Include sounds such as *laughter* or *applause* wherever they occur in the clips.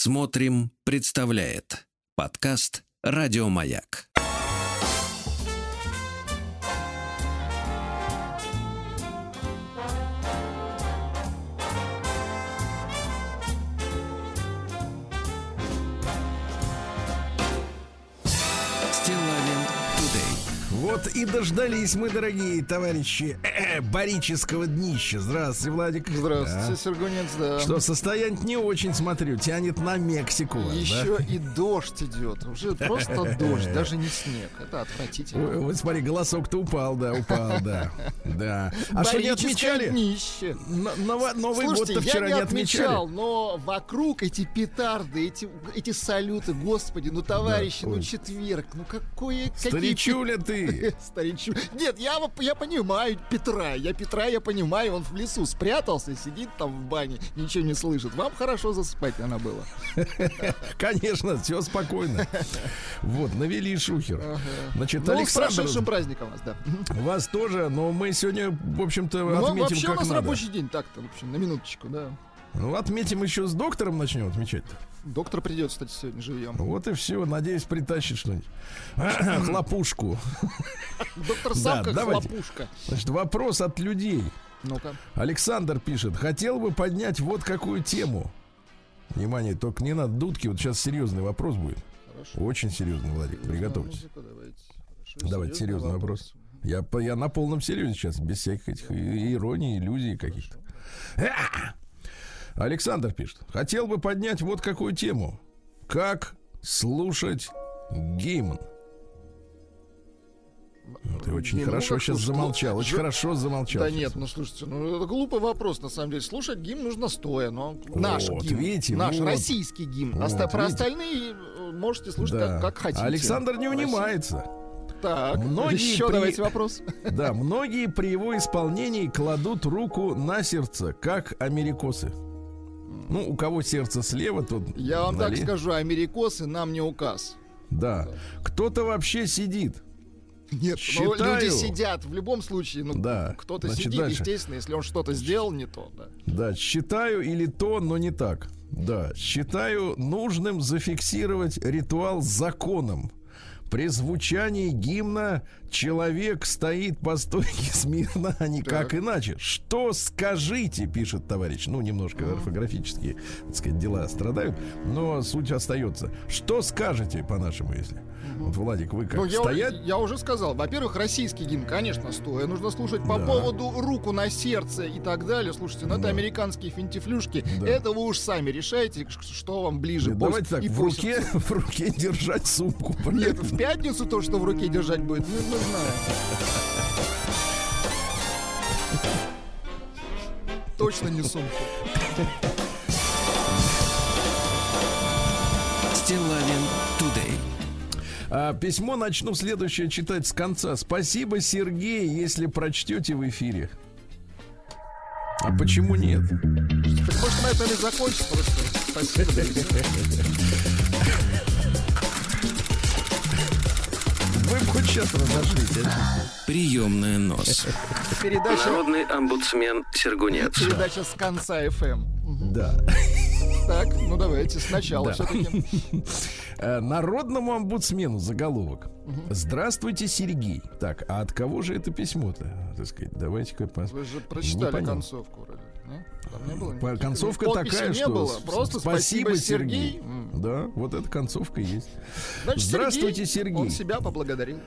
Смотрим, представляет подкаст Радиомаяк. Вот и дождались мы, дорогие товарищи, э, барического днища. Здравствуйте, Владик. Здравствуйте, Да. Сергунец, да. Что, состояние не очень, смотрю, тянет на Мексику. вас, да? Еще и дождь идет. Уже просто дождь, даже не снег. Это отвратительно. Ой, Вот смотри, голосок-то упал, да, упал, да. Да. А что не отмечали? днище. Новый год-то я вчера не отмечал, отмечали. но вокруг эти петарды, эти, эти салюты, господи, ну товарищи, ну четверг, ну какое... Старичуля ты. *laughs* Старичу. Нет, я, я понимаю Петра. Я Петра, я понимаю, он в лесу спрятался, сидит там в бане, ничего не слышит. Вам хорошо засыпать надо было. *laughs* Конечно, все спокойно. *laughs* Вот, навели шухер. Значит, Ну, с Александр, прошедшим праздником вас, да. *laughs* вас тоже, но мы сегодня, в общем-то, Ну, отметим вообще у как нас надо. рабочий день так-то, в общем, на минуточку, да. Ну, отметим еще с доктором начнем отмечать. Доктор придет, кстати, сегодня живьем. Вот и все. Надеюсь, притащит что-нибудь. *clears throat* Хлопушку. Доктор *laughs* Да, сам как давайте. хлопушка. Значит, вопрос от людей. Ну-ка. Александр пишет, хотел бы поднять вот какую тему. Внимание, только не надо дудки, вот сейчас серьезный вопрос будет. Хорошо. Очень серьезный, Владик, приготовьтесь. Музыку давайте. Хорошо, Давайте серьезный вопрос. Я, по- я на полном серьезе сейчас, без всяких этих и- ироний, иллюзий каких-то. А! Александр пишет, хотел бы поднять вот какую тему. Как слушать гимн? Ну, Ты очень Не, ну, хорошо как сейчас слушать? замолчал, Ну, очень ж- хорошо замолчал. Да сейчас. нет, ну слушайте, ну это глупый вопрос, на самом деле. Слушать гимн нужно стоя, но наш Вот, гимн, видите, наш вот. российский гимн. Вот, Оста- про видите. остальные э, можете слушать Да. как, как хотите. Александр не унимается. Так, Многие еще при- давайте вопрос. *laughs* Да, многие при его исполнении кладут руку на сердце, как америкосы. Ну, у кого сердце слева, тот Я вам так нали- скажу, америкосы нам не указ. Да. Кто-то вообще сидит. Нет, Считаю- ну, люди сидят в любом случае. Ну, Да. кто-то Значит, сидит, дальше. естественно, если он что-то сделал не то, да. Да, считаю или то, но не так. Да, считаю нужным зафиксировать ритуал законом. При звучании гимна человек стоит по стойке *laughs* смирно, а никак Так. иначе. Что скажите, пишет товарищ. Ну, немножко орфографические, так сказать, дела страдают, но суть остается. Что скажете по-нашему, если? Вот, Владик, вы как Ну, я, стоять? я уже сказал, во-первых, российский гимн, конечно, стоя. Нужно слушать по Да. поводу руку на сердце и так далее. Слушайте, ну это Да. американские финтифлюшки. Да. Это вы уж сами решаете, что вам ближе. Нет, Давайте так, в руке, *laughs* в руке держать сумку. *laughs* Нет, в пятницу то, что в руке держать будет, ну, не знаю. *laughs* Точно не сумку. А, письмо начну следующее читать с конца. Спасибо, Сергей, если прочтете в эфире. А почему нет? Может, на этом и закончить просто. Спасибо. Вы бы хоть сейчас разошлись. а? Приемная нос. Передача, Народный омбудсмен Сергунец. передача с конца FM. Да. Так, ну давайте сначала Да. все-таки. *laughs* Э, Народному омбудсмену заголовок. Здравствуйте, Сергей. Так, а от кого же это письмо-то? Так сказать, давайте-ка пос- Вы же прочитали концовку было Концовка подписи такая, что было. Просто спасибо, Сергей. М. Да, вот эта концовка есть. Значит, Здравствуйте, Сергей. Он себя поблагодарил.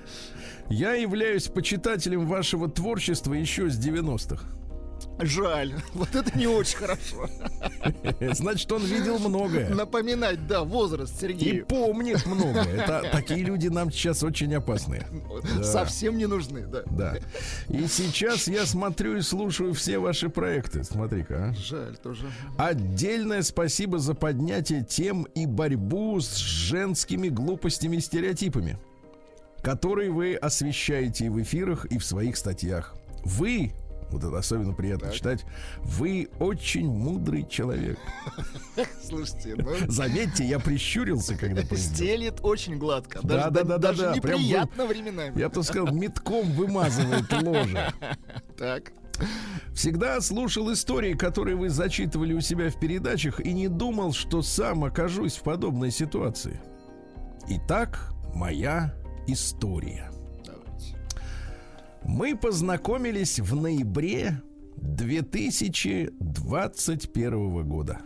Я являюсь почитателем вашего творчества еще с 90-х. Жаль. Вот это не очень хорошо. *laughs* Значит, он видел многое. Напоминать, да, возраст И Сергею. помнит многое. Это, такие люди нам сейчас очень опасные. *laughs* Да. Совсем не нужны, да. Да. И сейчас я смотрю и слушаю все ваши проекты. Смотри-ка, а. Жаль тоже. Отдельное спасибо за поднятие тем и борьбу с женскими глупостями и стереотипами, которые вы освещаете и в эфирах, и в своих статьях. Вы, вот это особенно приятно Так. читать, вы очень мудрый человек. *laughs* Слушайте, ну, Заметьте, я прищурился, когда произнес. стелит очень гладко. Да, Даже, да, да, да, даже да, неприятно временами. Я бы сказал, метком вымазывает ложе. *laughs* Так. Всегда слушал истории, которые вы зачитывали у себя в передачах, и не думал, что сам окажусь в подобной ситуации. Итак, моя история. Мы познакомились в ноябре 2021 года.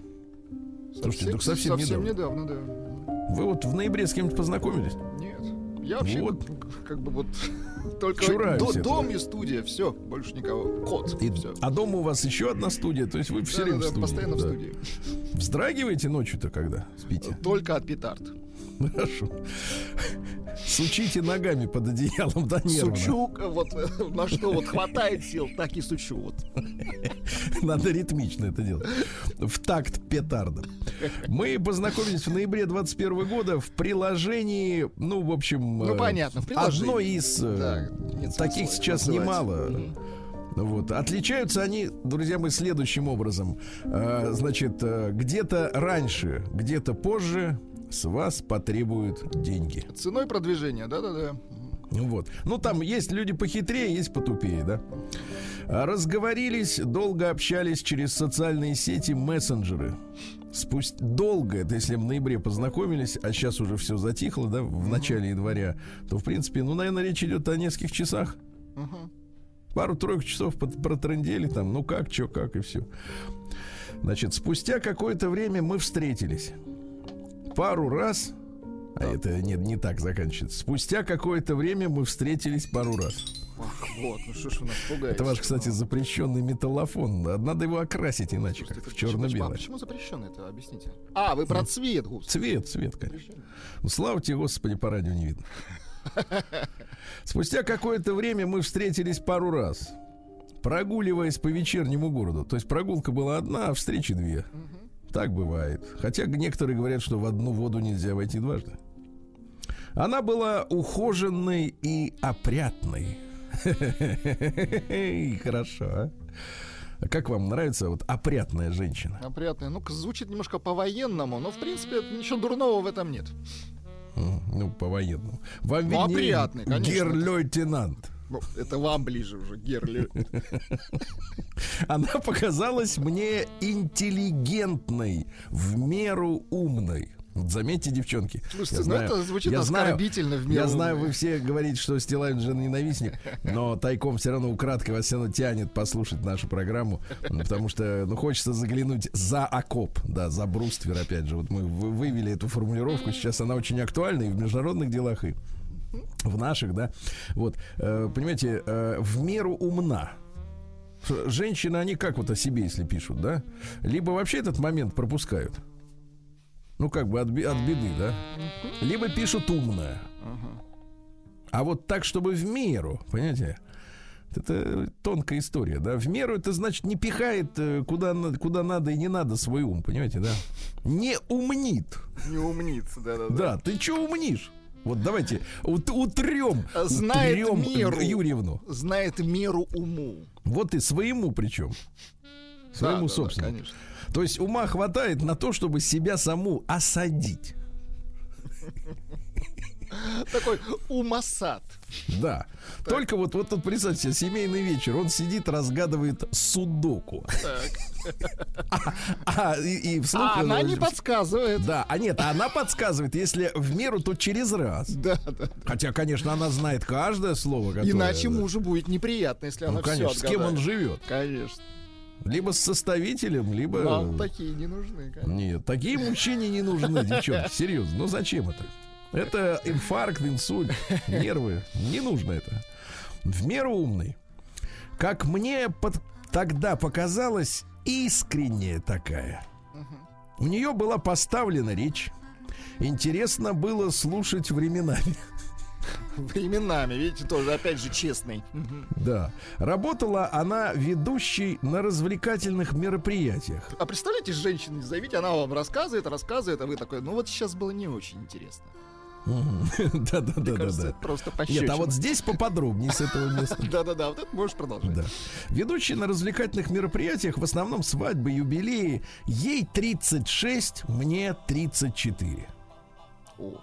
Слушайте, так совсем недавно, да. Вы вот в ноябре с кем-то познакомились? Нет. Я вообще Вот. как бы вот *laughs* только до- дом и студия, все, больше никого. Кот, И- все. а дома у вас еще одна студия, то есть вы все время в студии. постоянно в да. студии. Вздрагиваете ночью-то, когда спите? Только от петард. Хорошо. Сучите ногами под одеялом до нервно. Сучу, вот э, на что вот хватает сил, так и сучу. Вот. Надо ритмично это делать. В такт петардом. Мы познакомились в ноябре 21 года в приложении, ну, в общем... Ну, э, понятно, в приложении. Одно из... э, Да, таких смысла сейчас называть. немало. Вот. Отличаются они, друзья мои, следующим образом. Э, значит, э, где-то раньше, где-то позже с вас потребуют деньги. Ценой продвижения, да-да-да. Вот. Ну, там есть люди похитрее, есть потупее, да. Разговорились, долго общались через социальные сети, мессенджеры. Спусть... Долго, это если в ноябре познакомились, а сейчас уже все затихло, да, в начале января, то, в принципе, ну, наверное, речь идет о нескольких часах. Пару-тройку часов протрындели там, ну как, что, как и все. Значит, спустя какое-то время мы встретились. Пару раз, а это нет, не так заканчивается. Спустя какое-то время мы встретились пару раз. Ах, Вот, ну что ж вы нас пугаете. Это ваш, кстати, запрещенный металлофон. Надо его окрасить иначе, Слушайте, как в почему- черно-белое. Почему запрещено это? Объясните. А, вы про цвет, господи. Цвет, цвет, конечно. Ну, слава тебе, Господи, по радио не видно. *laughs* Спустя какое-то время мы встретились пару раз, прогуливаясь по вечернему городу. То есть прогулка была одна, а встречи две. Так бывает. Хотя некоторые говорят, что в одну воду нельзя войти дважды. Она была ухоженной и опрятной. Хорошо, а? Как вам нравится вот опрятная женщина? Опрятное. Ну, звучит немножко по-военному, но, в принципе, ничего дурного в этом нет. Ну, по-военному. Вам Ну, опрятный, конечно. гер-лейтенант. Ну, это вам ближе уже, Герли. *laughs* Она показалась мне интеллигентной, в меру умной. Заметьте, девчонки. Слушайте, я ну знаю- это звучит я знаю- оскорбительно в меру Я знаю, вы все говорите, что Стилавин же ненавистник, но тайком все равно украдкой вас все равно тянет послушать нашу программу, потому что, ну, хочется заглянуть за окоп, да, за бруствер, опять же. Вот мы вы- вывели эту формулировку, сейчас она очень актуальна и в международных делах, и в наших, да. Вот, э, понимаете, э, в меру умна. Женщины, они как вот о себе, если пишут, да? Либо вообще этот момент пропускают. Ну, как бы от, от беды, да? Либо пишут умная. А вот так, чтобы в меру, понимаете? Это тонкая история, да? В меру это значит не пихает э, куда, куда надо и не надо свой ум, понимаете, да? Не умнит. Не умница, да-да-да. Да, ты что умнишь? Вот давайте ут- утрем, Знает утрем меру. Юрьевну. Знает меру уму. Вот и своему причем. Да, Своему да, да, собственному. конечно. То есть ума хватает на то, чтобы себя саму осадить. Такой умасад. Да. Только вот, вот тут представьте себе, семейный вечер, он сидит, разгадывает судоку. *laughs* А, и, и вслух, А она не подсказывает. Да, а нет, а она подсказывает, если в меру, то через раз. Да, да. Хотя, конечно, она знает каждое слово. которое- Иначе мужу будет неприятно, если Ну, она конечно, все с кем он живет? Конечно. Либо с составителем, либо... Нам такие не нужны, конечно. Нет, такие мужчине не нужны, девчонки, серьезно. Ну зачем это? Это инфаркт, инсульт, нервы. Не нужно это. В меру умный. Как мне под- тогда показалось, искренняя такая. У нее была поставлена речь. Интересно было слушать временами. Временами, видите, тоже, опять же, честный. Да. Работала она ведущей на развлекательных мероприятиях. А представляете, женщину зовите, она вам рассказывает, рассказывает, а вы такой, ну вот сейчас было не очень интересно. Да, да, да, Мне да, кажется, да. это просто Нет, пощечина. а вот здесь поподробнее с этого места. *laughs* Да-да-да, вот это можешь продолжать. Да. Ведущий на развлекательных мероприятиях, в основном свадьбы, юбилеи, ей 36, мне 34. О,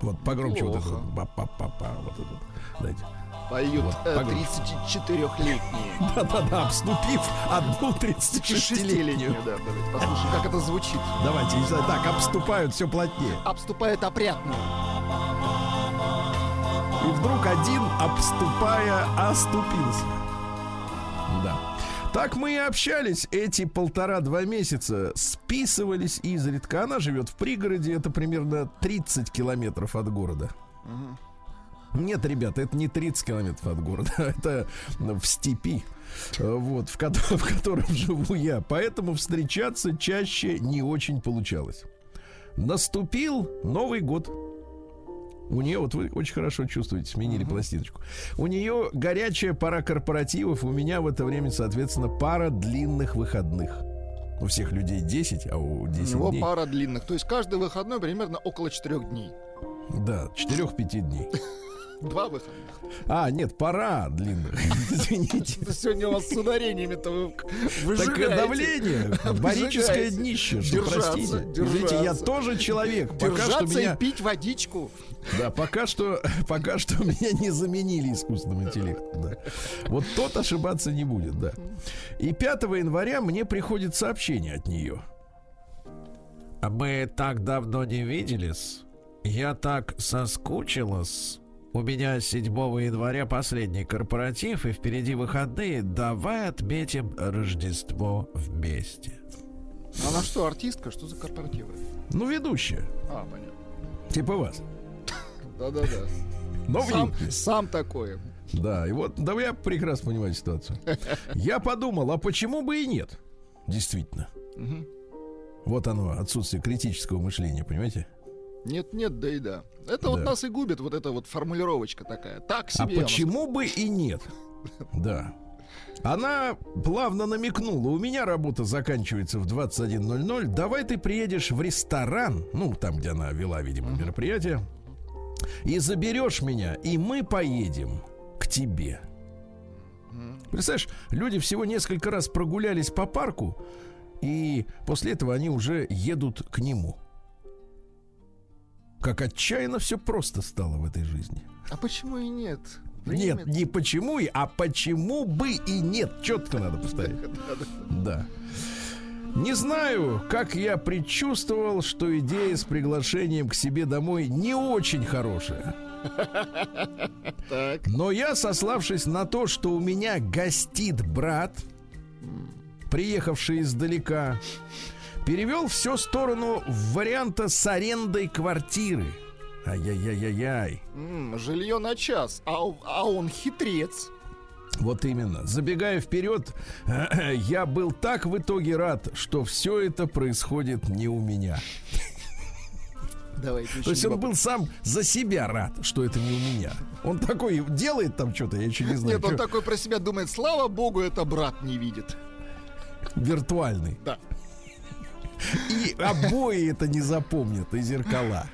Вот погромче вот это. Неплохо. вот. Ба-па-па-па, вот это. Дайте. Поют Вот, э, погромче. 34-летние. *laughs* Да-да-да, обступив одну 36-летнюю. да, давайте послушаем, как это звучит. Давайте, так, обступают все плотнее. Обступает опрятно. И вдруг один, обступая, оступился. Да. Так мы и общались эти полтора-два месяца. Списывались изредка. Она живет в пригороде, это примерно 30 километров от города. Нет, ребята, это не 30 километров от города, *laughs* это в степи, вот, в, кото- *laughs* в котором живу я. Поэтому встречаться чаще не очень получалось. Наступил Новый год. У нее, вот вы очень хорошо чувствуете, сменили пластиночку. У нее горячая пара корпоративов, у меня в это время, соответственно, пара длинных выходных. У всех людей 10, а у У 10 него дней. пара длинных. То есть каждый выходной примерно около 4 дней. Да, 4-5 дней. Два выходных. А, нет, пора длинных. *laughs* Извините. Сегодня у вас с ударениями-то вы Так выжигаете. давление, барическое днище, что Держаться, простите. Видите, я тоже человек. Пока что Держаться меня, и пить водичку. да, пока что, пока что *laughs* меня не заменили искусственным интеллектом. Да. Вот тот ошибаться не будет, да. И 5 января мне приходит сообщение от нее. А мы так давно не виделись. Я так соскучилась. У меня 7 января последний корпоратив, и впереди выходные. Давай отметим Рождество вместе. Она что, артистка? Что за корпоративы? Ну, ведущая. А, понятно. Типа вас. Да-да-да. *laughs* Но Сам, сам такой. Да, и вот, да я прекрасно понимаю ситуацию. *laughs* Я подумал, а почему бы и нет? Действительно. Мгм. Вот оно, отсутствие критического мышления, понимаете? Нет, нет, да и да. Это вот Да. нас и губит, вот эта вот формулировочка такая. Так А себе. вам почему бы и нет? *laughs* Да. Она плавно намекнула, у меня работа заканчивается в 21.00, давай ты приедешь в ресторан, ну, там, где она вела, видимо, мероприятие, и заберешь меня, и мы поедем к тебе. Представляешь, люди всего несколько раз прогулялись по парку, и после этого они уже едут к нему. Как отчаянно все просто стало в этой жизни. А почему и нет? Нет, не почему, и, а почему бы и нет. Четко надо поставить. *laughs* Да. Не знаю, как я предчувствовал, что идея с приглашением к себе домой не очень хорошая. *laughs* Но я, сославшись на то, что у меня гостит брат, приехавший издалека, перевел все в сторону варианта с арендой квартиры. Ай-яй-яй-яй-яй. Жилье на час, а, а он хитрец. Вот именно. Забегая вперед, *clears throat* я был так в итоге рад, что все это происходит не у меня. *laughs* Давайте То есть он был сам за себя рад, что это не у меня. Он такой делает там что-то, я еще не знаю. Нет, он такой про себя думает, слава богу, это брат не видит. Виртуальный. Да. И обои это не запомнят, и зеркала.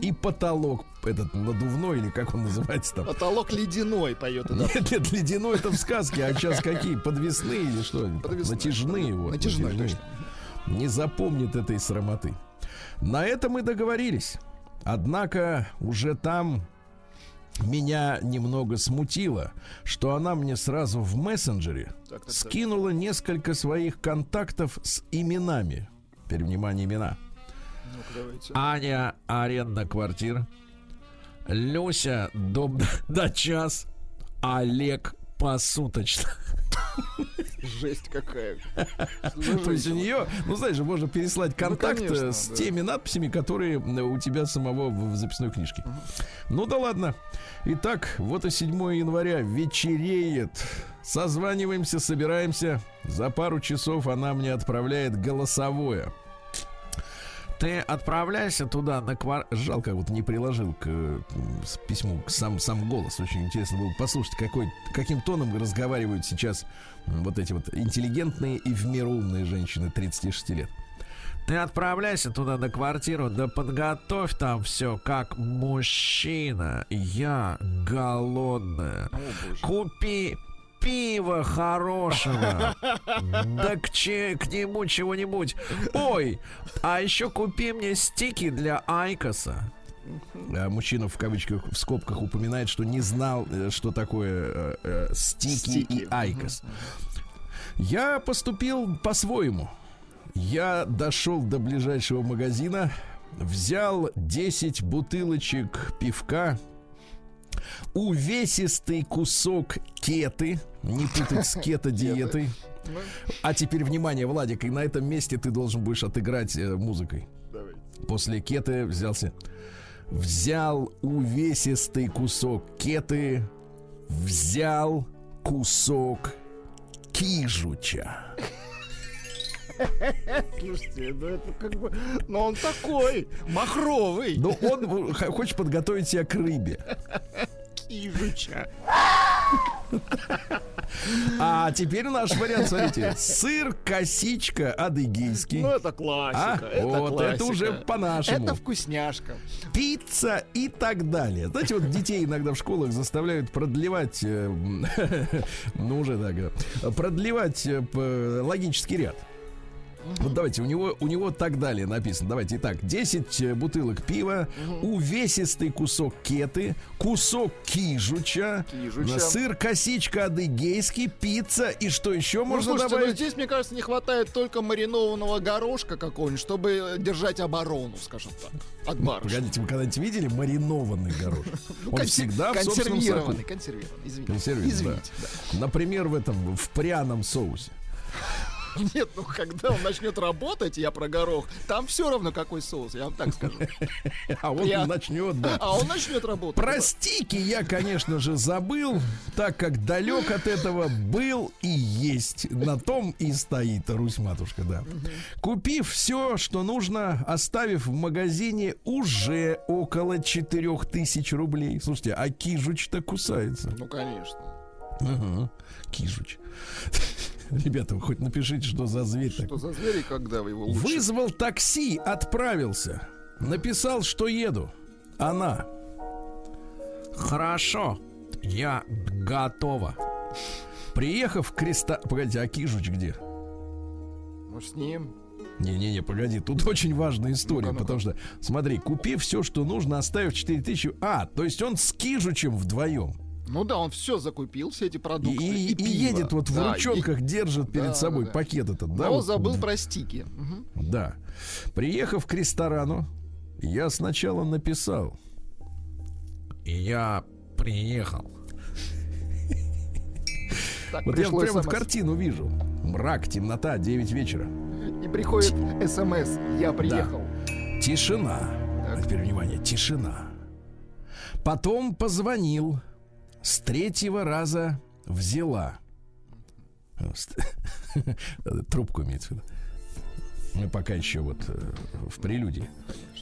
И потолок этот надувной, или как он называется там. Потолок ледяной поет это. Нет, нет, ледяной это в сказке, а сейчас какие? Подвесные или что? Подвесные. Натяжные. Вот, Натяжной, натяжные. Не запомнит этой срамоты. На это мы договорились. Однако уже там меня немного смутило, что она мне сразу в мессенджере Так, так, так. скинула несколько своих контактов с именами. Теперь внимание, имена. Давайте. Аня, аренда квартира. Люся, дом *laughs* до час. Олег, посуточно. *laughs* Жесть какая. *laughs* То есть у нее, ну знаешь, же, можно переслать контакт э, конечно, с да. теми надписями, которые у тебя самого в в записной книжке. Ну да ладно. Итак, вот и 7 января вечереет. Созваниваемся, собираемся. За пару часов она мне отправляет голосовое. Ты отправляйся туда на квар... Жалко, вот не приложил к, с письму к сам, сам голос. Очень интересно было послушать, какой, каким тоном разговаривают сейчас вот эти вот интеллигентные и в меру умные женщины 36 лет. Ты отправляйся туда на квартиру, да подготовь там все как мужчина. Я голодная. О. Купи пиво хорошего. Да к, че- к нему чего-нибудь. Ой, а еще купи мне стики для Айкоса. Мужчина в кавычках, в скобках упоминает, что не знал, э, что такое э, э, стики, Стики. и айкос. Я поступил по-своему. Я дошел до ближайшего магазина, взял 10 бутылочек пивка, увесистый кусок кеты, не путать с *laughs* кето-диетой. А теперь внимание, Владик, и на этом месте ты должен будешь отыграть э, музыкой. давайте. После кеты взялся. Взял увесистый кусок кеты, взял кусок кижуча. *laughs* *laughs* Слушайте, ну это как бы... Ну он такой, махровый. Ну, он хочет подготовить себя к рыбе. Кижуча. А теперь наш вариант, смотрите. Сыр, косичка, адыгейский. Ну это А? классика. Это вот это классика. уже по-нашему. Это вкусняшка. пицца и так далее. Знаете, вот детей иногда в школах заставляют продлевать, э, *laughs* ну уже так, э, продлевать э, логический ряд. Вот давайте, у него, у него так далее написано. Давайте, итак, 10 бутылок пива, увесистый кусок кеты, кусок кижуча, Кижуча. сыр, косичка адыгейский, пицца и что еще Ну, можно слушайте, ну добавить? здесь, мне кажется, не хватает только маринованного горошка какого-нибудь, чтобы держать оборону, скажем так, от барышни. Погодите, вы когда-нибудь видели маринованный горошек? *laughs* Ну, Он всегда в собственном консервированный, консервированный, извините. Консервированный, да. Например, в этом, в пряном соусе. *laughs* Нет, ну когда он начнет работать, я про горох, там все равно какой соус, я вам так скажу. *laughs* А он Я- начнет, да. А он начнет работать. Про стики я, конечно же, забыл, так как далек от этого был и есть. На том и стоит Русь-матушка, да. Купив все, что нужно, оставив в магазине уже около 4000 рублей. Слушайте, а кижуч-то кусается. Ну, конечно. Ага, кижуч. *laughs* Ребята, вы хоть напишите, что за зверь такой. Что за звери, когда вы его лучше? Вызвал такси, отправился. Написал, что еду. Она. Хорошо, я готова. Приехав в Креста... Погодите, а Кижуч где? Ну, с ним. Не-не-не, погоди, тут очень важная история, ну-ка. потому что, смотри, купив все, что нужно, оставив 4000... А, то есть он с Кижучем вдвоем. Ну да, он все закупил, все эти И, продукты. и- И, и едет вот в Да, ручонках, держит перед Да, собой да, да. пакет этот, и- да? Но вот? забыл про стики. Мгм. Да. Приехав к ресторану, я сначала написал. Я приехал. Так, Вот я прямо в картину вижу. Мрак, темнота, 9 вечера. И приходит СМС. Я приехал. Тишина. Так. А теперь внимание, тишина. Потом позвонил. С третьего раза взяла. *laughs* Трубку имеется в виду. Мы пока еще вот э, в прелюдии.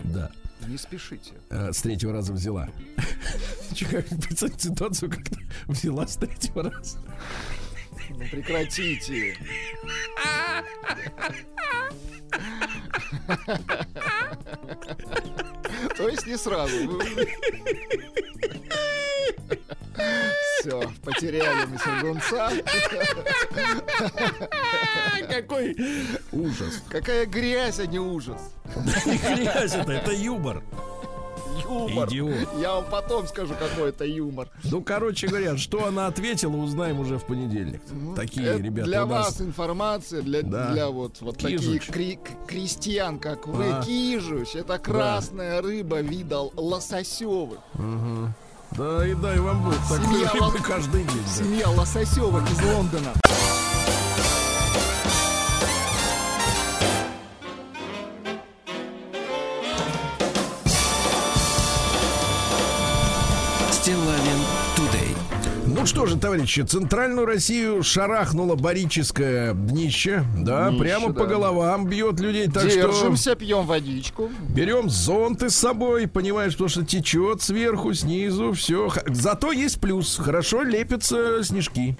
Да. Не спешите. Э, с третьего раза взяла. *laughs* Как представить ситуацию, как взяла с третьего раза. Ну прекратите. *laughs* То есть не сразу. Все, потеряли мы Сергунца. Какой ужас. Какая грязь, а не ужас. Не грязь это, это юмор. Юмор. Идиот. Я вам потом скажу, какой это юмор. Ну, короче говоря, что она ответила, узнаем уже в понедельник. Такие Это ребята для у нас. вас информация, для, Да. для вот, вот таких кри- крестьян, как вы. А. Кижуч, это красная рыба вида лососевых. Мгм. Да и дай вам Бог. Так Семья рыбы лос- каждый день. да. Семья лососевых из Лондона. Что же, товарищи, центральную Россию шарахнуло барическое днище. Да, Днище, прямо по да. головам бьет людей. Так что Держимся, пьем водичку. берем зонты с собой, понимаешь, потому что течет сверху, снизу, все. Зато есть плюс. Хорошо лепятся снежки.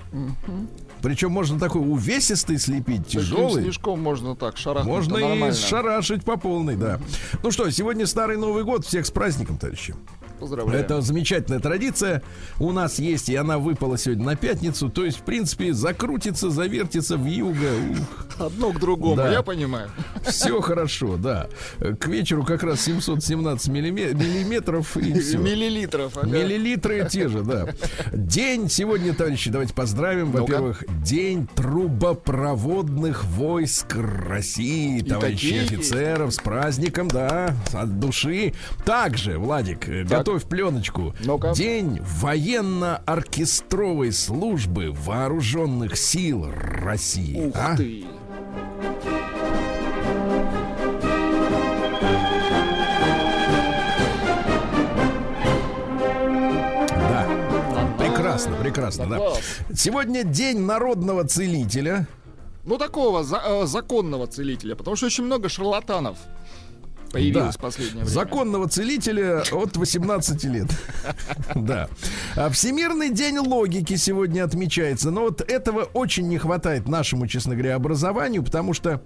Причем можно такой увесистый слепить, Таким тяжелый. снежком можно так шарахнуть. Можно и нормально. шарашить по полной, да. Ну что, сегодня Старый Новый год. Всех с праздником, товарищи. Поздравляем. Это замечательная традиция. У нас есть, и она выпала сегодня на пятницу. То есть, в принципе, закрутится, завертится в юго. Ух. Одно к другому, Да. я понимаю. Все хорошо, да. К вечеру как раз 717 миллиме- миллиметров и все. Миллилитров. ага. Миллилитры те же, да. День сегодня, товарищи, давайте поздравим. Во-первых, День трубопроводных войск России, товарищи офицеров, с праздником, да, от души. Также, Владик, э, готовь пленочку. Ну-ка. День военно-оркестровой службы вооруженных сил России. Ух А? ты. Да. Прекрасно, прекрасно, да. Класс. Сегодня день народного целителя. Ну, такого за- э, законного целителя, потому что очень много шарлатанов появилось Да. время. Законного целителя от 18 лет. *laughs* Да. А Всемирный день логики сегодня отмечается. Но вот этого очень не хватает нашему, честно говоря, образованию, потому что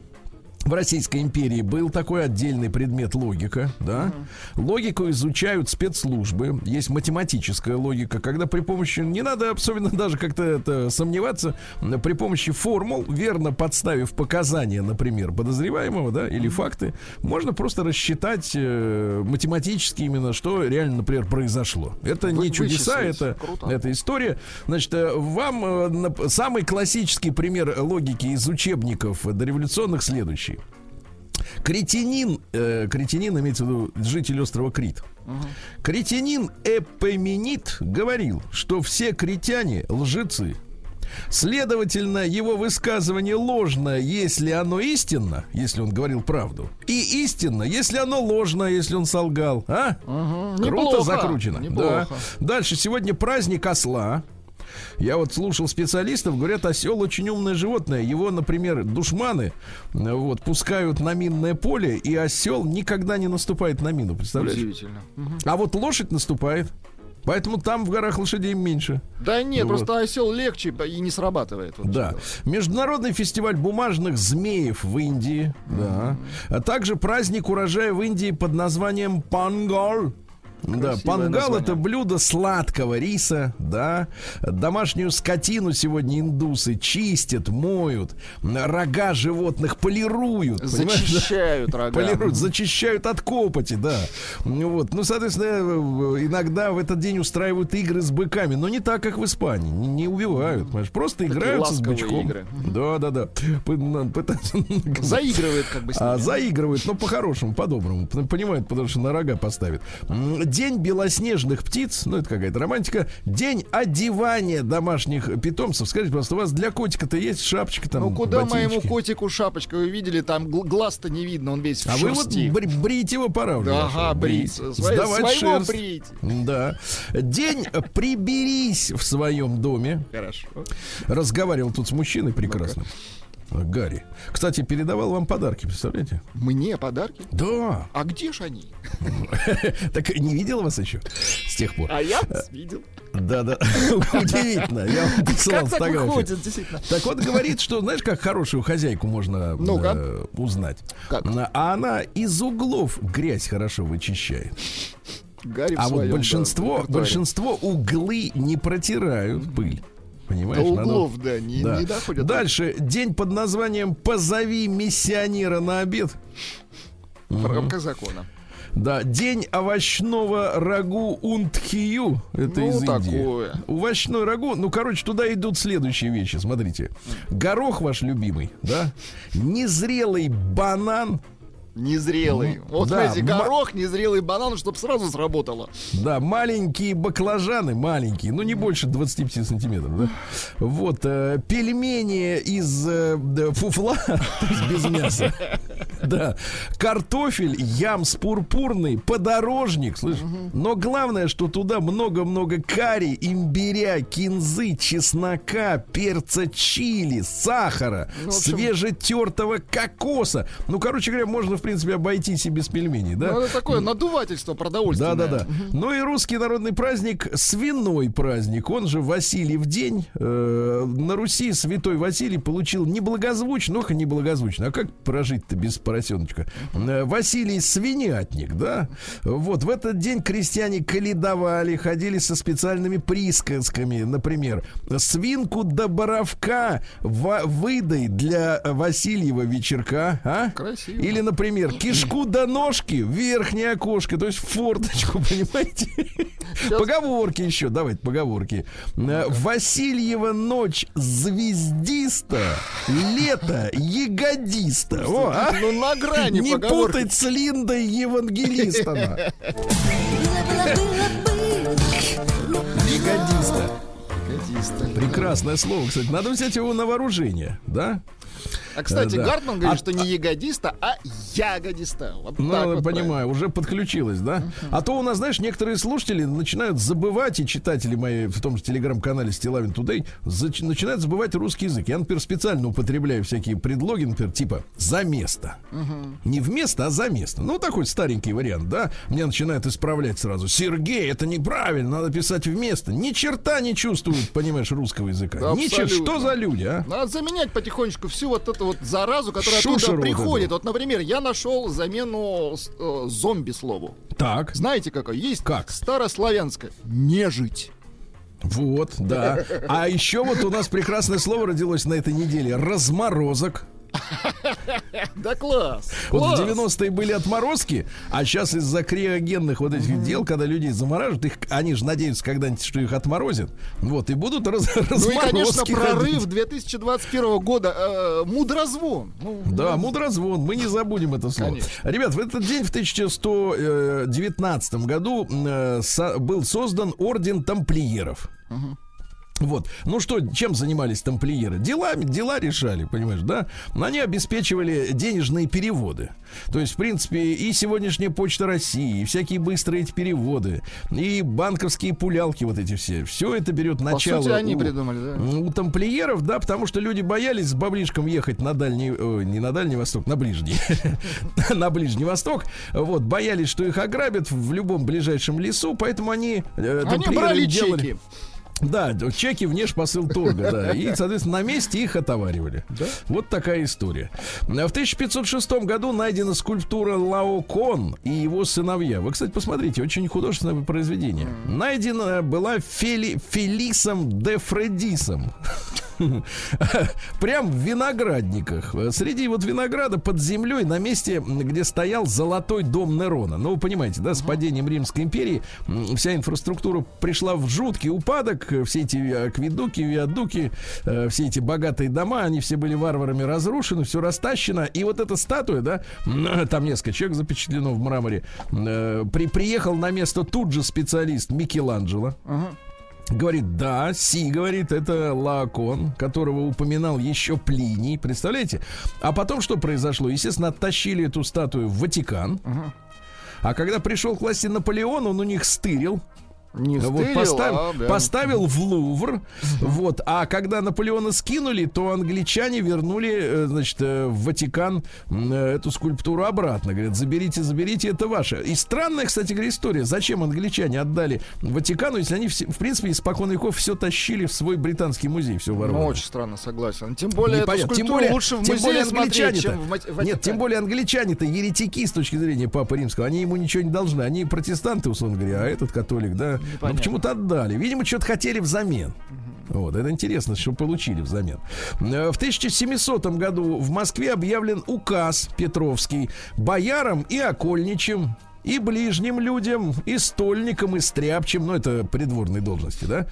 в Российской империи был такой отдельный предмет логика, да. Логику изучают спецслужбы. Есть математическая логика, когда при помощи, не надо особенно даже как-то это сомневаться, при помощи формул, верно подставив показания, например, подозреваемого, да, или факты, можно просто рассчитать э, математически именно, что реально, например, произошло. Это Вы- не чудеса, это, Круто. это история. Значит, э, вам э, самый классический пример логики из учебников дореволюционных следующий. Кретинин, э, кретинин имеется в виду житель острова Крит. Кретинин Эпоменит говорил, что все критяне лжецы. Следовательно, его высказывание ложно, если оно истинно, если он говорил правду, и истинно, если оно ложно, если он солгал. А? Мгм. Круто Неплохо, закручено. Неплохо. Да. Дальше сегодня праздник осла. Я вот слушал специалистов, говорят, осел очень умное животное. Его, например, душманы э, вот, пускают на минное поле, и осел никогда не наступает на мину, представляешь? Удивительно. А вот лошадь наступает. Поэтому там в горах лошадей меньше. Да нет, Вот. просто осел легче и не срабатывает. Вот Да. Международный фестиваль бумажных змеев в Индии. Да. А также праздник урожая в Индии под названием Пангал. Да, Красивое пангал название. это блюдо сладкого риса, да. Домашнюю скотину сегодня индусы чистят, моют, рога животных полируют. понимаешь, да? Зачищают рога. Полируют, зачищают от копоти, да. Ну Вот. Ну, соответственно, иногда в этот день устраивают игры с быками, но не так, как в Испании. Не, не убивают, понимаешь? Просто Такие играются с бычком. игры. Да, да, да. Пытаются Заигрывает как бы с а, ними. заигрывают, но по-хорошему, по-доброму. Понимают, потому что на рога поставят. День белоснежных птиц, ну это какая-то романтика. День одевания домашних питомцев. Скажите, пожалуйста, у вас для котика-то есть шапочка там? Ну куда моему ботиночки? котику шапочка? Вы видели, там гл- глаз-то не видно, он весь в А вы вот шерсти. бри- брить его пора уже. Да, ага, брить. Брить. Свои- Сдавать своего шерсть. брить. Да. День приберись в своем доме. Хорошо. Разговаривал тут с мужчиной прекрасным. Гарри. Кстати, передавал вам подарки, представляете? Мне подарки? Да. А где ж они? *laughs* Так не видел вас еще с тех пор? А я видел. Да, да. *laughs* Удивительно. Я вам присылал Как так вот говорит, что знаешь, как хорошую хозяйку можно э, узнать. А она из углов грязь хорошо вычищает. Гарри А вот своем, да, большинство, репертуаре. большинство углы не протирают пыль. Понимаешь? До надо- углов, да, не, Да. не доходят. Дальше день под названием «Позови миссионера на обед». В рамках закона. Да, день овощного рагу унтхию. Это Ну, из Индии. такое. Овощной рагу. Ну, короче, туда идут следующие вещи. Смотрите. Горох ваш любимый, да? Незрелый банан. Незрелый. Вот да, ма- горох, незрелый банан, чтобы сразу сработало. Да, маленькие баклажаны, маленькие, ну не больше 25 сантиметров, да? Вот, э, пельмени из э, фуфла, *laughs* то есть без мяса. Да, картофель, ямс пурпурный, подорожник, слышь? Но главное, что туда много-много карри, имбиря, кинзы, чеснока, перца чили, сахара, Ну, свежетертого кокоса. Ну, короче говоря, можно, в принципе, обойтись и без пельменей, да? Ну, это такое надувательство продовольственное. Да, да, да. Ну и русский народный праздник свиной праздник. Он же Васильев день. Э, на Руси святой Василий получил неблагозвучно, ох, неблагозвучно. А как прожить-то без поросеночка. Э, Василий Свинятник, да? Вот, в этот день крестьяне каледовали, ходили со специальными присказками. Например, свинку до боровка выдай для Васильева вечерка, а? Красиво. Или, например, кишку до ножки верхнее окошко, то есть форточку, *laughs* понимаете? Поговорки еще, давайте поговорки. Э, Васильева ночь звездиста, лето ягодиста. О, а? Ну, на грани Не поговорки. путать с Линдой Евангелистом. Ягодиста. Прекрасное слово, кстати. Надо взять его на вооружение, да? А, кстати, Э, да. Гартман говорит, А- что не ягодиста, а ягодиста. Вот Ну, вот понимаю, уже подключилась, да? А то у нас, знаешь, некоторые слушатели начинают забывать, и читатели мои в том же телеграм-канале Стилавин Тудей начинают забывать русский язык. Я, например, специально употребляю всякие предлоги, например, типа «за место». Не вместо, а за место. Ну, такой старенький вариант, да? Меня начинают исправлять сразу. Сергей, это неправильно, надо писать вместо. Ни черта не чувствуют, понимаешь, русского языка. Да, Ни чер- абсолютно. Что за люди, а? Надо заменять потихоньку всю вот эту вот заразу, которая Шушеру оттуда приходит. Вот, например, я нашел замену э, зомби слову. Так. Знаете какое? Есть Как? старославянское. Нежить. Вот, да. *laughs* А еще вот у нас прекрасное слово родилось на этой неделе. Разморозок. *laughs* Да класс. Вот в 90-е были отморозки, а сейчас из-за криогенных вот этих дел, когда людей замораживают, их, они же надеются когда-нибудь, что их отморозят. Вот, и будут раз, Ну и, конечно, разморозки прорыв ходить. 2021 года. э, мудрозвон. Ну, Да, мудрозвон, мы не забудем это слово. Ребят, в этот день, в 1119 году, э, был создан орден тамплиеров. Вот. Ну что, чем занимались тамплиеры? Делами, дела решали, понимаешь, да? Они обеспечивали денежные переводы. То есть, в принципе, и сегодняшняя почта России, и всякие быстрые эти переводы, и банковские пулялки вот эти все. Все это берет По начало. сути, они у- придумали, да. у тамплиеров, да, потому что люди боялись с баблишком ехать на дальний, ой, не на Дальний Восток, на Ближний, *laughs* на Ближний Восток, вот, боялись, что их ограбят в любом ближайшем лесу, поэтому они, э, Они брали чеки. Да, чеки внешпосыл торга, да. *laughs* И, соответственно, на месте их отоваривали. Вот такая история. В 1506 году найдена скульптура Лаокон и его сыновья. Вы, кстати, посмотрите, очень художественное произведение. Найдена была Фели, Фелисом де Фредисом. *laughs* Прям в виноградниках. Среди вот винограда под землей на месте, где стоял золотой дом Нерона. Ну, вы понимаете, да, с падением Римской империи вся инфраструктура пришла в жуткий упадок. Все эти акведуки, виадуки, э, все эти богатые дома, они все были варварами разрушены, все растащено. И вот эта статуя, да, там несколько человек запечатлено в мраморе, э, при, приехал на место тут же специалист Микеланджело. Говорит, да, Си, говорит, это Лаокон, которого упоминал еще Плиний, представляете? А потом что произошло? Естественно, оттащили эту статую в Ватикан. А когда пришел к власти Наполеон, он у них стырил. Не Вот стырил, поставил, а, да. поставил в Лувр. Вот. А когда Наполеона скинули, то англичане вернули, э, значит, э, в Ватикан э, эту скульптуру обратно. Говорят, заберите, заберите, это ваше. И странная, кстати говоря, история. Зачем англичане отдали Ватикану, если они, в принципе, испокон веков все тащили в свой британский музей, все Ну, воровали. очень странно, согласен. Тем более, эту Непонятно. скульптуру лучше в тем музее более смотреть, чем в Мати- Нет, Ватикане. тем более англичане-то еретики с точки зрения Папы Римского. Они ему ничего не должны. Они протестанты, условно говоря, а этот католик, да. Ну, Непонятно. почему-то отдали. Видимо, что-то хотели взамен. Вот, это интересно, что получили взамен. Э, В 1700 году в Москве объявлен указ Петровский боярам и окольничим и ближним людям, и стольникам, и стряпчим, ну, это придворные должности, да,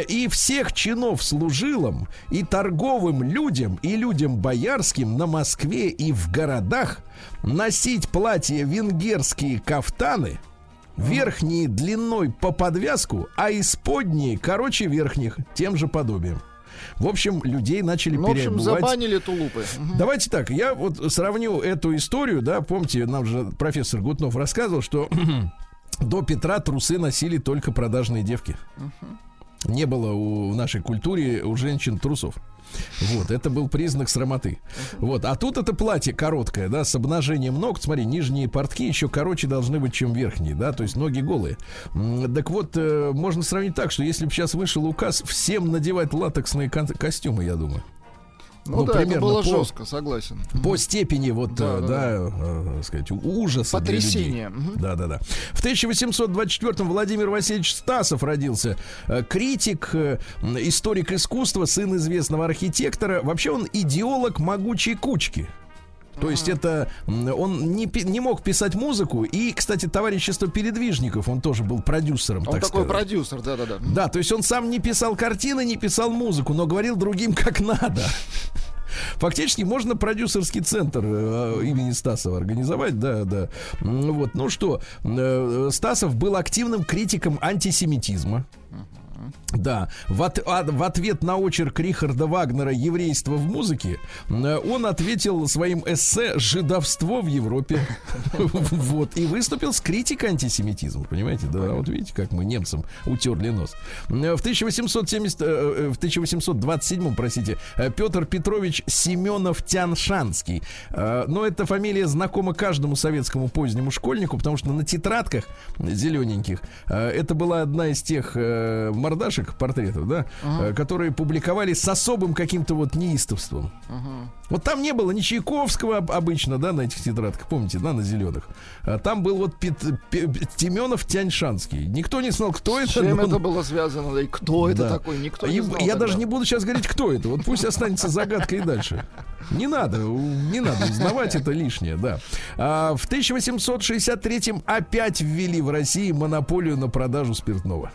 и всех чинов служилам, и торговым людям, и людям боярским на Москве и в городах носить платья венгерские кафтаны, верхние длиной по подвязку, а исподние короче верхних, тем же подобием. В общем, людей начали Ну, в общем, переобувать. забанили тулупы. Давайте так, я вот сравню эту историю, да, помните, нам же профессор Гутнов рассказывал, что *clears throat* до Петра трусы носили только продажные девки. Не было у, в нашей культуре у женщин трусов. Вот, это был признак срамоты. Вот, а тут это платье короткое, да, с обнажением ног. Смотри, нижние портки еще короче должны быть, чем верхние, да, то есть ноги голые. Так вот, э, можно сравнить так, что если бы сейчас вышел указ всем надевать латексные костюмы, я думаю. Ну, да, это было жестко, согласен. По степени вот, да, да, да, э, сказать, ужаса Потрясение. Да, да, да. В 1824-м Владимир Васильевич Стасов родился. Э, критик, э, историк искусства, сын известного архитектора. Вообще он идеолог могучей кучки. То есть это он не, не мог писать музыку. И, кстати, товарищество передвижников, он тоже был продюсером. Он так такой сказать. продюсер, да-да-да. Да, то есть он сам не писал картины, не писал музыку, но говорил другим как надо. Фактически можно продюсерский центр э, имени Стасова организовать, да, да. Вот, ну что, э, Стасов был активным критиком антисемитизма. Да, в, от, а, в ответ на очерк Рихарда Вагнера «Еврейство в музыке» э, он ответил своим эссе «Жидовство в Европе». *laughs* Вот, и выступил с критикой антисемитизма, понимаете? Да, вот видите, как мы немцам утерли нос. Э, в 1870, э, в 1827, простите, Петр Петрович Семенов-Тяншанский. Но эта фамилия знакома каждому советскому позднему школьнику, потому что на тетрадках зелененьких это была одна из тех мордашек портретов, да, uh-huh. которые публиковали с особым каким-то вот неистовством. Uh-huh. Вот там не было ни Чайковского обычно, да, на этих тетрадках, помните, да, на зеленых. А там был вот Пет, Пет, Теменов Тяньшанский. Никто не знал, кто это. С чем это было связано, да, и кто да. это такой, никто не знал. Я тогда. даже не буду сейчас говорить, кто это. Вот пусть останется загадкой и дальше. Не надо, не надо узнавать, это лишнее, да. А, в 1863-м опять ввели в России монополию на продажу спиртного.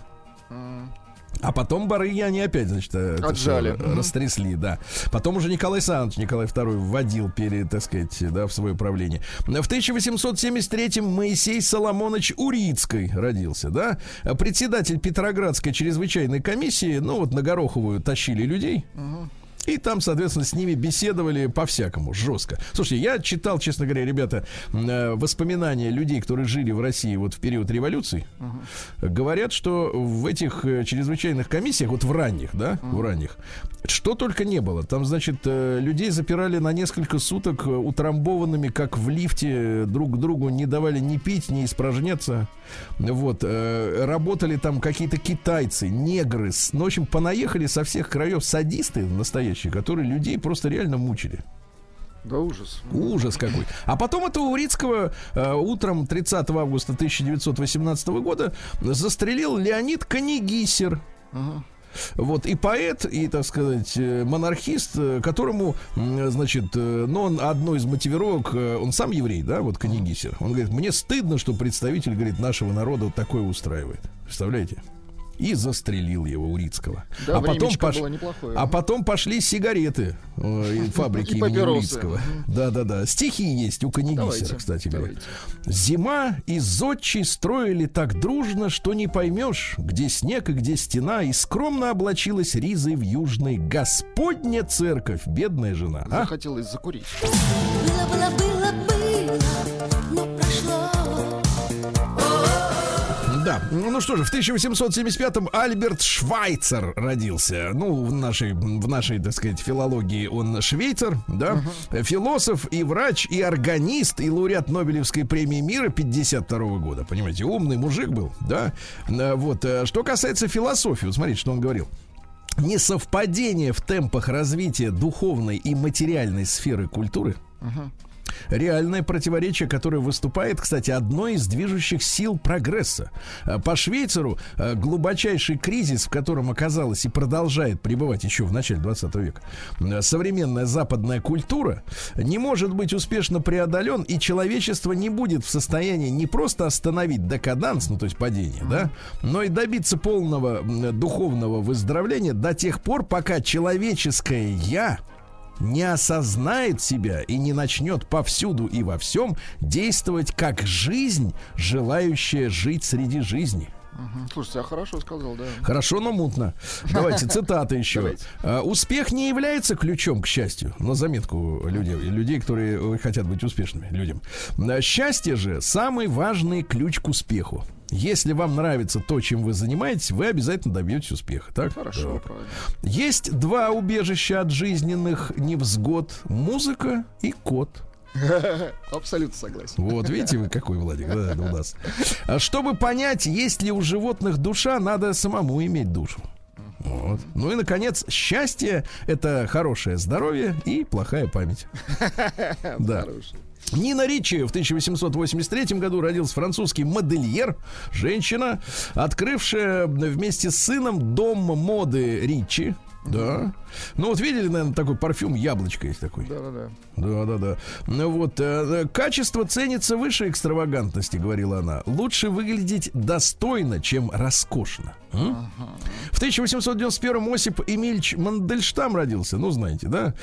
А потом Барыяне опять, значит, э, Отжали. Все, растрясли, да. Потом уже Николай Александрович Николай II вводил, перед, так сказать, да, в свое правление. В 1873-м Моисей Соломонович Урицкой родился, да. Председатель Петроградской чрезвычайной комиссии, ну вот на Гороховую тащили людей. Угу. И там, соответственно, с ними беседовали по-всякому, жестко. Слушайте, я читал, честно говоря, ребята, э, воспоминания людей, которые жили в России вот в период революции. Uh-huh. Говорят, что в этих э, чрезвычайных комиссиях, вот в ранних, да, uh-huh. в ранних, что только не было. Там, значит, э, людей запирали на несколько суток утрамбованными, как в лифте, друг другу не давали ни пить, ни испражняться. Вот. Работали там какие-то китайцы, негры. Ну, в общем, понаехали со всех краев садисты настоящие настоящие, которые людей просто реально мучили. Да ужас. Ужас какой. А потом этого Урицкого э, утром 30 августа 1918 года застрелил Леонид Канигисер. Ага. Вот, и поэт, и, так сказать, э, монархист, э, которому, значит, э, ну, он одной из мотивировок, он сам еврей, да, вот Канигисер. Он говорит, мне стыдно, что представитель, говорит, нашего народа вот такое устраивает. Представляете? И застрелил его Урицкого. Да, а, потом пош... а потом пошли сигареты э, *laughs* фабрики имени Урицкого. Да-да-да. Стихи есть у Канигисера, кстати говоря. Зима и зодчий строили так дружно, что не поймешь, где снег и где стена, и скромно облачилась ризой в южной Господня церковь, бедная жена. А? Захотелось закурить. Было, было, было, было, ну что же, в 1875-м Альберт Швайцер родился. Ну, в нашей, в нашей, так сказать, филологии он швейцар, да, uh-huh. философ и врач, и органист, и лауреат Нобелевской премии мира 52 -го года. Понимаете, умный мужик был, да. Э, вот, э, что касается философии, вот смотрите, что он говорил несовпадение в темпах развития духовной и материальной сферы культуры uh-huh реальное противоречие, которое выступает, кстати, одной из движущих сил прогресса. А по Швейцару а, глубочайший кризис, в котором оказалась и продолжает пребывать еще в начале 20 века, а, современная западная культура не может быть успешно преодолен, и человечество не будет в состоянии не просто остановить декаданс, ну то есть падение, да, но и добиться полного духовного выздоровления до тех пор, пока человеческое я не осознает себя и не начнет повсюду и во всем действовать как жизнь, желающая жить среди жизни. Слушайте, а хорошо сказал, да. Хорошо, но мутно. Давайте цитаты еще. А, успех не является ключом к счастью. На заметку людей, людей, которые хотят быть успешными людям. Счастье же самый важный ключ к успеху. Если вам нравится то, чем вы занимаетесь, вы обязательно добьетесь успеха. Так? Хорошо, да. правильно. Есть два убежища от жизненных невзгод: музыка и кот. *laughs* Абсолютно согласен. Вот, видите, вы какой, Владик, да, у нас. А чтобы понять, есть ли у животных душа, надо самому иметь душу. Вот. Ну и, наконец, счастье – это хорошее здоровье и плохая память. *laughs* Да. Хороший. Нина Ричи в 1883 году родился французский модельер, женщина, открывшая вместе с сыном дом моды Ричи. Да. Ну вот видели, наверное, такой парфюм яблочко есть такой. Да-да-да. Да, да, да. Ну вот, э, качество ценится выше экстравагантности, говорила она. Лучше выглядеть достойно, чем роскошно. М? В 1891 Осип Эмильч Мандельштам родился, ну знаете, да?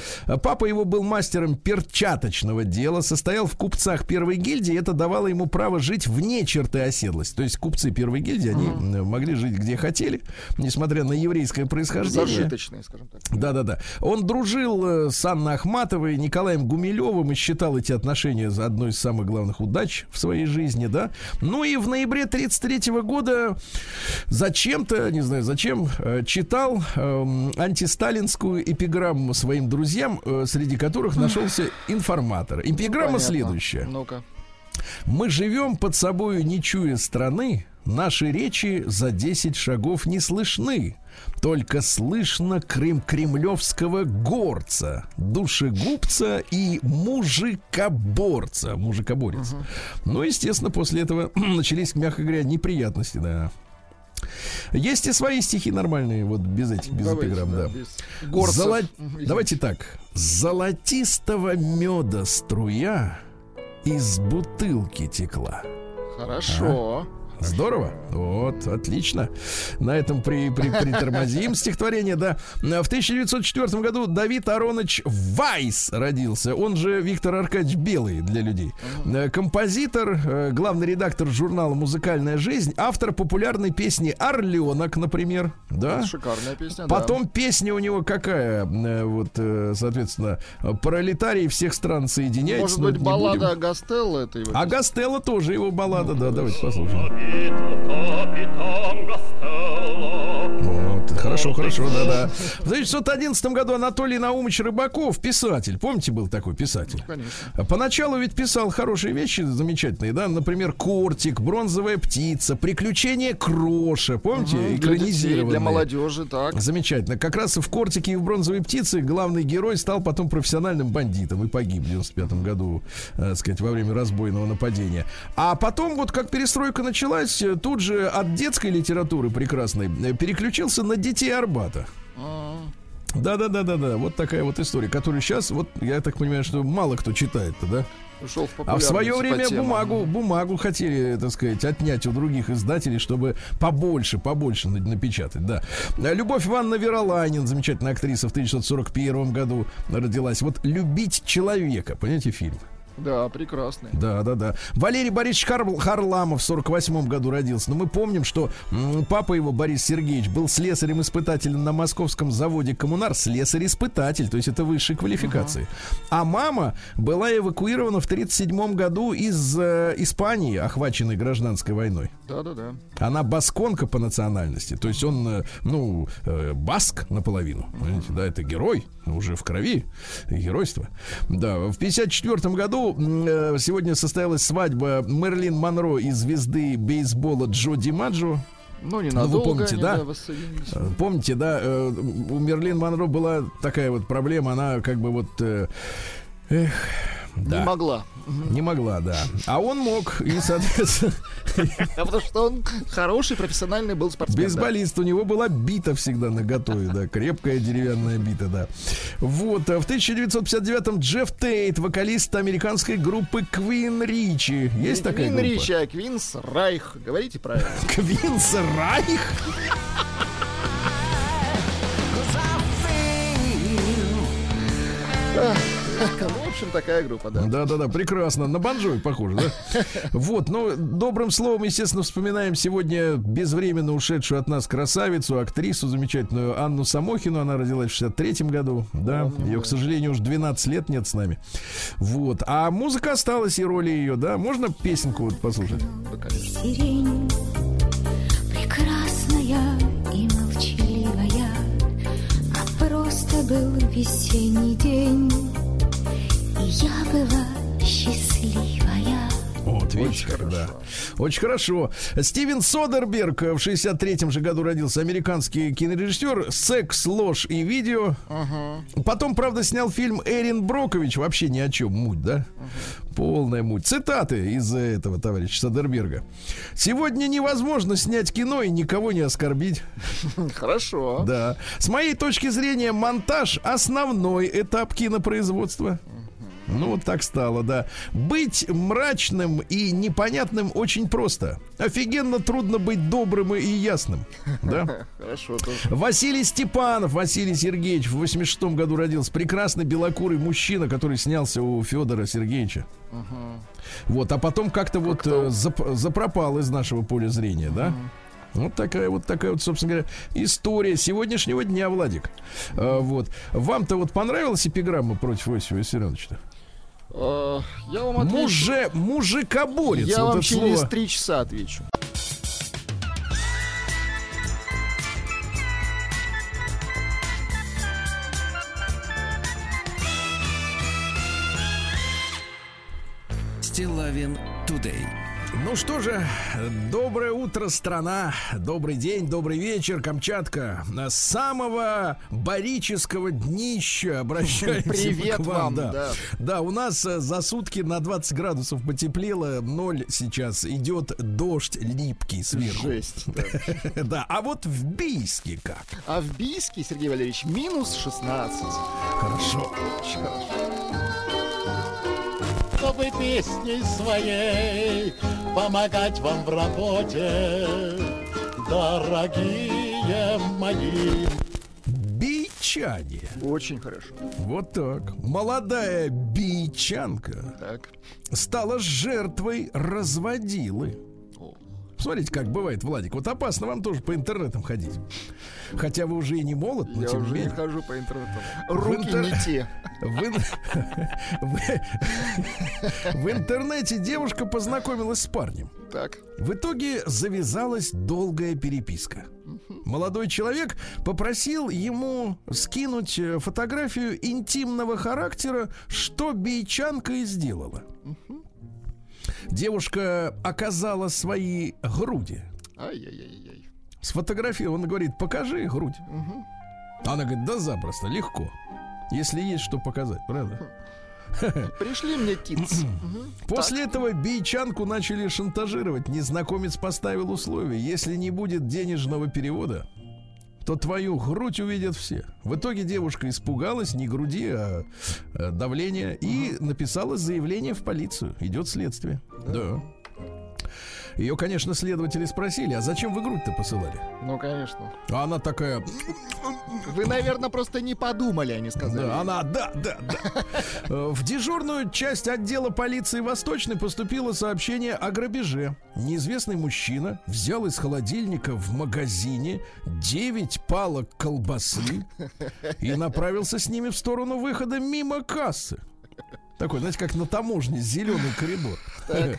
Папа его был мастером перчаточного дела, состоял в купцах первой гильдии, это давало ему право жить вне черты оседлости. То есть купцы первой гильдии, они м, могли жить где хотели, несмотря на еврейское происхождение. Зажиточные, скажем так. Да-да-да. Он дружил э, с Анной Ахматовой, Николаем Гумилевым и считал эти отношения за одной из самых главных удач в своей жизни, да. Ну и в ноябре 33 года зачем-то, не знаю зачем, э, читал эм, антисталинскую эпиграмму своим друзьям, э, среди которых нашелся информатор. Эпиграмма Понятно. следующая. Ну-ка. Мы живем под собою, не чуя страны, наши речи за 10 шагов не слышны. Только слышно крым кремлевского горца, душегубца и мужикоборца. Мужикоборец. Ну, естественно, после этого *clears throat* начались, мягко говоря, неприятности, да. Есть и свои стихи нормальные, вот без этих, без Давайте, эпиграмм, да. без горцев. Золо-. Давайте так. Золотистого меда струя из бутылки текла. Хорошо. Здорово. Вот, отлично. На этом при, при, притормозим стихотворение, да. В 1904 году Давид Аронович Вайс родился. Он же Виктор Аркадьевич Белый для людей. Э, Композитор, э, главный редактор журнала «Музыкальная жизнь», автор популярной песни «Орленок», например. Да? Шикарная песня, да. Потом песня у него какая? Э, Вот, соответственно, «Пролетарии всех стран соединяются». Может быть, баллада. Агастелла это его А песня? Гастелло тоже его баллада, да, давайте послушаем. Хорошо, хорошо, да-да. В 1911 году Анатолий Наумович Рыбаков, писатель, помните, был такой писатель? Конечно. Поначалу ведь писал хорошие вещи замечательные, да, например, «Кортик», «Бронзовая птица», «Приключения Кроша», помните, Для детей, экранизированные. для молодежи, так. Замечательно. Как раз в «Кортике» и в «Бронзовой птице» главный герой стал потом профессиональным бандитом и погиб в 95 году, э, сказать, во время разбойного нападения. А потом, вот как перестройка началась, э, тут же от детской литературы прекрасной э, переключился на детей Арбата. А, Да-да-да-да-да, вот такая вот история, которую сейчас, вот я так понимаю, что мало кто читает-то, да? Ушел в А в свое время бумагу, бумагу хотели, так сказать, отнять у других издателей, чтобы побольше, побольше на- напечатать, да. А Любовь Ивановна Веролайнин, замечательная актриса, в 1941 году родилась. Вот «Любить человека», понимаете, фильм? Да, прекрасный. Да, да, да. Валерий Борисович Хар- Харламов в 48 году родился. Но мы помним, что папа его, Борис Сергеевич, был слесарем-испытателем на московском заводе «Коммунар». Слесарь-испытатель, то есть это высшей квалификации. А мама была эвакуирована в 37 году из э, Испании, охваченной гражданской войной. Да-да-да. Она басконка по национальности. То есть он, э, ну, э, баск наполовину. Понимаете, да, это герой, уже в крови, геройство. Да, в 54 году э, сегодня состоялась свадьба Мерлин Монро и звезды бейсбола Джо Димаджо. Ну, ненадолго помните, они, да? воссоединились. Э, Помните, да, э, у Мерлин Монро была такая вот проблема, она как бы вот... эх, да. Не могла. Не могла, да. А он мог, и, соответственно, А потому что он хороший профессиональный был спортсмен. да. Бейсболист, у него была бита всегда на готове, да, крепкая деревянная бита, да. Вот, а в 1959-м Джефф Тейт, вокалист американской группы Queen Ричи. Есть такая Квин группа? Ричи, а Квинс Райх. Говорите правильно. Квинс Райх? Ну, в общем, такая группа, да. Да-да-да, прекрасно. На Бонжови похоже, да? *laughs* Вот, ну, добрым словом, естественно, вспоминаем сегодня безвременно ушедшую от нас красавицу, актрису замечательную Анну Самохину. Она родилась в 63-м году, да. Ее, к сожалению, уже 12 лет нет с нами. Вот. А музыка осталась и роли ее, да. Можно песенку вот послушать? Да, конечно. Сирень прекрасная и молчаливая, А просто был весенний день, я была счастливая. Вот, видите, Очень да. хорошо. Очень хорошо. Стивен Содерберг в 63-м же году родился. Американский кинорежиссер. Секс, ложь и видео. Потом, правда, снял фильм Эрин Брокович. Вообще ни о чем. Муть, да? Полная муть. Цитаты из этого товарища Содерберга. Сегодня невозможно снять кино и никого не оскорбить. *laughs* Хорошо. Да. С моей точки зрения, монтаж основной этап кинопроизводства. Ну, вот так стало, да. Быть мрачным и непонятным очень просто. Офигенно трудно быть добрым и ясным. Да? *laughs* Хорошо тоже. Василий Степанов, Василий Сергеевич, в 86 году родился. Прекрасный белокурый мужчина, который снялся у Федора Сергеевича. Вот, а потом как-то вот э, зап- запропал из нашего поля зрения, да? Вот такая вот такая вот, собственно говоря, история сегодняшнего дня, Владик. А, вот. Вам-то вот понравилась эпиграмма против Иосифа Виссарионовича? Э, Я вам отвечу. Муже, мужикоборец. Я вот вам через слово. три часа отвечу. Стилавин Тудей. Ну что же, доброе утро, страна, добрый день, добрый вечер, Камчатка. С самого барического днища обращаемся *laughs* Привет к вам. вам, да. да. Да, у нас э, за сутки на 20 градусов потеплело, ноль сейчас, идет дождь липкий сверху. Жесть. да. *laughs* Да, а вот в Бийске как? А в Бийске, Сергей Валерьевич, минус 16. Хорошо. Очень хорошо. чтобы песней своей помогать вам в работе, дорогие мои. Бичане. Очень хорошо. Вот так. Молодая бичанка Так. стала жертвой разводилы. Смотрите, как бывает, Владик. Вот опасно вам тоже по интернетам ходить. Хотя вы уже и не молод, но Я тем не уже не менее. хожу по интернету. Руки интер- не те. В, ин- в- в интернете девушка познакомилась с парнем. Так. В итоге завязалась долгая переписка. Молодой человек попросил ему скинуть э, фотографию интимного характера, что бейчанка и сделала. Девушка оказала свои груди. Ай-яй-яй-яй. Сфотографировал, он говорит, покажи грудь. Она говорит, да запросто, легко. Если есть что показать, правда? *laughs* Пришли мне. Мгм. После этого бейчанку начали шантажировать. Незнакомец поставил условие. Если не будет денежного перевода, то твою грудь увидят все. В итоге девушка испугалась не груди, а, а давления и написала заявление в полицию. Идет следствие. Да. Ее, конечно, следователи спросили, а зачем вы грудь-то посылали? Ну, конечно. А она такая, Вы, наверное, просто не подумали, они сказали. Да, она, да, да, да. Э, В дежурную часть отдела полиции Восточной поступило сообщение о грабеже. Неизвестный мужчина взял из холодильника в магазине 9 палок колбасы и направился с ними в сторону выхода мимо кассы. Такой, знаете, как на таможне, зеленый коридор. *laughs*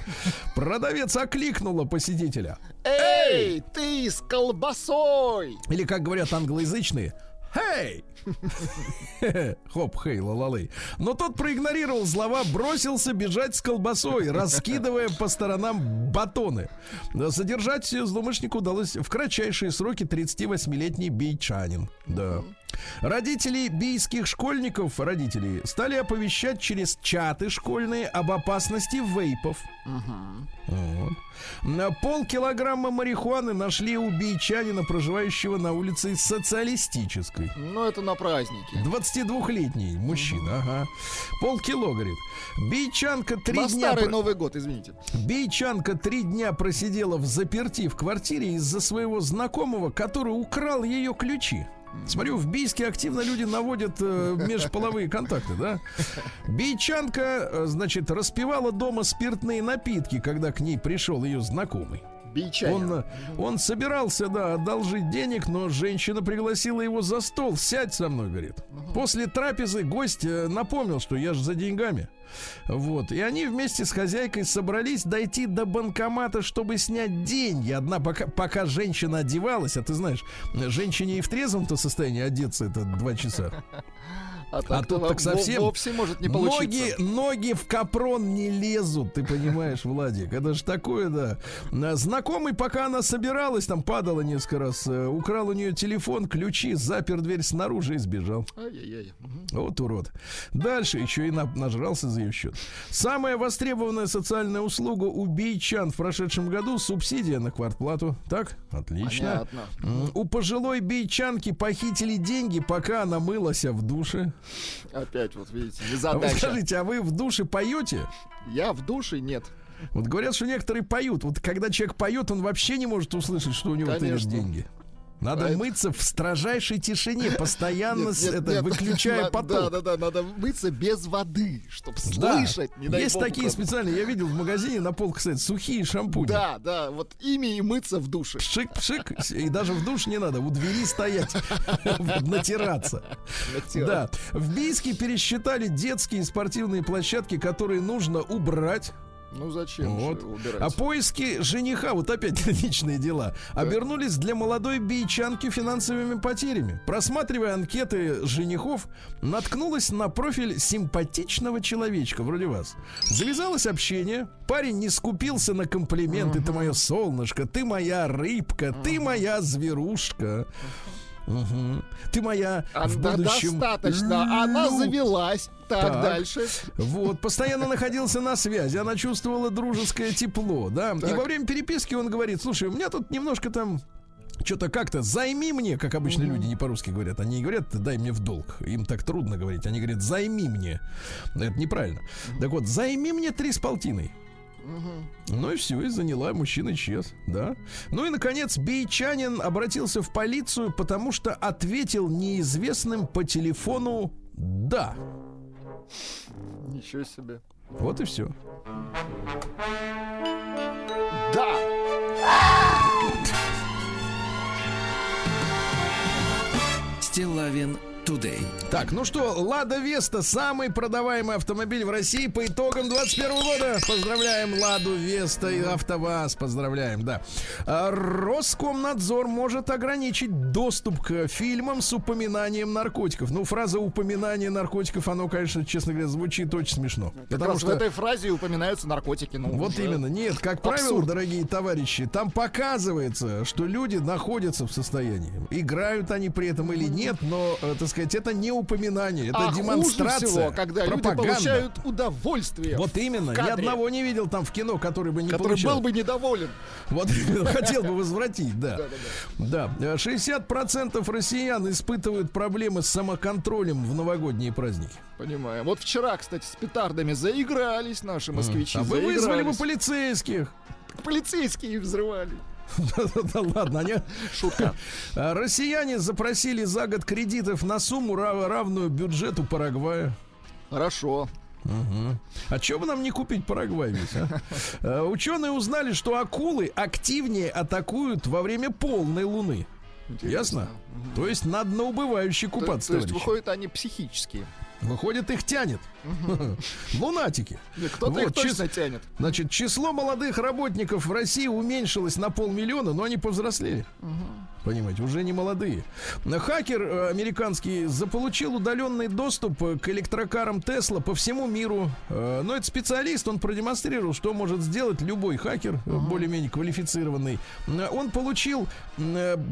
Продавец окликнула посетителя. Эй, ты с колбасой! Или, как говорят англоязычные, «Хей!» *laughs* Хоп, хей, ла-ла-лей. Но тот проигнорировал слова, бросился бежать с колбасой, раскидывая по сторонам батоны. Содержать злоумышленнику удалось в кратчайшие сроки 38-летний бейчанин. Да. Родители бийских школьников, родители, стали оповещать через чаты школьные об опасности вейпов. Вот. На полкилограмма марихуаны нашли у бийчанина, проживающего на улице Социалистической. Ну, это на празднике. 22-летний мужчина, ага. Полкило, говорит. Бийчанка три На дня... старый про- Новый год, извините. Бейчанка три дня просидела в заперти в квартире из-за своего знакомого, который украл ее ключи. Смотрю, в Бийске активно люди наводят э, межполовые контакты, да? Бейчанка, э, значит, распивала дома спиртные напитки, когда к ней пришел ее знакомый. Он, э, он собирался, да, одолжить денег, но женщина пригласила его за стол. Сядь со мной, говорит. После трапезы гость э, напомнил, что я же за деньгами. Вот. И они вместе с хозяйкой собрались дойти до банкомата, чтобы снять деньги. Одна, пока, пока женщина одевалась, а ты знаешь, женщине и в трезвом-то состоянии одеться это два часа. *laughs* А, так тут так совсем вовсе может не получиться. Ноги, ноги в капрон не лезут, ты понимаешь, Владик. Это же такое, да. А, Знакомый, пока она собиралась, там падала несколько раз, э, украл у нее телефон, ключи, запер дверь снаружи и сбежал. Ай-яй-яй. Вот урод. Дальше еще и на- нажрался за ее счет. Самая востребованная социальная услуга у бичан в прошедшем году субсидия на квартплату. Так? Отлично. Понятно. У пожилой бичанки похитили деньги, пока она мылась в душе. Опять вот видите, А вы задача. скажите, а вы в душе поете? Я в душе нет. Вот говорят, что некоторые поют. Вот когда человек поет, он вообще не может услышать, что у него Конечно. деньги. Надо А это- мыться в строжайшей тишине, постоянно Нет, нет, это, нет. выключая Да, поток. Да, да, да, надо мыться без воды, чтобы Да. слышать. Не Есть бог, такие там. специальные, я видел в магазине на полках стоят сухие шампуни. Да, да, вот ими и мыться в душе. Пшик-пшик, и даже в душ не надо, у двери стоять, *laughs* натираться. Да, в Бийске пересчитали детские спортивные площадки, которые нужно убрать. Ну зачем Вот. убирать? А поиски жениха, вот опять *laughs* личные дела, обернулись для молодой бичанки финансовыми потерями. Просматривая анкеты женихов, наткнулась на профиль симпатичного человечка, вроде вас. Завязалось общение, парень не скупился на комплименты. Ты мое солнышко, ты моя рыбка, ты моя зверушка. Мгм. Ты моя А, в да, будущем достаточно. Она завелась. Так, Так. дальше. вот, постоянно находился на связи, она чувствовала дружеское тепло, да. И во время переписки он говорит, слушай, у меня тут немножко там что-то как-то займи мне, как обычно люди не по-русски говорят. Они не говорят, дай мне в долг. Им так трудно говорить. Они говорят, займи мне. Это неправильно. Так вот, займи мне три с полтиной. Ну и все, и заняла, мужчина исчез, да. Ну и, наконец, бейчанин обратился в полицию, потому что ответил неизвестным по телефону «да». Ничего себе. Вот и все. Да. Стилавин Today. Так, ну что, Лада Веста самый продаваемый автомобиль в России по итогам 21 года. Поздравляем Ладу Веста и АвтоВАЗ. Поздравляем, да. А, Роскомнадзор может ограничить доступ к фильмам с упоминанием наркотиков. Ну, фраза упоминание наркотиков, оно, конечно, честно говоря, звучит очень смешно. Как Потому раз что в этой фразе упоминаются наркотики. Ну, вот уже. именно. Нет, как правило, Абсурд. дорогие товарищи, там показывается, что люди находятся в состоянии. Играют они при этом или нет, но, э, так сказать, это не упоминание, это а демонстрация. хуже всего, когда люди пропаганда. получают удовольствие. Вот именно. Ни одного не видел там в кино, который бы не который получал. был бы недоволен. Вот *laughs* хотел бы возвратить, да. Да. Э, 60% россиян испытывают проблемы с самоконтролем в новогодние праздники. Понимаю. Вот вчера, кстати, с петардами заигрались наши москвичи. А вы вызвали бы полицейских. Полицейские взрывали. *laughs* Да ладно, они... Шутка. *laughs* А, Россияне запросили за год кредитов на сумму рав- равную бюджету Парагвая. Хорошо. А чего бы нам не купить Парагвай ведь, а? *laughs* А, Ученые узнали, что акулы активнее атакуют во время полной луны. Ясно? То есть надо на убывающий То, купаться, то есть, товарищи. выходит, они психические. Выходит, их тянет. *laughs* Лунатики. Кто-то Вот, их точно чис- тянет. Значит, число молодых работников в России уменьшилось на полмиллиона, но они повзрослели. Понимаете, уже не молодые. Хакер э, американский заполучил удаленный доступ э, к электрокарам Тесла по всему миру. Э, Но это специалист, он продемонстрировал, что может сделать любой хакер, э, более-менее квалифицированный. Он получил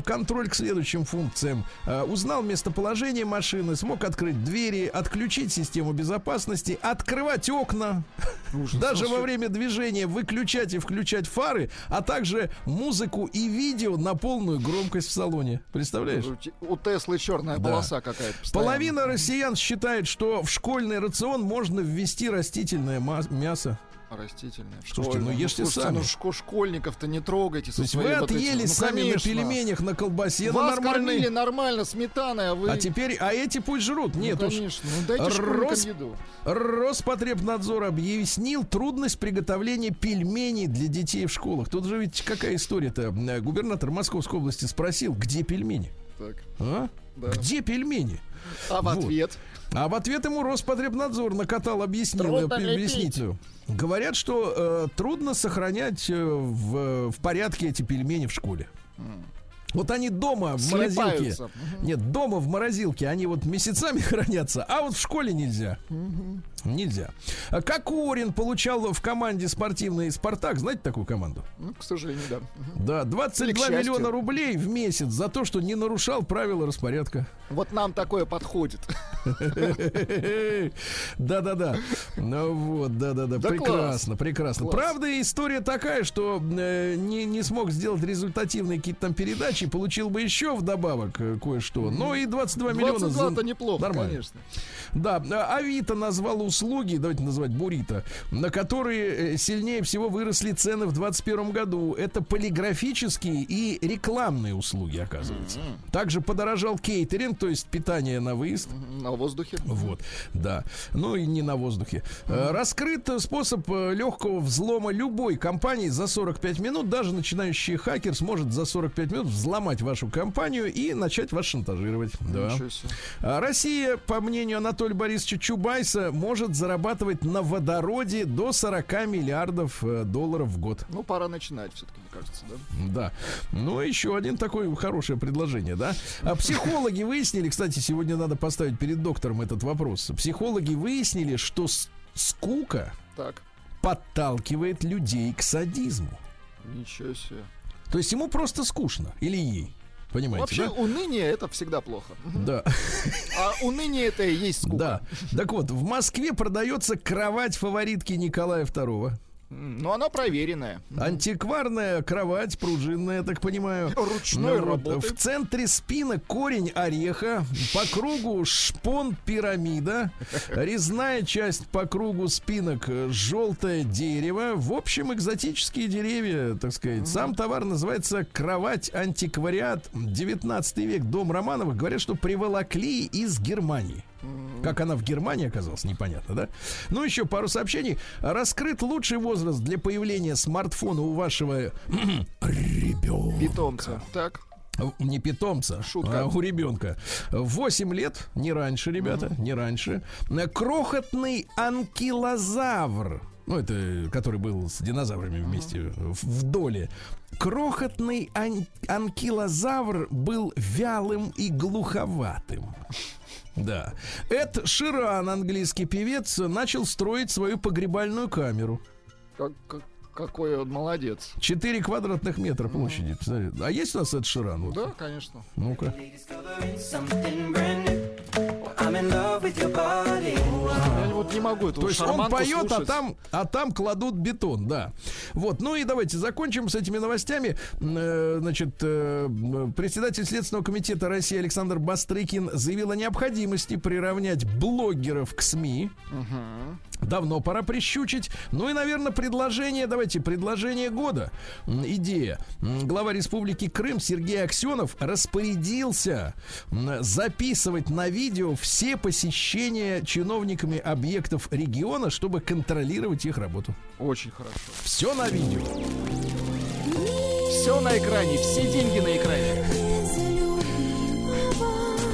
контроль к следующим функциям. Узнал местоположение машины, смог открыть двери, отключить систему безопасности, открывать окна, *laughs* даже во время движения выключать и включать фары, а также музыку и видео на полную громкость в салоне. Представляешь? У Теслы черная Да. полоса какая-то. постоянно. Половина россиян считает, что в школьный рацион можно ввести растительное мясо. Растительная. Слушайте, ну Школьная. ешьте слушайте, сами. Ну шко- школьников-то не трогайте со То есть вы вот отъели ну, сами конечно. на пельменях, на колбасе, на Вас нормальной... кормили нормально сметаной, а вы... А теперь, а эти пусть жрут. Ну, Нет уж. конечно. Ну, дайте Рос- еду. Роспотребнадзор объяснил трудность приготовления пельменей для детей в школах. Тут же ведь какая история-то? Э, Губернатор Московской области спросил, где пельмени? Так. А? Да. Где пельмени? А в Вот. ответ? А в ответ ему Роспотребнадзор накатал объяснил, Трудно э, лепить. Говорят, что э, трудно сохранять э, в, в порядке эти пельмени в школе. Вот они дома в морозилке. Нет, дома в морозилке они вот месяцами *laughs* хранятся, а вот в школе нельзя. Нельзя. А Кокорин получал в команде спортивный Спартак. Знаете такую команду? Ну, к сожалению, да. Мгм. Да, Или 22 к счастью. миллиона рублей в месяц за то, что не нарушал правила распорядка. Вот нам такое подходит. *laughs* Да-да-да. Ну вот, да-да-да. Да Прекрасно, прекрасно. Правда, история такая, что э, не смог сделать результативные какие-то там передачи, получил бы еще вдобавок э, кое-что. Но и 22 миллиона... за- 22-то неплохо, Нормально. конечно. Да, а, Авито назвал услуги, давайте называть Бурита, на которые э, сильнее всего выросли цены в 2021 году. Это полиграфические и рекламные услуги, оказывается. Также подорожал кейтеринг, то есть питание на выезд. На воздухе. Вот, да. Ну и не на воздухе. Э, Раскрыт э, способ э, легкого взлома любой компании за 45 минут. Даже начинающий хакер сможет за 45 минут взломать вашу компанию и начать вас шантажировать. Да. А Россия, по мнению Анатолия Борисовича Чубайса, может зарабатывать на водороде до 40 миллиардов э, долларов в год. Ну, пора начинать все-таки, мне кажется, да? Да. Ну, еще один такое хорошее предложение, да? А психологи выяснили, кстати, сегодня надо поставить перед доктором этот вопрос. Психологи выяснили, что скука Так, подталкивает людей к садизму. ничего себе. То есть ему просто скучно. Или ей. Понимаете, Вообще, да? уныние это всегда плохо. Да. А уныние это и есть скука. Да. Так вот, в Москве продается кровать фаворитки Николая II. Но она проверенная. Антикварная кровать, пружинная, так понимаю. Ручной Ну работы. В центре спина корень ореха, по кругу шпон пирамида, резная часть по кругу спинок желтое дерево. В общем, экзотические деревья, так сказать. Сам товар называется кровать антиквариат 19 век, дом Романовых. Говорят, что приволокли из Германии. Как она в Германии оказалась, непонятно, да? Ну, еще пару сообщений. Раскрыт лучший возраст для появления смартфона у вашего *clears throat* ребенка. Питомца. Так. Не питомца, Шутка. а у ребенка. 8 лет, не раньше, ребята, не раньше. Крохотный анкилозавр. Ну, это который был с динозаврами вместе в, в доле. Крохотный ан- анкилозавр был вялым и глуховатым. Да. Эд Ширан, английский певец, начал строить свою погребальную камеру. Как- как- какой он молодец. 4 квадратных метра площади. Посмотри. А есть у нас Эд Ширан? Вот? Да, конечно. Ну-ка. Не могу эту То есть он поет, а там, а там кладут бетон, да. Вот, ну и давайте закончим с этими новостями. Э, Значит, э, председатель Следственного комитета России Александр Бастрыкин заявил о необходимости приравнять блогеров к СМИ. Давно пора прищучить. Ну и, наверное, предложение, давайте, предложение года. Идея. Глава Республики Крым Сергей Аксенов распорядился записывать на видео все посещения чиновниками объектов региона, чтобы контролировать их работу. Очень хорошо. Все на видео. Все на экране, все деньги на экране.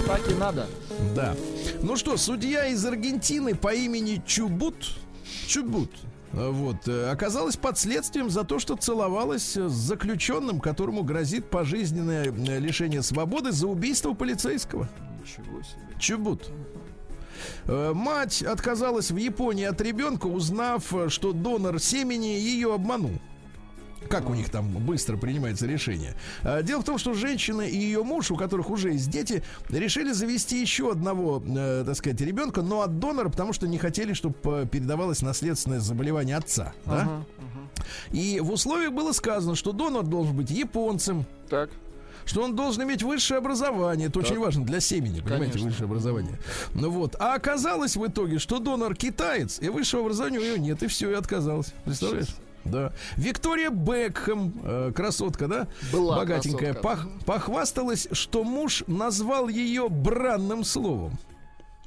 Так и надо. Да. Ну что, судья из Аргентины по имени Чубут, Чубут, вот, э, оказалась под следствием за то, что целовалась с заключенным, которому грозит пожизненное э, лишение свободы за убийство полицейского. Ничего себе. Чубут. Э, Мать отказалась в Японии от ребенка, узнав, э, что донор семени ее обманул. Как у них там быстро принимается решение? А, Дело в том, что женщина и ее муж, у которых уже есть дети, решили завести еще одного, э, так сказать, ребенка, но от донора, потому что не хотели, чтобы передавалось наследственное заболевание отца. Да? И в условиях было сказано, что донор должен быть японцем, Так. Что он должен иметь высшее образование. Это очень важно для семени, понимаете, Конечно. высшее образование. Ну вот. А оказалось в итоге, что донор китаец, и высшего образования у нее нет, и все, и отказалась. Представляешь? Да. Виктория Бекхэм, э, красотка, да? Была Богатенькая, красотка. пох- похвасталась, что муж назвал ее бранным словом.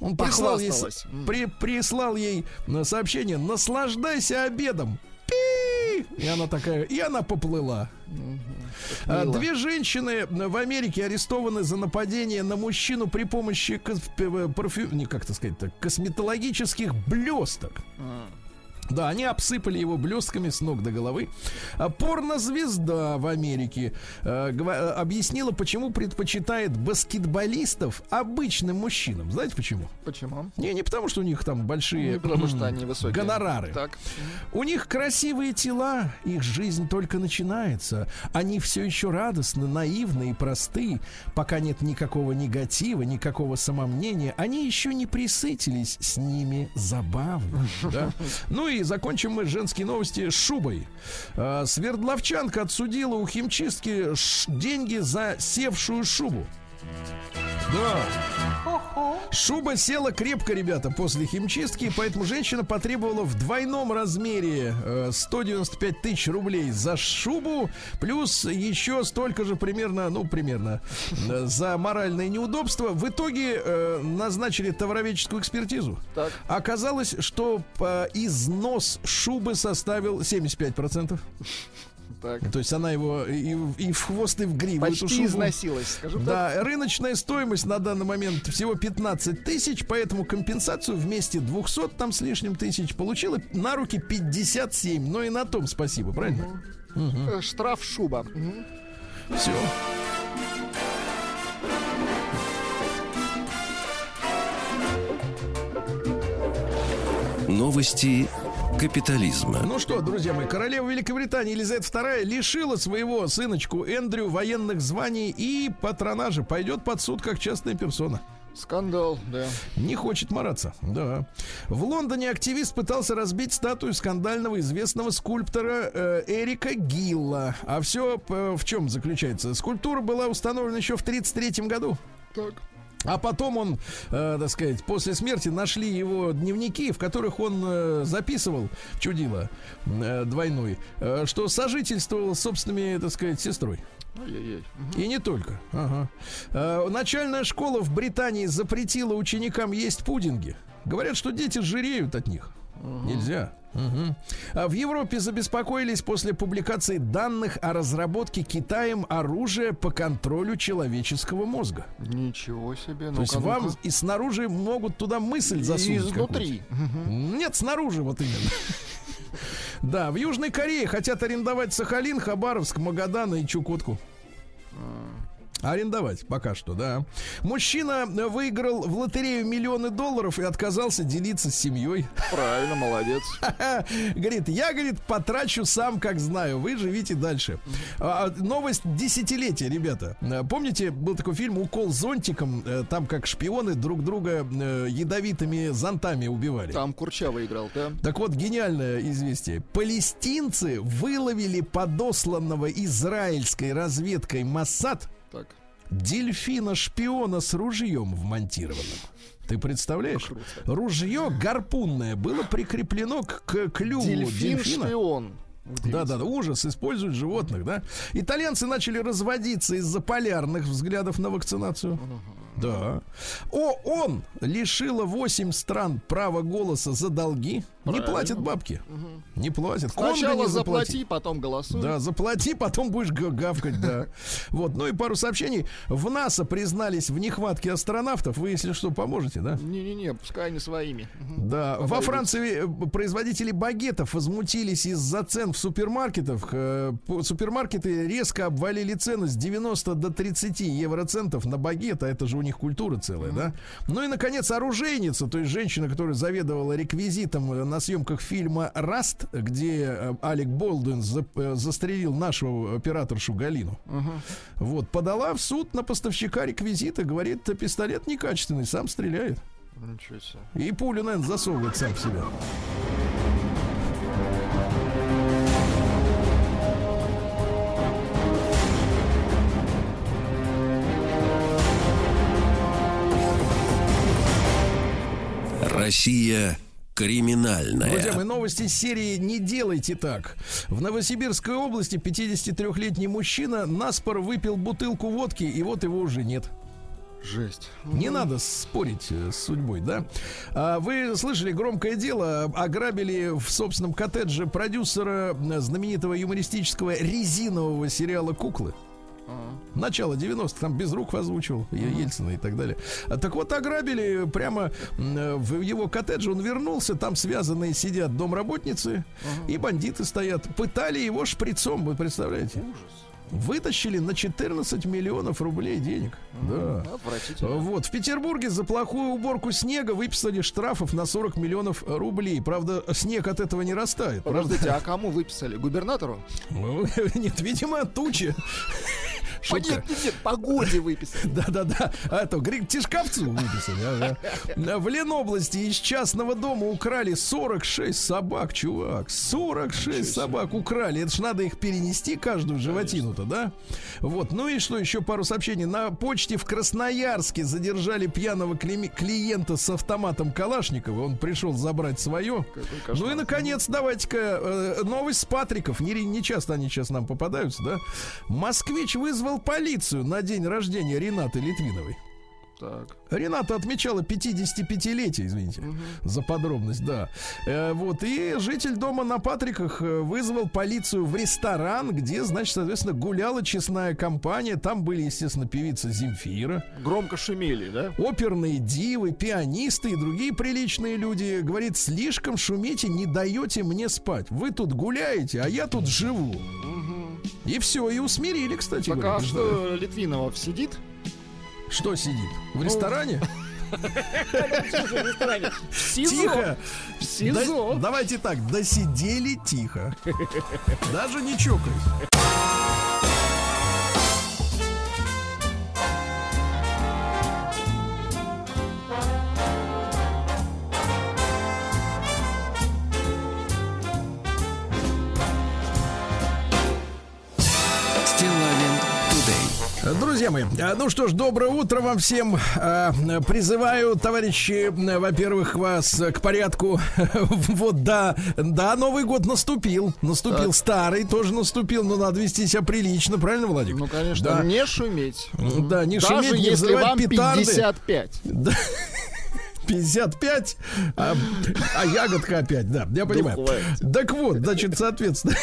Он прислал ей, при- прислал ей э, сообщение «Наслаждайся обедом». Пи! И она такая, и она поплыла. А, мило. Две женщины в Америке арестованы за нападение на мужчину при помощи п- парфю- не как это сказать так, косметологических блесток. Да, они обсыпали его блестками с ног до головы. А Порнозвезда в Америке э, э, объяснила, почему предпочитает баскетболистов обычным мужчинам. Знаете почему? Почему? Не, не потому, что у них там большие Не потому что они высокие. гонорары. Так. У них красивые тела, их жизнь только начинается. Они все еще радостны, наивны и просты. Пока нет никакого негатива, никакого самомнения, они еще не присытились с ними забавно. да. *laughs* Ну и закончим мы женские новости шубой. А, Свердловчанка отсудила у химчистки деньги за севшую шубу. Да. Шуба села крепко, ребята, после химчистки, поэтому женщина потребовала в двойном размере э, 195 тысяч рублей за шубу, плюс еще столько же примерно, ну, примерно, э, за моральное неудобство. В итоге э, назначили товароведческую экспертизу. Так. Оказалось, что э, износ шубы составил 75%. Так. То есть она его и, в- и в хвост, и в гриву. эту Почти шубу. износилась, скажем так. Да, рыночная стоимость на данный момент всего 15 тысяч, поэтому компенсацию вместе 200 там с лишним тысяч получила на руки 57. Ну и на том спасибо, правильно? Э, Штраф шуба. Мгм. Все. Новости капитализма. Ну что, друзья мои, королева Великобритании Елизавета II лишила своего сыночку Эндрю военных званий и патронажа. Пойдет под суд как частная персона. Скандал, да. Не хочет мараться, да. В Лондоне активист пытался разбить статую скандального известного скульптора э, Эрика Гилла. А все в чем заключается? Скульптура была установлена еще в 1933 году. Так. А потом он, э, так сказать, после смерти нашли его дневники, в которых он э, записывал, чудило э, двойной, э, что сожительствовал с собственными, так сказать, сестрой. И не только. Ага. Э, начальная школа в Британии запретила ученикам есть пудинги. Говорят, что дети жиреют от них. Нельзя. Мгм. А в Европе забеспокоились после публикации данных о разработке Китаем оружия по контролю человеческого мозга. Ничего себе. То есть вам и снаружи могут туда мысль И засунуть. изнутри. какую-то. Нет, снаружи вот именно. Да, в Южной Корее хотят арендовать Сахалин, Хабаровск, Магадан и Чукотку. Арендовать пока что, да. Мужчина выиграл в лотерею миллионы долларов и отказался делиться с семьей. Правильно, молодец. *laughs* Говорит, я, говорит, потрачу сам, как знаю. Вы живите дальше. А, новость десятилетия, ребята. Э, Помните, был такой фильм «Укол зонтиком», э, там как шпионы друг друга э, ядовитыми зонтами убивали. Там Курчава играл, да? Так вот, гениальное известие. Палестинцы выловили подосланного израильской разведкой Массад Так. дельфина-шпиона с ружьем вмонтированным. Ты представляешь? Ружье гарпунное было прикреплено к, клюву дельфина. Дельфин-шпион. Да, да, да, ужас, используют животных, да. Итальянцы начали разводиться из-за полярных взглядов на вакцинацию. Да. ООН лишила 8 стран права голоса за долги. Не Правильно. платят бабки. Не платят. Сначала не заплати, заплати. потом голосуй. Да, заплати, потом будешь га- гавкать, да. *laughs* Вот, ну и пару сообщений. В НАСА признались в нехватке астронавтов. Вы, если что, поможете, да? Не-не-не, пускай они своими. Да, во. Франции э, производители багетов возмутились из-за цен в супермаркетах. Э, Супермаркеты резко обвалили цены с 90 до 30 евроцентов на багет, а это же у них культура целая, да? Ну и, наконец, оружейница, то есть женщина, которая заведовала реквизитом э, на съемках фильма «Раст», где э, Алек Болдуин за- э, застрелил нашу операторшу Галину. Вот, подала в суд на поставщика реквизита, говорит, пистолет некачественный, сам стреляет. Ничего себе. И пулю, наверное, засовывает сам в себя. Россия криминальная. Друзья мои, новости серии «Не делайте так». В Новосибирской области 53-летний мужчина наспор выпил бутылку водки, и вот его уже нет. Жесть. Не надо спорить э, с судьбой, да? А вы слышали громкое дело? Ограбили в собственном коттедже продюсера э, знаменитого юмористического резинового сериала «Куклы». Начало 90-х, там без рук озвучивал Е- Ельцина и так далее. А, Так вот, ограбили прямо э, в его коттедж, он вернулся, там связанные сидят домработницы, и бандиты стоят. Пытали его шприцом, вы представляете? Вытащили на 14 миллионов рублей денег. Да. Вот, в Петербурге за плохую уборку снега выписали штрафов на 40 миллионов рублей. Правда, снег от этого не растает. правда? Подождите, а кому выписали? Губернатору? Ну, *laughs* Нет, видимо, тучи. Шутка. Нет, нет, нет, погоде выписали. *laughs* Да-да-да. А то Тишковцу выписали. ага. В Ленобласти из частного дома украли 46 собак, чувак. 46 собак украли. Это ж надо их перенести каждую животину-то, да? Вот. Ну и что, еще пару сообщений. На почте в Красноярске задержали пьяного клиента с автоматом Калашникова. Он пришел забрать свое. Ну и, наконец, давайте-ка э, новость с Патриков. Не, не часто они сейчас нам попадаются, да? Москвич вызвал полицию на день рождения Ренаты Литвиновой. Так. Рената отмечала 55-летие, извините, за подробность, да. Э, вот, и житель дома на Патриках э, вызвал полицию в ресторан, где, значит, соответственно, гуляла честная компания. Там были, естественно, певица Земфира, Громко шумели, да? оперные дивы, пианисты и другие приличные люди. Говорит, слишком шумите, не даете мне спать. Вы тут гуляете, а я тут живу. И все, и усмирили, кстати Так говоря. а Да. что, Литвинова сидит? Что сидит? В ресторане? СИЗО. Тихо! Давайте так, досидели тихо. Даже не чокаясь. Друзья мои, а, ну что ж, доброе утро вам всем. А, Призываю, товарищи, во-первых, вас к порядку. *laughs* Вот, да, да, Новый год наступил. Наступил старый, тоже наступил, но надо вести себя прилично, правильно, Владик? Ну, конечно, Да. не шуметь. Да, не Даже шуметь, не если вам петарды. 55. Да. *laughs* 55, а, а ягодка опять, да, я понимаю. хватит. Так вот, значит, соответственно,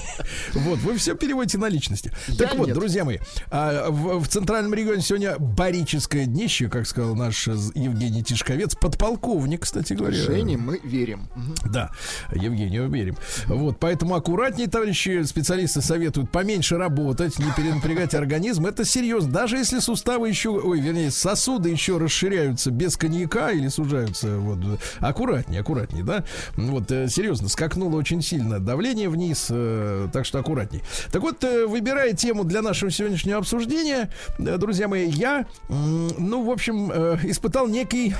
*laughs* вот, вы все переводите на личности. Я Так вот, нет. друзья мои, а, в, в центральном регионе сегодня барическое днище, как сказал наш э, Евгений Тишковец, подполковник, кстати говоря. Жене мы верим. Да, Евгению верим. Вот, поэтому аккуратнее, товарищи специалисты советуют поменьше работать, не перенапрягать организм. Это серьезно. Даже если суставы еще, ой, вернее, сосуды еще расширяются без коньяка или сужаются, вот, аккуратнее, аккуратнее, да. Вот, э, серьезно, скакнуло очень сильно давление вниз, э, так что аккуратней. Так вот, э, выбирая тему для нашего сегодняшнего обсуждения, друзья мои, я, ну, в общем, испытал некий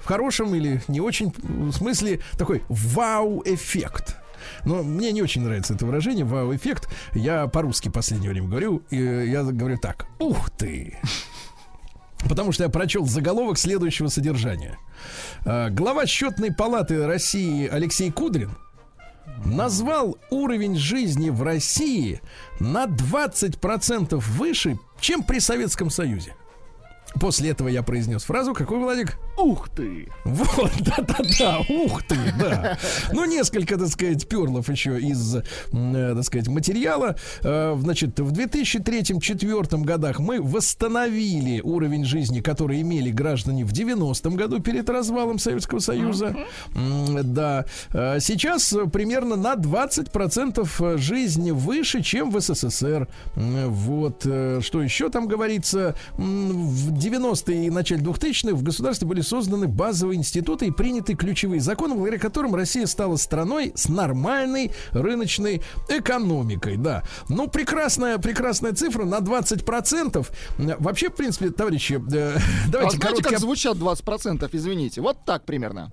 в хорошем или не очень смысле такой вау-эффект. Но мне не очень нравится это выражение, вау-эффект. Я по-русски последнее время говорю, и я говорю так, ух ты! Потому что я прочел заголовок следующего содержания. А, Глава счетной палаты России Алексей Кудрин назвал уровень жизни в России на 20% выше, чем при Советском Союзе. После этого я произнес фразу, какой, Владик? Ух ты! Вот, *laughs* да-да-да, ух ты, да. Ну, несколько, так сказать, перлов еще из, э, так сказать, материала. Э, Значит, в 2003-2004 годах мы восстановили уровень жизни, который имели граждане в 90-м году перед развалом Советского Союза. Да. Э, Сейчас примерно на 20% жизни выше, чем в СССР. Вот. Что еще там говорится? В 90-е и начале 2000-х в государстве были созданы базовые институты и приняты ключевые законы, благодаря которым Россия стала страной с нормальной рыночной экономикой. Да. Ну, прекрасная, прекрасная цифра на 20%. М, Вообще, в принципе, товарищи, э, *laughs* А давайте знаете, короткий как звучат 20%, извините? Вот так примерно. *laughs*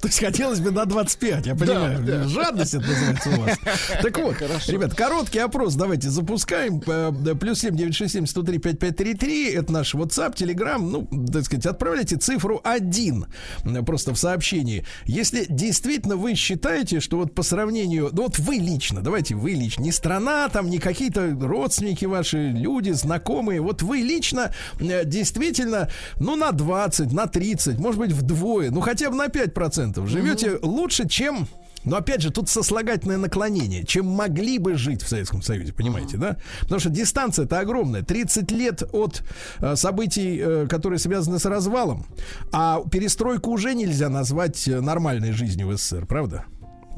То есть хотелось бы на 25, я понимаю. Жадность это называется у вас. *laughs* Так вот, ребят, короткий опрос давайте запускаем. Э, да, Плюс 7 967 103 5533. Это наш WhatsApp, Telegram. Ну, так сказать, отправляйте цифру 1 э, просто в сообщении. Если действительно вы считаете, что вот по сравнению... Ну, вот вы лично, давайте вы лично. Не страна там, не какие-то родственники ваши, люди, знакомые. Вот вы лично э, действительно, ну, на 20, на 30, может быть, вдвое, ну, хотя бы на 5% живете лучше, чем Но опять же, тут сослагательное наклонение, чем могли бы жить в Советском Союзе, понимаете, да? Потому что дистанция-то огромная. 30 лет от э, событий, э, которые связаны с развалом. А перестройку уже нельзя назвать э, нормальной жизнью в СССР, правда?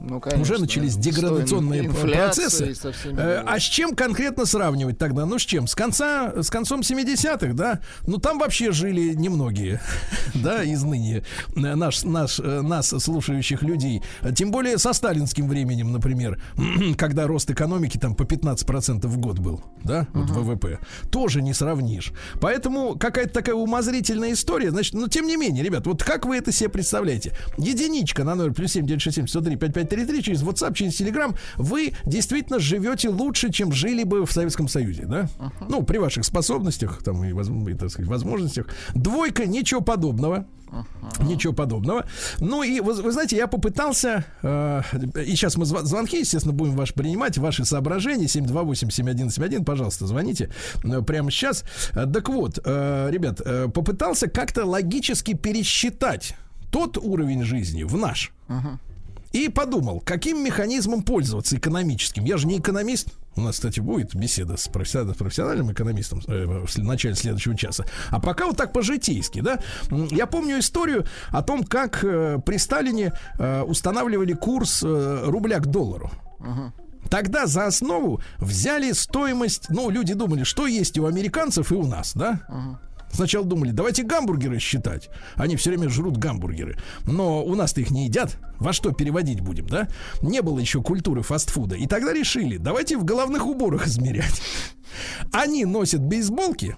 Ну, конечно. Уже начались деградационные процессы. всеми, Э. А с чем конкретно сравнивать тогда? Ну, с чем? С конца, с концом 70-х, да? Ну, там вообще жили немногие, *laughs* да, из ныне э, наш, наш, э, нас слушающих людей. Тем более со сталинским временем, например, *clears throat* когда рост экономики там по 15% в год был, да, вот ВВП. Тоже не сравнишь. Поэтому какая-то такая умозрительная история. Значит, но тем не менее, ребят, вот как вы это себе представляете? Единичка на номер плюс 7 967 103 5533 через WhatsApp, через Telegram. Вы действительно живете лучше, чем жили бы в Советском Союзе, да? Ну, при ваших способностях там и, и, так сказать, возможностях. Двойка, ничего подобного. Ничего подобного. Ну и вы, вы знаете, я попытался, э, и сейчас мы зв- звонки, естественно, будем ваши принимать, ваши соображения, 728-7171, пожалуйста, звоните э, прямо сейчас. Э, Так вот, э, ребят, э, попытался как-то логически пересчитать тот уровень жизни в наш. И подумал, каким механизмом пользоваться экономическим. Я же не экономист. У нас, кстати, будет беседа с профессиональным, профессиональным экономистом э, в начале следующего часа. А пока вот так по-житейски, да. Я помню историю о том, как э, при Сталине э, устанавливали курс э, рубля к доллару. Тогда за основу взяли стоимость, ну, люди думали, что есть у американцев, и у нас, да? Сначала думали, давайте гамбургеры считать. Они все время жрут гамбургеры. Но у нас-то их не едят. Во что переводить будем, да? Не было еще культуры фастфуда. И тогда решили, давайте в головных уборах измерять. Они носят бейсболки,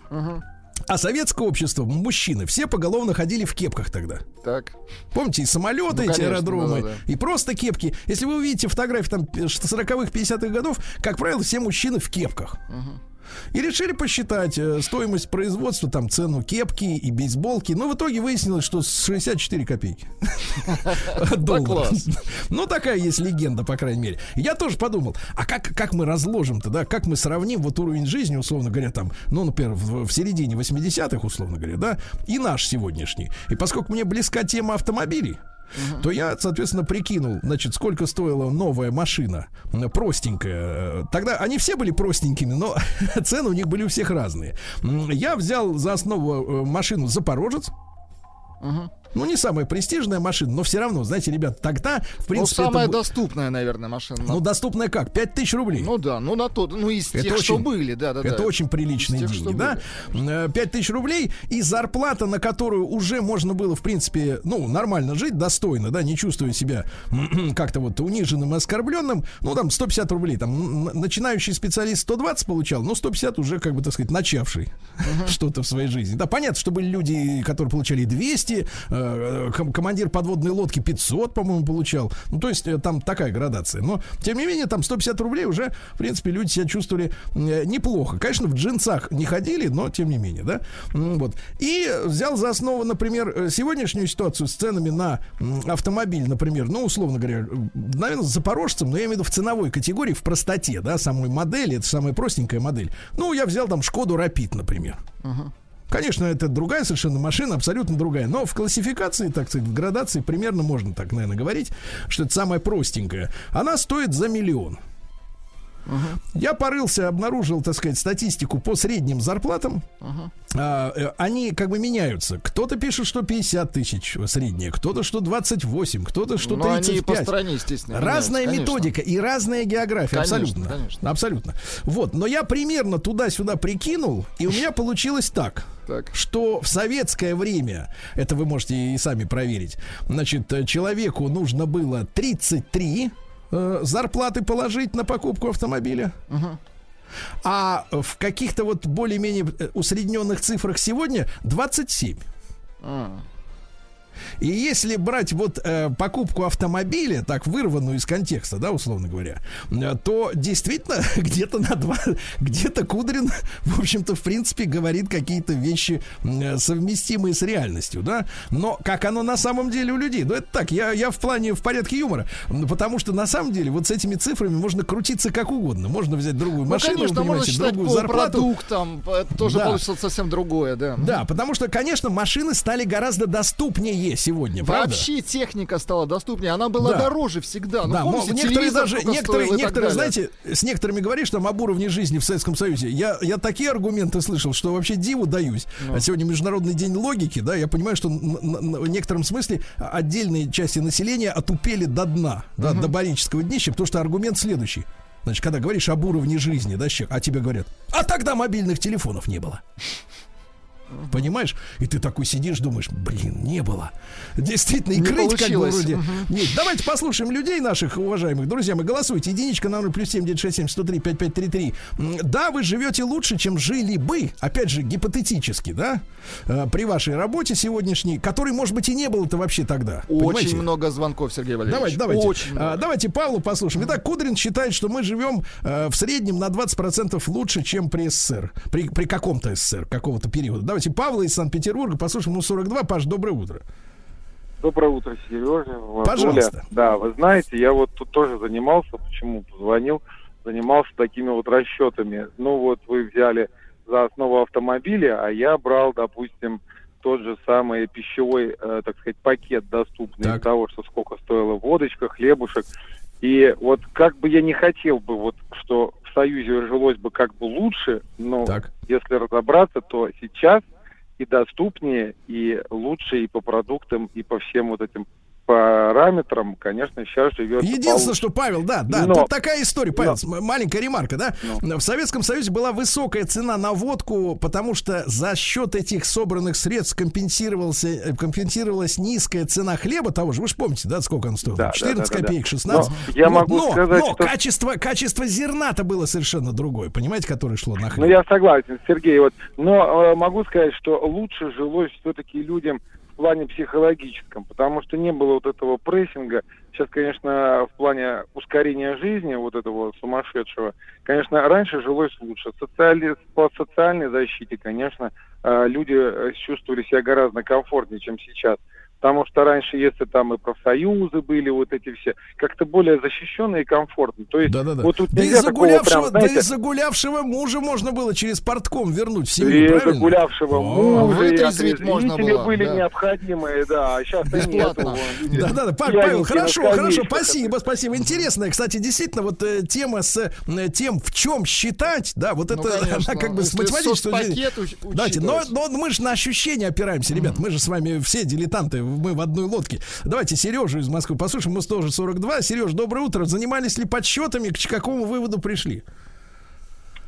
а советское общество, мужчины, все поголовно ходили в кепках тогда. Так. Помните, и самолеты, Ну, эти конечно, аэродромы, да-да-да. и просто кепки. Если вы увидите фотографии там 40-х, 50-х годов, как правило, все мужчины в кепках. И решили посчитать э, стоимость производства, там цену кепки и бейсболки. Но в итоге выяснилось, что с 64 копейки. *laughs* Класс. Ну, такая есть легенда, по крайней мере. Я тоже подумал, а как, как мы разложим тогда, как мы сравним вот уровень жизни, условно говоря, там, ну, например, в, в середине 80-х, условно говоря, да, и наш сегодняшний. И поскольку мне близка тема автомобилей, то я, соответственно, прикинул, значит, сколько стоила новая машина, простенькая. Тогда они все были простенькими, но *laughs* цены у них были у всех разные. Я взял за основу э, машину Запорожец. Ну, не самая престижная машина, но все равно, знаете, ребят, тогда, в Ну, принципе, это самая бу- доступная, наверное, машина. ну, доступная как? 5000 рублей. Ну да, ну на то, ну из Это тех, что очень- были, да, да, Это да. очень приличные тех, деньги, что да? Э, Пять тысяч рублей и зарплата, на которую уже можно было, в принципе, ну, нормально жить, достойно, да, не чувствуя себя *clears throat* как-то вот униженным и оскорбленным. Ну, там, 150 рублей. Там начинающий специалист 120 получал, но 150 уже, как бы, так сказать, начавший *laughs* что-то в своей жизни. Да, понятно, что были люди, которые получали 200, э, ком- командир подводной лодки 500, по-моему, получал. Ну, то есть, э, там такая градация. Но, тем не менее, там 150 рублей уже, в принципе, люди себя чувствовали э, неплохо. Конечно, в джинсах не ходили, но, тем не менее, да. Вот. И взял за основу, например, сегодняшнюю ситуацию с ценами на автомобиль, например, ну, условно говоря, наверное, с запорожцем, но я имею в виду в ценовой категории, в простоте, да, самой модели, это самая простенькая модель. Ну, я взял там Шкоду Рапид, например. Конечно, это другая совершенно машина, абсолютно другая. Но в классификации, так сказать, в градации примерно можно так, наверное, говорить, что это самая простенькая. Она стоит за миллион. Я порылся, обнаружил, так сказать, статистику по средним зарплатам. А, э, они как бы меняются. Кто-то пишет, что 50 тысяч средняя, кто-то, что 28, кто-то, что Ну, они 35. по стране, естественно. Разная конечно. методика и разная география. Конечно, абсолютно. конечно. Абсолютно. Вот. Но я примерно туда-сюда прикинул, и у меня *laughs* получилось так. Так. Что в советское время, это вы можете и сами проверить, значит, человеку нужно было 33 э, зарплаты положить на покупку автомобиля. А в каких-то вот более-менее э, усредненных цифрах сегодня 27. А. И если брать вот э, покупку автомобиля, так вырванную из контекста, да, условно говоря, э, то действительно *laughs* где-то на два, где-то Кудрин, в общем-то, в принципе, говорит какие-то вещи э, совместимые с реальностью, да. Но как оно на самом деле у людей? Ну это так, я, я в плане в порядке юмора, потому что на самом деле вот с этими цифрами можно крутиться как угодно, можно взять другую Ну, машину, конечно, можно считать другую зарплату. продуктам, это тоже Да. получится совсем другое, да. Да, потому что, конечно, машины стали гораздо доступнее доступнее сегодня, правда? Вообще техника стала доступнее, она была Да. дороже всегда. Ну, да, помните, некоторые даже, некоторые, некоторые, знаете, с некоторыми говоришь там об уровне жизни в Советском Союзе. Я, я такие аргументы слышал, что вообще диву даюсь. Ну. А сегодня Международный день логики, да, я понимаю, что в некотором смысле отдельные части населения отупели до дна, да, до барического днища, потому что аргумент следующий. Значит, когда говоришь об уровне жизни, да, а тебе говорят, а тогда мобильных телефонов не было. Понимаешь? И ты такой сидишь, думаешь, блин, не было. Действительно, и Не крыть как бы получилось. вроде. Нет, давайте послушаем людей наших, уважаемых. Друзья, мы голосуйте. Единичка на 0 плюс 7 967 103 5533. М, Да, вы живете лучше, чем жили бы. Опять же, гипотетически, да? Э, При вашей работе сегодняшней, которой, может быть, и не было-то вообще тогда. Очень Понимаете? много звонков, Сергей Валерьевич. Давайте, давайте. Очень А, много. давайте Павлу послушаем. Итак, Кудрин считает, что мы живем э, в среднем на 20% лучше, чем при СССР. При, при каком-то СССР, какого-то периода. Давайте Павла из Санкт-Петербурга послушаем. Ему 42. Паш, доброе утро. Доброе утро, Сережа. Пожалуйста. Да, вы знаете, я вот тут тоже занимался, почему позвонил, занимался такими вот расчетами. Ну вот вы взяли за основу автомобиля, а я брал, допустим, тот же самый пищевой, э, так сказать, пакет доступный Так. из того, что сколько стоило водочка, хлебушек. И вот как бы я не хотел бы, вот что в Союзе жилось бы как бы лучше, но Так. если разобраться, то сейчас и доступнее, и лучше и по продуктам, и по всем вот этим параметрам, конечно, сейчас живет Единственное, что, Павел, да, да, Но- тут такая история, Павел, Но- маленькая ремарка, да. В Советском Союзе была высокая цена на водку, потому что за счет этих собранных средств компенсировался, э, компенсировалась низкая цена хлеба того же. Вы же помните, да, сколько он стоил? Да, да, 14 да, да, да. копеек, 16. Но я Вот, могу но, сказать, но что- качество, качество зерна-то было совершенно другое, понимаете, которое шло на хлеб. Ну, я согласен, Сергей. Вот, но э, могу сказать, что лучше жилось все-таки людям в плане психологическом, потому что не было вот этого прессинга. Сейчас, конечно, в плане ускорения жизни, вот этого сумасшедшего, конечно, раньше жилось лучше. Социали... По социальной защите, конечно, э, люди э, чувствовали себя гораздо комфортнее, чем сейчас. Потому что раньше, если там и профсоюзы были, вот эти все, как-то более защищенные и комфортно. То есть Да-да-да. вот тут да, и такого загулявшего, прям, да и знаете, загулявшего мужа можно было через портком вернуть в И семью, правильно? загулявшего О, мужа, и отрезвители было, были да. необходимые, да, а сейчас Бесплатно. Да, да, да, Павел, хорошо, хорошо, спасибо, спасибо. Интересная, кстати, действительно, вот э, тема с э, тем, в чем считать, да, вот Ну, это *laughs* конечно, она как бы с если математической Давайте, но мы же на ощущения опираемся, ребят. Мы же с вами все дилетанты, мы в одной лодке. Давайте Сережу из Москвы послушаем. Мы тоже 42. Сереж, доброе утро. Занимались ли подсчетами? К какому выводу пришли?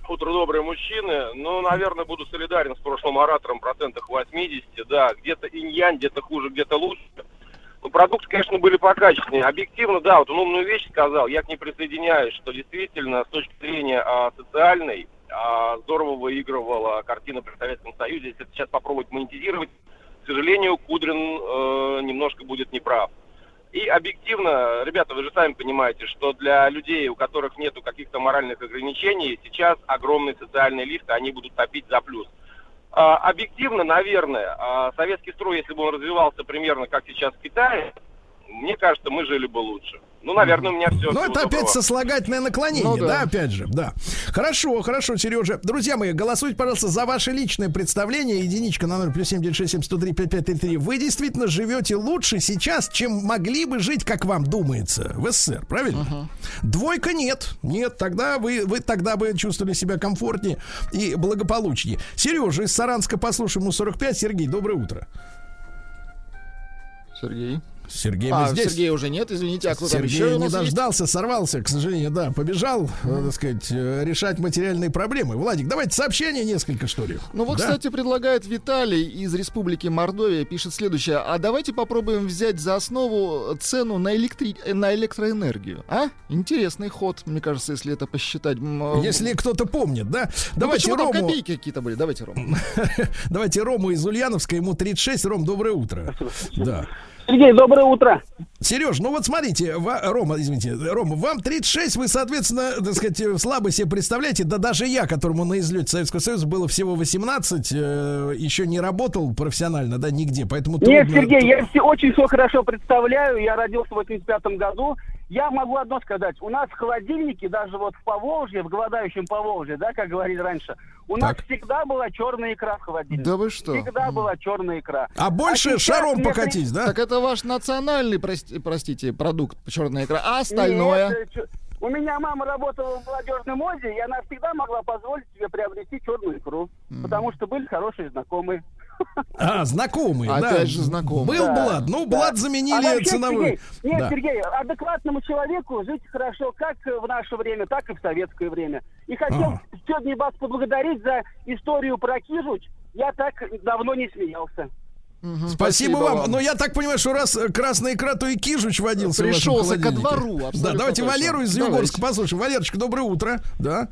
Утро добрые мужчины. Ну, наверное, буду солидарен с прошлым оратором в процентах 80. Да, где-то инь-янь, где-то хуже, где-то лучше. Ну, продукты, конечно, были покачественнее. Объективно, да, вот он умную вещь сказал, я к ней присоединяюсь, что действительно с точки зрения а, социальной а, здорово выигрывала картина при Советском Союзе. Если сейчас попробовать монетизировать, к сожалению, Кудрин э, немножко будет неправ. И объективно, ребята, вы же сами понимаете, что для людей, у которых нету каких-то моральных ограничений, сейчас огромный социальный лифт, они будут топить за плюс. А, объективно, наверное, а, советский строй, если бы он развивался примерно как сейчас в Китае, мне кажется, мы жили бы лучше. Ну, наверное, у меня все. Ну, это опять сослагательное наклонение, Ну, да. да. опять же, да. Хорошо, хорошо, Сережа. Друзья мои, голосуйте, пожалуйста, за ваше личное представление. Единичка на 0 плюс 7 967 103 5533. Вы действительно живете лучше сейчас, чем могли бы жить, как вам думается, в СССР, правильно? Двойка нет. Нет, тогда вы, вы тогда бы чувствовали себя комфортнее и благополучнее. Сережа из Саранска, послушаем ему 45. Сергей, доброе утро. Сергей. Сергей, А, здесь. Сергея уже нет, извините, а кто там Сергей еще у не нас есть? дождался, сорвался, к сожалению, да, побежал, э, так сказать, э, решать материальные проблемы. Владик, давайте сообщение несколько, что ли. Ну вот, Да? кстати, предлагает Виталий из Республики Мордовия, пишет следующее. А давайте попробуем взять за основу цену на, электри... э, на электроэнергию. А? Интересный ход, мне кажется, если это посчитать. М, Если кто-то помнит, да? ну Давайте там Рому, копейки какие-то были? Давайте, Ром. *laughs* давайте Рому из Ульяновска, ему 36. Ром, доброе утро. Да. Сергей, доброе утро. Сереж, ну вот смотрите, ва- Рома, извините, Рома, вам 36, вы, соответственно, так сказать, э, слабо себе представляете, да даже я, которому на излете Советского Союза было всего 18, э, еще не работал профессионально, да, нигде, поэтому Нет, трудно- Сергей, я все очень все хорошо представляю. Я родился в 85 году. Я могу одно сказать. У нас в холодильнике, даже вот в Поволжье, в голодающем Поволжье, да, как говорили раньше, у нас Так. всегда была черная икра в холодильнике. Да вы что? Всегда была черная икра. А больше сейчас шаром мне покатись, да? Так это ваш национальный, прости- простите, продукт черная икра. А остальное? Нет, э, у меня мама работала в молодежном моде, и она всегда могла позволить себе приобрести черную икру. Потому что были хорошие знакомые. *laughs* А, знакомые, да. Опять же знакомые. Был Да, Блад, ну, да. Блад А заменили вообще, ценовую. Сергей, нет, Да. Сергей, адекватному человеку жить хорошо как в наше время, так и в советское время. И хотел Ага. сегодня вас поблагодарить за историю про Кижуч. Я так давно не смеялся. Мгм, Спасибо, вам. Но я так понимаю, что раз красная икра, то и Кижуч водился в вашем Пришелся ко двору, Да, давайте точно. Валеру из. Югорска послушаем. Валерочка, доброе утро. Да.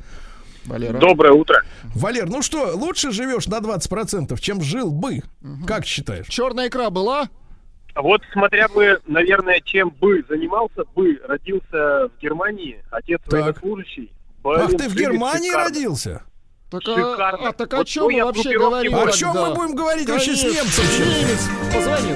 Валера. Доброе утро. Валер, ну что, лучше живешь на 20%, чем жил бы? Как считаешь? Черная икра была? Вот смотря бы, наверное, чем бы занимался бы, родился в Германии, отец Так. военнослужащий. Ах, ты в Германии шикарно. родился? Так, Шикарно. а, а так о Вот чем мы вообще говорим? О чем мы будем говорить вообще с Конечно, немцем? Немец позвонил.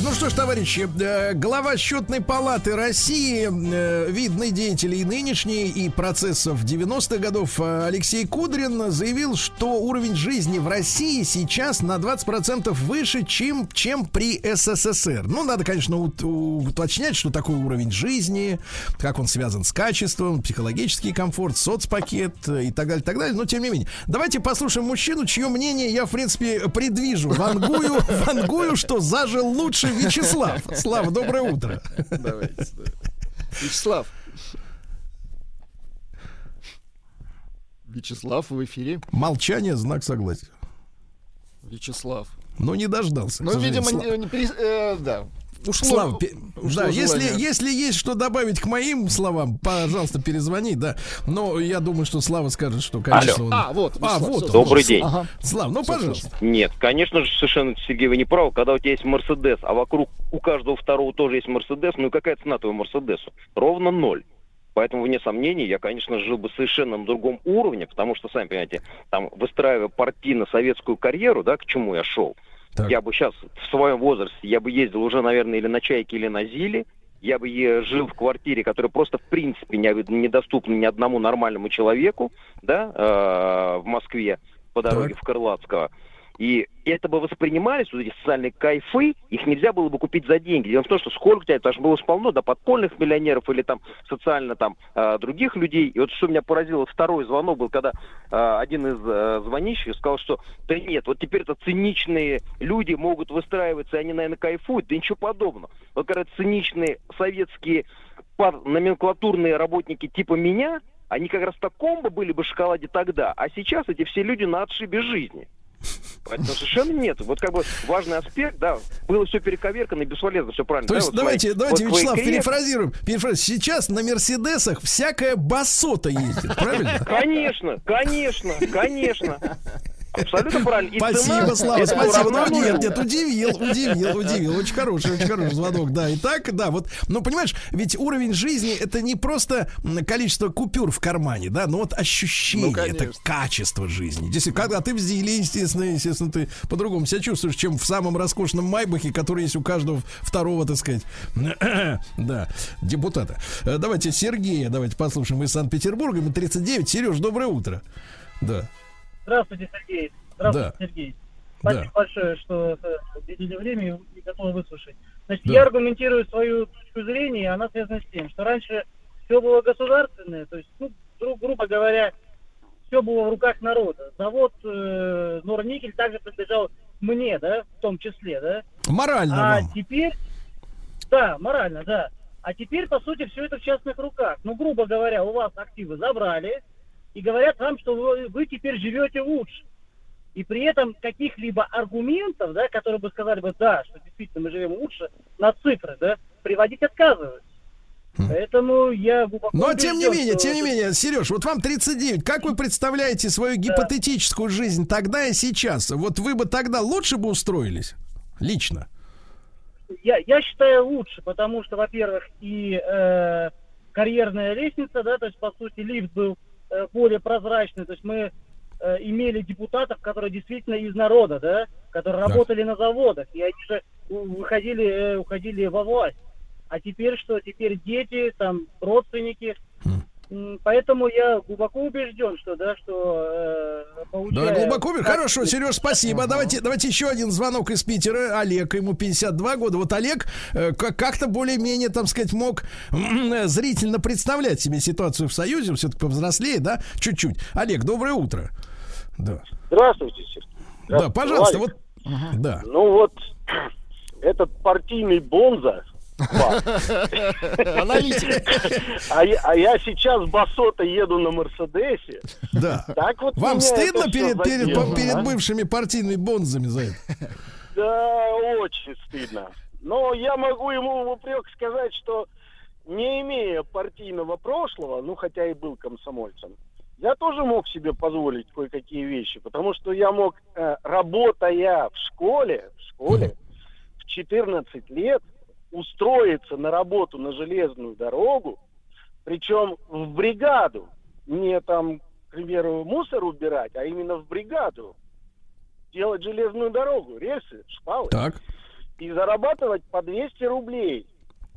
Ну что ж, товарищи, э, глава счетной палаты России, э, видный деятель и нынешний, и процессов 90-х годов э, Алексей Кудрин заявил, что уровень жизни в России сейчас на 20% выше, чем, чем при СССР. Ну, надо, конечно, ут- уточнять, что такое уровень жизни, как он связан с качеством, психологический комфорт, соцпакет и так далее, так далее. Но, тем не менее, давайте послушаем мужчину, чье мнение я, в принципе, предвижу. Вангую, *laughs* вангую, что зажил лучше Вячеслав. Слава, доброе утро. Давайте. да. Вячеслав. Вячеслав, в эфире. Молчание, знак согласия. Вячеслав. Но не дождался. Ну, видимо, не- не э, да. Ушло, Слав, пе- ушло да, если, если есть что добавить к моим словам, пожалуйста, перезвони, да. Но я думаю, что Слава скажет, что, конечно, он... А, вот. А, вот он. Добрый день. Ага. Слав, ну, Всё, пожалуйста. Нет, конечно же, совершенно, Сергей, вы не правы. Когда у тебя есть Мерседес, а вокруг у каждого второго тоже есть Мерседес, ну и какая цена твоему Мерседесу? Ровно ноль. Поэтому, вне сомнений, я, конечно, жил бы совершенно на другом уровне, потому что, сами понимаете, там, выстраивая партийно-советскую карьеру, да, к чему я шел, Так. я бы сейчас, в своем возрасте, я бы ездил уже, наверное, или на Чайке, или на Зиле, я бы е- жил в квартире, которая просто, в принципе, не- недоступна ни одному нормальному человеку, да, э, в Москве, по дороге Так. в Крылатского. И это бы воспринимались, вот эти социальные кайфы, их нельзя было бы купить за деньги. Дело в том, что сколько у тебя, потому что было полно, да, подпольных миллионеров или там социально там э, других людей. И вот что меня поразило, второй звонок был, когда э, один из э, звонящих сказал, что да нет, вот теперь это циничные люди могут выстраиваться, и они, наверное, кайфуют. Да ничего подобного. Вот когда циничные советские номенклатурные работники типа меня, они как раз в таком бы были бы шоколаде тогда, а сейчас эти все люди на отшибе жизни. Поэтому совершенно нет. Вот как бы важный аспект, да, было все перековеркано и бесполезно, все правильно. То да, есть вот давайте, свои- давайте, вот Вячеслав, перефразируем. перефразируем. Сейчас на Мерседесах всякая басота ездит, правильно? Конечно, конечно, конечно. Абсолютно правильно. И Спасибо, цена Слава, спасибо. Ну, уравновешивает. нет, нет, удивил, удивил, удивил. Очень хороший, очень хороший звонок. Да, и так, да, вот, ну, понимаешь, ведь уровень жизни это не просто количество купюр в кармане, да, но вот ощущение, Ну, конечно. это качество жизни. Действительно, когда ты в Зиле, естественно, естественно, ты по-другому себя чувствуешь, чем в самом роскошном Майбахе, который есть у каждого второго, так сказать, *clears throat* да, депутата. Э, Давайте Сергея, давайте послушаем из Санкт-Петербурга. Мы 39. Сереж, доброе утро. Да. Здравствуйте, Сергей. Здравствуйте, Да. Сергей. Да. Спасибо большое, что э, уделили время и готовы выслушать. Значит, Да. я аргументирую свою точку зрения, и она связана с тем, что раньше все было государственное, то есть, ну, гру- грубо говоря, все было в руках народа. Завод э, Норникель также принадлежал мне, да, в том числе, да. Морально А вам. теперь, да, морально, да. А теперь, по сути, все это в частных руках. Ну, грубо говоря, у вас активы забрали и говорят вам, что вы, вы теперь живете лучше. И при этом каких-либо аргументов, да, которые бы сказали бы, да, что действительно мы живем лучше, на цифры, да, приводить отказываются. Поэтому я глубоко Но тем не менее, тем не менее, Сереж, вот вам 39. Как вы представляете свою гипотетическую жизнь тогда и сейчас? Вот вы бы тогда лучше бы устроились? Лично. я, я считаю лучше, потому что, во-первых, и э, карьерная лестница, да, то есть, по сути, лифт был более прозрачный, то есть мы э, имели депутатов, которые действительно из народа, да, которые Да. работали на заводах, и они же выходили, э, уходили во власть. А теперь что? Теперь дети, там, родственники. Поэтому я глубоко убежден, что, да, что э, Да, получая- глубоко убежден. Хорошо, Сереж, спасибо. Давайте, давайте еще один звонок из Питера. Олег, ему 52 года. Вот Олег э, как- как-то более-менее, там сказать, мог э, зрительно представлять себе ситуацию в Союзе. Он все-таки повзрослее, да? Чуть-чуть. Олег, доброе утро. Да. Здравствуйте, Сергей. Да, пожалуйста, Валик. вот. Да. Ну вот, этот партийный бонза, Аналитик. а я, а я сейчас басота еду на Мерседесе. Да. Так вот Вам стыдно перед, перед, задело, перед бывшими партийными бонзами за это? Да, очень стыдно. Но я могу ему в упрек сказать, что не имея партийного прошлого, ну хотя и был комсомольцем, я тоже мог себе позволить кое-какие вещи, потому что я мог, э, работая в школе, в школе, в 14 лет устроиться на работу на железную дорогу, причем в бригаду, не там, к примеру, мусор убирать, а именно в бригаду, делать железную дорогу, рельсы, шпалы. Так. И зарабатывать по 200 рублей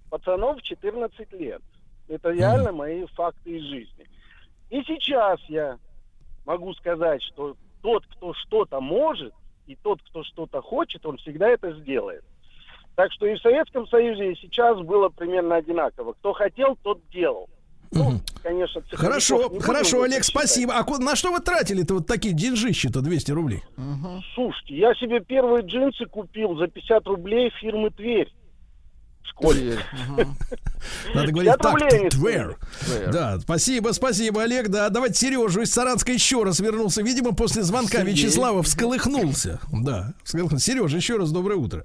пацанов в 14 лет. Это реально мои факты из жизни. И сейчас я могу сказать, что тот, кто что-то может, и тот, кто что-то хочет, он всегда это сделает. Так что и в Советском Союзе, и сейчас было примерно одинаково. Кто хотел, тот делал. Ну, конечно, Хорошо, хорошо, Олег, считать. спасибо. А на что вы тратили-то вот такие деньжищи-то 200 рублей? Слушайте, я себе первые джинсы купил за 50 рублей фирмы Тверь. В школе. Надо *laughs* говорить 50 так, Твер. Да, спасибо, спасибо, Олег. Да, давайте Сережу из Саранска еще раз вернулся. Видимо, после звонка. Вячеслава всколыхнулся. Да. Сережа, еще раз доброе утро.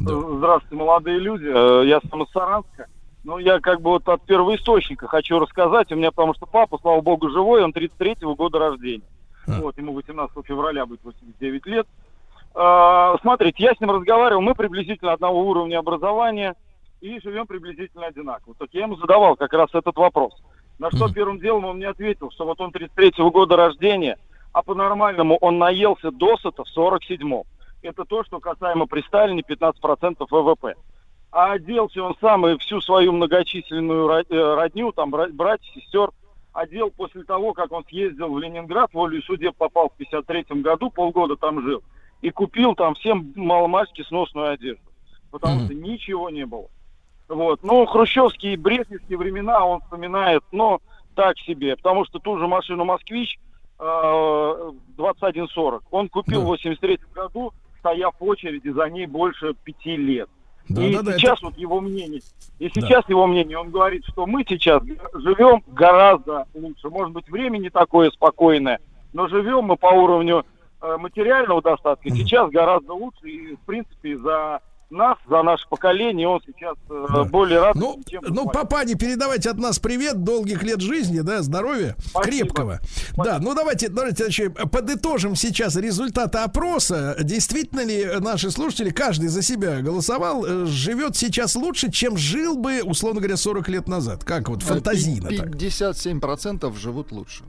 Здравствуйте, молодые люди. Э, Я сам из Саранска. Ну, я как бы вот от первоисточника хочу рассказать. У меня, потому что папа, слава богу, живой, он 33-го года рождения. Вот, ему 18 февраля будет 89 лет. Э, Смотрите, я с ним разговаривал, мы приблизительно одного уровня образования и живем приблизительно одинаково. Так я ему задавал как раз этот вопрос. На что первым делом он мне ответил, что вот он 33-го года рождения, а по-нормальному он наелся досыта в 47-м. Это то, что касаемо при Сталине 15% ВВП. А оделся он сам и всю свою многочисленную э, родню, там, бра- братьев, сестер, одел после того, как он съездил в Ленинград, волей судеб попал в 53 году, полгода там жил, и купил там всем маломальски сносную одежду. Потому что ничего не было. Вот. Ну, хрущевские и брежневские времена он вспоминает, но так себе, потому что ту же машину «Москвич» э, 2140 он купил в 83 году, стояв в очереди за ней больше пяти лет. Да, и да, да, сейчас это- вот его мнение, и Да. сейчас его мнение, он говорит, что мы сейчас живем гораздо лучше. Может быть, время не такое спокойное, но живем мы по уровню э, материального достатка сейчас гораздо лучше. И, в принципе, за нас, за наше поколение, он сейчас э, более рад, Ну, чем ну, папане, передавайте от нас привет, долгих лет жизни, да, здоровья, крепкого. Да, ну давайте, давайте значит, подытожим сейчас результаты опроса. Действительно ли наши слушатели, каждый за себя голосовал, э, живет сейчас лучше, чем жил бы, условно говоря, 40 лет назад? Как вот фантазийно Пи- так? 57% живут лучше.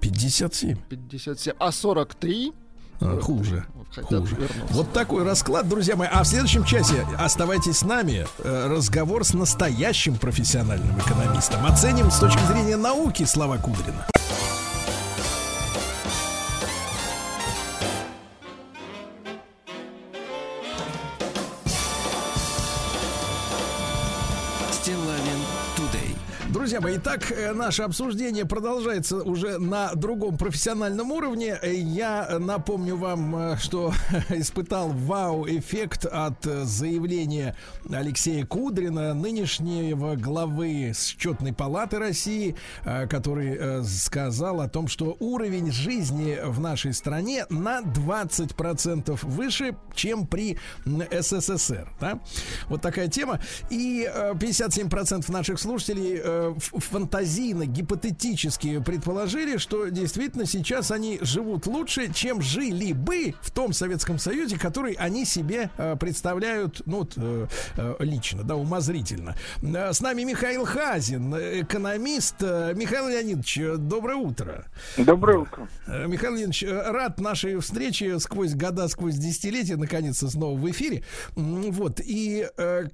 57? 57. А 43 А, хуже. хотят Хуже. вернуться. Вот такой расклад, друзья мои. А в следующем часе оставайтесь с нами. Э, Разговор с настоящим профессиональным экономистом. Оценим с точки зрения науки слова Кудрина. Друзья мои, итак, э, наше обсуждение продолжается уже на другом профессиональном уровне. Э, Я напомню вам, э, что *laughs* испытал вау-эффект от заявления Алексея Кудрина, нынешнего главы счетной палаты России, который сказал о том, что уровень жизни в нашей стране на 20% выше, чем при СССР. Да? Вот такая тема. И э, 57% наших слушателей фантазийно, гипотетически предположили, что действительно сейчас они живут лучше, чем жили бы в том Советском Союзе, который они себе э, представляют, ну, э, э, лично, да, умозрительно. Э, С нами Михаил Хазин, экономист. Э, Михаил Леонидович, доброе утро. Доброе утро. Михаил Леонидович, рад нашей встрече сквозь года, сквозь десятилетия, наконец-то снова в эфире. Вот, и э,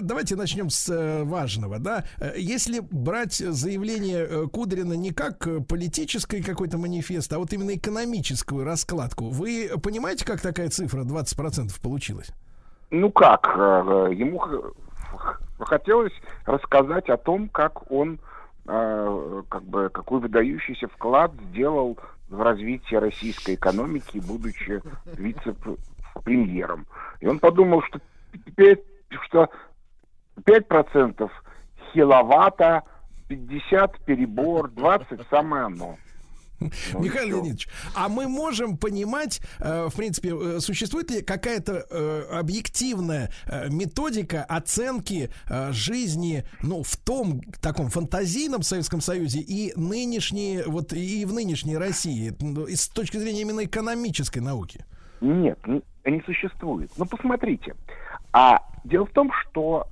давайте начнем с важного, да. Если брать заявление э, Кудрина не как э, политический какой-то манифест, а вот именно экономическую раскладку, вы понимаете, как такая цифра 20% получилась? Ну как, э, ему хотелось рассказать о том, как он, как бы, какой выдающийся вклад сделал в развитие российской экономики, будучи вице-премьером. И он подумал, что пять, что 5% хиловатта, 50 перебор, 20 самое оно. Ну, Михаил. Леонидович, а мы можем понимать, э, в принципе, э, существует ли какая-то э, объективная методика оценки жизни, ну, в том таком фантазийном Советском Союзе и нынешней, вот и в нынешней России, ну, с точки зрения именно экономической науки? Нет, не, не существует. Ну, посмотрите. А дело в том, что,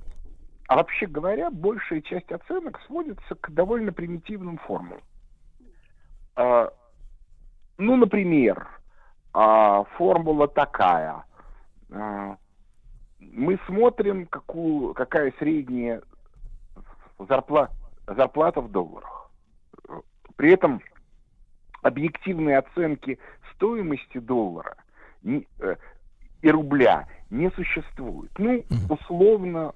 а вообще говоря, большая часть оценок сводится к довольно примитивным формулам. А, ну, например, а, формула такая. А, мы смотрим, какую, какая средняя зарплата, зарплата в долларах. При этом объективные оценки стоимости доллара э, и рубля не существует. Ну, условно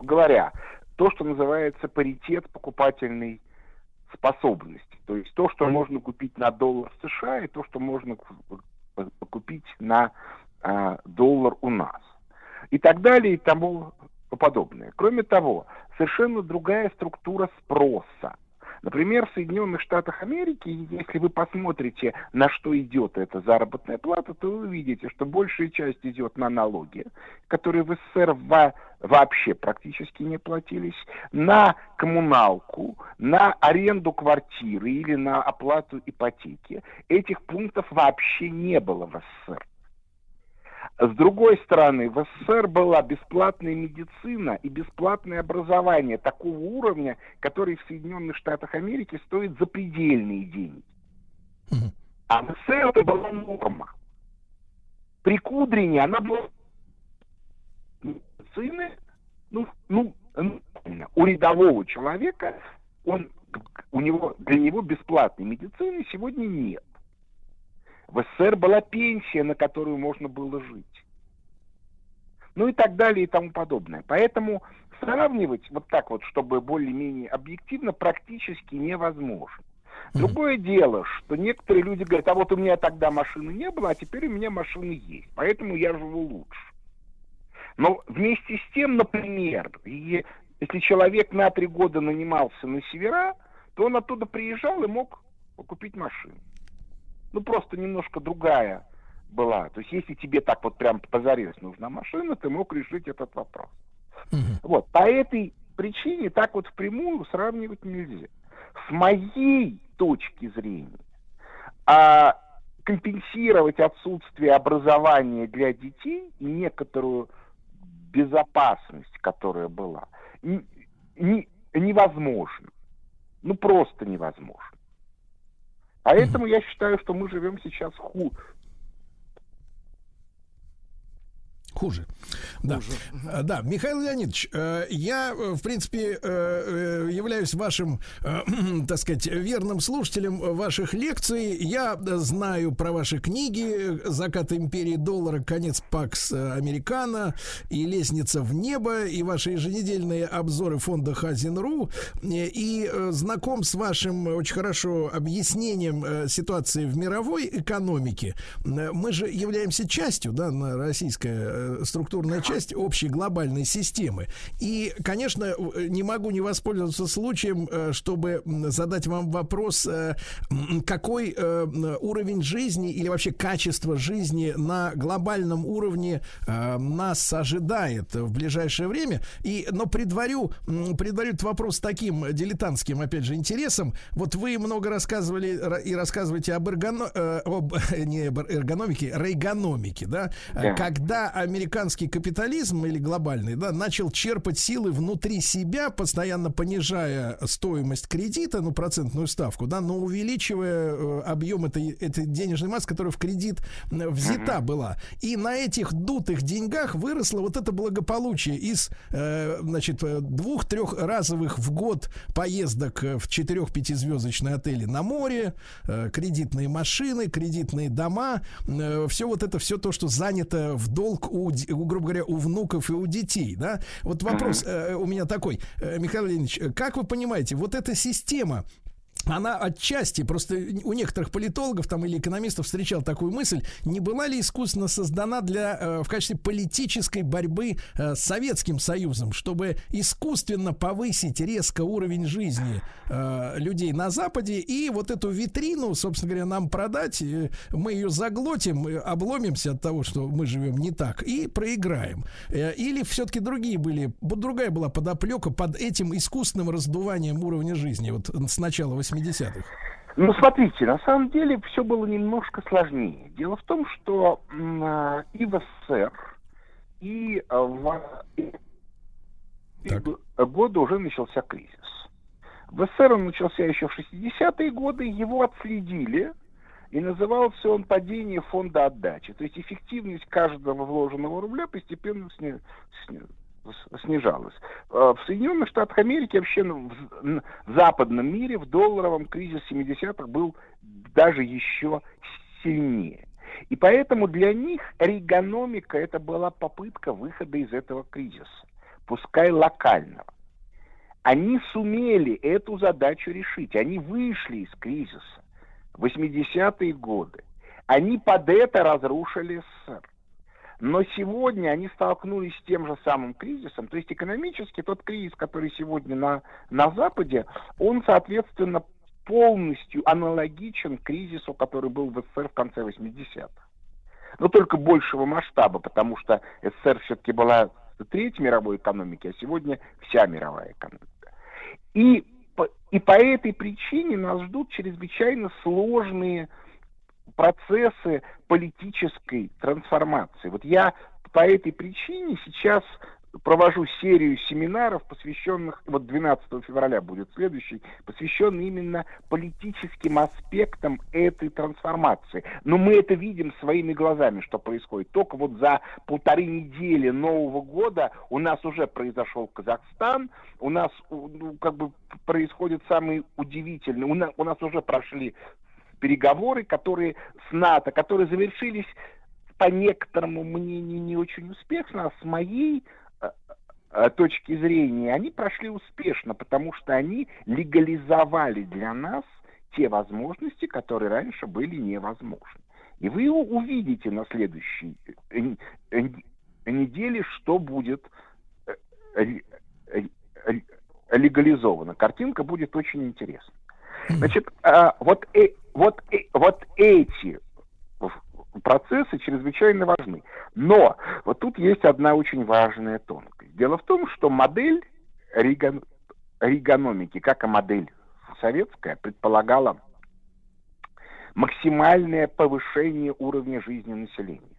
говоря, то, что называется паритет покупательной способности. То есть то, что можно купить на доллар США, и то, что можно ку- купить на а, доллар у нас. И так далее, и тому подобное. Кроме того, совершенно другая структура спроса. Например, в Соединенных Штатах Америки, если вы посмотрите, на что идет эта заработная плата, то вы увидите, что большая часть идет на налоги, которые в СССР во- вообще практически не платились, на коммуналку, на аренду квартиры или на оплату ипотеки. Этих пунктов вообще не было в СССР. С другой стороны, в СССР была бесплатная медицина и бесплатное образование такого уровня, который в Соединенных Штатах Америки стоит запредельные деньги. А в СССР это была норма. При Кудрине она была медицины, ну, ну, у рядового человека он, у него, для него бесплатной медицины сегодня нет. В СССР была пенсия, на которую можно было жить. Ну и так далее и тому подобное. Поэтому сравнивать вот так вот, чтобы более-менее объективно, практически невозможно. Другое дело, что некоторые люди говорят, а вот у меня тогда машины не было, а теперь у меня машины есть, поэтому я живу лучше. Но вместе с тем, например, и если человек на три года нанимался на севера, то он оттуда приезжал и мог купить машину. Ну, просто немножко другая была. То есть, если тебе так вот прям позарез нужна машина, ты мог решить этот вопрос. Вот. По этой причине так вот впрямую сравнивать нельзя. С моей точки зрения, а, компенсировать отсутствие образования для детей и некоторую безопасность, которая была, не- невозможно. Ну, просто невозможно. Поэтому я считаю, что мы живем сейчас хуже. Хуже. Да. Э, да, Михаил Леонидович, э, я, э, в принципе, являюсь вашим, *clears throat* так сказать, верным слушателем ваших лекций. Я знаю про ваши книги «Закат империи доллара», «Конец Пакс Американо» и «Лестница в небо», и ваши еженедельные обзоры фонда Хазин.ру. И знаком с вашим очень хорошо объяснением ситуации в мировой экономике. Мы же являемся частью, да, российская э, структурная часть общей глобальной системы. И, конечно, э, не могу не воспользоваться случаем, э, чтобы задать вам вопрос, э, какой э, уровень жизни или вообще качество жизни на глобальном уровне э, нас ожидает в ближайшее время. И, но предварю, предварю этот вопрос таким дилетантским, опять же, интересом. Вот вы много рассказывали ра- и рассказываете об, эргоно- э, об *laughs* не об эргономике, рейгономике, да? Да. Когда американский капитализм или глобальный, да, начал черпать силы внутри себя, постоянно понижая стоимость кредита, ну, процентную ставку, да, но увеличивая э, объем этой, этой денежной массы, которая в кредит э, взята была. И на этих дутых деньгах выросло вот это благополучие из, э, значит, э, двух-трехразовых в год поездок в четырех-пятизвездочные отели на море, э, кредитные машины, кредитные дома, все вот это, все то, что занято в долг у, у, грубо говоря, у внуков и у детей, да. Вот вопрос э, у меня такой, э, Михаил Леонидович, э, как вы понимаете, вот эта система, она отчасти, просто у некоторых политологов там или экономистов встречал такую мысль, не была ли искусственно создана для, э, в качестве политической борьбы э, с Советским Союзом, чтобы искусственно повысить резко уровень жизни э, людей на Западе и вот эту витрину, собственно говоря, нам продать, мы ее заглотим, обломимся от того, что мы живем не так и проиграем. Или все-таки другие были, другая была подоплека под этим искусственным раздуванием уровня жизни вот с начала 80-х. Ну, смотрите, на самом деле все было немножко сложнее. Дело в том, что а, и в СССР, и а, в в годы уже начался кризис. В СССР он начался еще в 60-е годы, его отследили, и назывался он падение фонда отдачи. То есть эффективность каждого вложенного рубля постепенно сни- сни- снижалась. Э, В Соединенных Штатах Америки, вообще ну, в, в западном мире, в долларовом кризис 70-х был даже еще сильнее. И поэтому для них регономика это была попытка выхода из этого кризиса, пускай локального. Они сумели эту задачу решить. Они вышли из кризиса. 80-е годы. Они под это разрушили СССР. Но сегодня они столкнулись с тем же самым кризисом. То есть экономически тот кризис, который сегодня на, на Западе, он, соответственно, полностью аналогичен кризису, который был в СССР в конце 80-х. Но только большего масштаба, потому что СССР все-таки была третьей мировой экономики, а сегодня вся мировая экономика. И и по этой причине нас ждут чрезвычайно сложные процессы политической трансформации. Вот я по этой причине сейчас провожу серию семинаров, посвященных, вот 12 февраля будет следующий, посвященный именно политическим аспектам этой трансформации. Но мы это видим своими глазами, что происходит. Только вот за полторы недели Нового года у нас уже произошел Казахстан, у нас ну, как бы происходит самый удивительный, у нас, у нас уже прошли переговоры, которые с НАТО, которые завершились по некоторому мнению не очень успешно, а с моей э, точки зрения, они прошли успешно, потому что они легализовали для нас те возможности, которые раньше были невозможны. И вы увидите на следующей э, э, неделе, что будет легализовано. Картинка будет очень интересна. Значит, вот, вот, вот эти процессы чрезвычайно важны. Но вот тут есть одна очень важная тонкость. Дело в том, что модель реган... регономики, как и модель советская, предполагала максимальное повышение уровня жизни населения.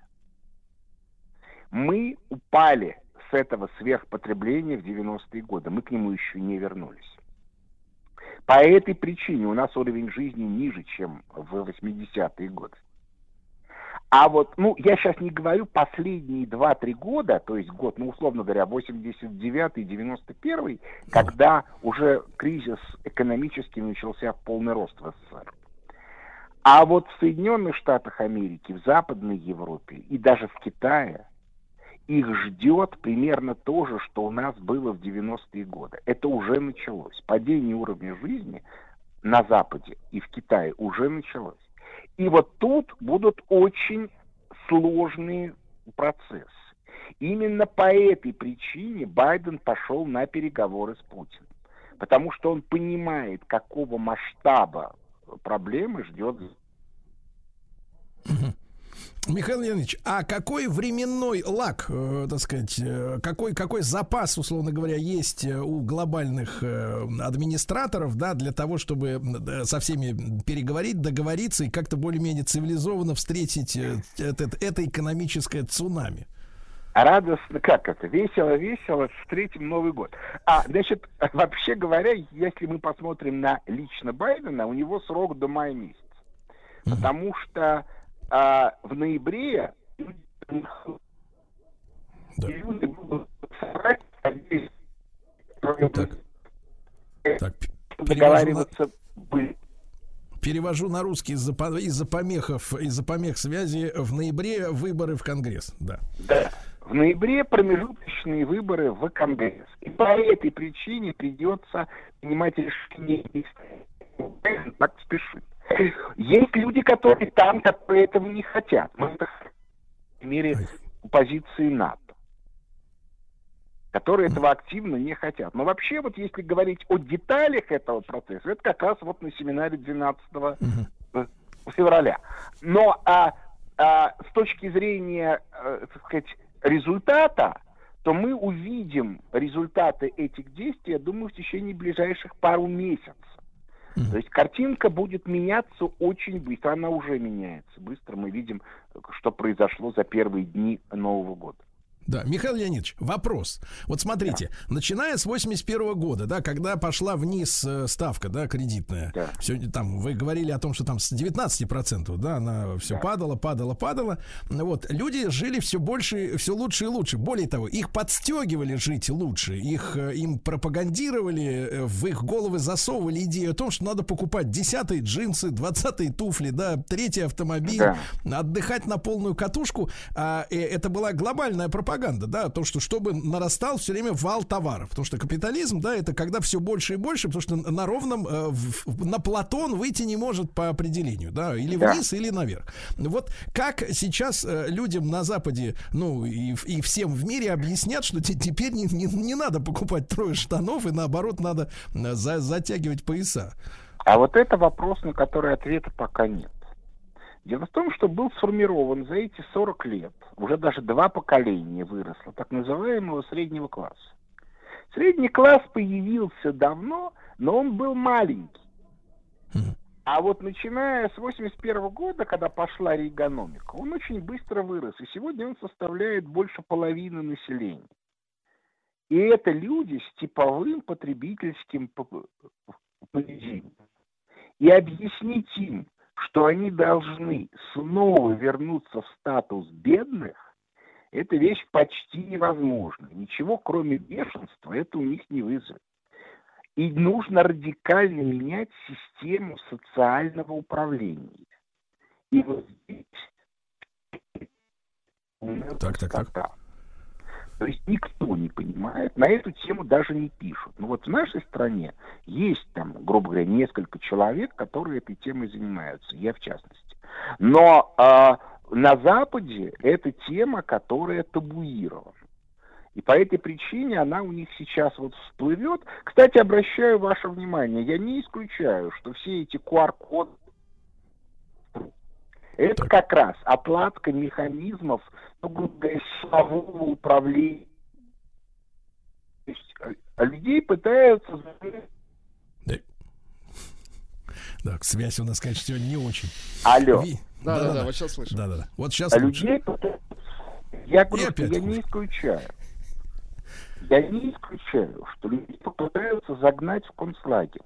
Мы упали с этого сверхпотребления в 90-е годы. Мы к нему еще не вернулись. По этой причине у нас уровень жизни ниже, чем в 80-е годы. А вот, ну, я сейчас не говорю последние 2-3 года, то есть год, ну, условно говоря, 89-й, 91-й, когда уже кризис экономически начался в полный рост в СССР. А вот в Соединенных Штатах Америки, в Западной Европе и даже в Китае их ждет примерно то же, что у нас было в 90-е годы. Это уже началось. Падение уровня жизни на Западе и в Китае уже началось. И вот тут будут очень сложные процессы. Именно по этой причине Байден пошел на переговоры с Путиным. Потому что он понимает, какого масштаба проблемы ждет Михаил Леонидович, а какой временной лак, э, так сказать, э, какой, какой запас, условно говоря, есть э, у глобальных э, администраторов, да, для того, чтобы со всеми переговорить, договориться и как-то более-менее цивилизованно встретить э, это, это экономическое цунами? радостно, как это, весело-весело встретим Новый год. А, значит, *laughs* вообще говоря, если мы посмотрим на лично Байдена, у него срок до мая месяца. Потому что а, в ноябре люди будут собрать, Так, договариваться Перевожу на русский из-за из-за помехов, из-за помех связи в ноябре выборы в Конгресс. Да. Да. В ноябре промежуточные выборы в Конгресс. И по этой причине придется принимать решение так спешит. Есть люди, которые там, которые этого не хотят. Мы это в мере позиции НАТО которые этого активно не хотят. Но вообще, вот если говорить о деталях этого процесса, это как раз вот на семинаре 12 э, февраля. Но а, а, с точки зрения, э, так сказать, результата, то мы увидим результаты этих действий, я думаю, в течение ближайших пару месяцев. То есть картинка будет меняться очень быстро. Она уже меняется быстро. Мы видим, что произошло за первые дни Нового года. Да, Михаил Леонидович, вопрос. Вот смотрите, начиная с 81 года, да, когда пошла вниз э, ставка, да, кредитная, все, там, вы говорили о том, что там с 19%, да, она все падала, падала, падала. Вот, люди жили все больше, все лучше и лучше. Более того, их подстегивали жить лучше, их, э, им пропагандировали, э, в их головы засовывали идею о том, что надо покупать 10 джинсы, 20 туфли, да, третий автомобиль, отдыхать на полную катушку. А, это была глобальная пропаганда, да, то, что чтобы нарастал все время вал товаров. Потому что капитализм, да, это когда все больше и больше, потому что на ровном, э, в- на платон выйти не может по определению, да, или Да. вниз, или наверх. Вот как сейчас э, людям на Западе, ну, и, и всем в мире объяснят, что те- теперь не, не, не надо покупать трое штанов, и наоборот надо э, за- затягивать пояса. А вот это вопрос, на который ответа пока нет. Дело в том, что был сформирован за эти 40 лет, уже даже два поколения выросло, так называемого среднего класса. Средний класс появился давно, но он был маленький. А вот начиная с 81 года, когда пошла рейгономика, он очень быстро вырос, и сегодня он составляет больше половины населения. И это люди с типовым потребительским поведением. И объяснить им, что они должны снова вернуться в статус бедных, это вещь почти невозможна. Ничего, кроме бешенства, это у них не вызовет. И нужно радикально менять систему социального управления. И вот здесь Так, так, так. То есть никто не понимает, на эту тему даже не пишут. Ну вот в нашей стране есть там, грубо говоря, несколько человек, которые этой темой занимаются, я в частности. Но а, на Западе это тема, которая табуирована. И по этой причине она у них сейчас вот всплывет. Кстати, обращаю ваше внимание, я не исключаю, что все эти QR-коды это как раз отладка механизмов, ну, грубо говоря, силового управления. То есть, а людей пытаются Так, связь у нас, конечно, сегодня не очень. Алло. Ви- Да-да-да, вот сейчас слышу. Да-да-да. Вот сейчас А лучше. людей пытаются- Я говорю, я не исключаю. Я не исключаю, что людей попытаются загнать в концлагерь.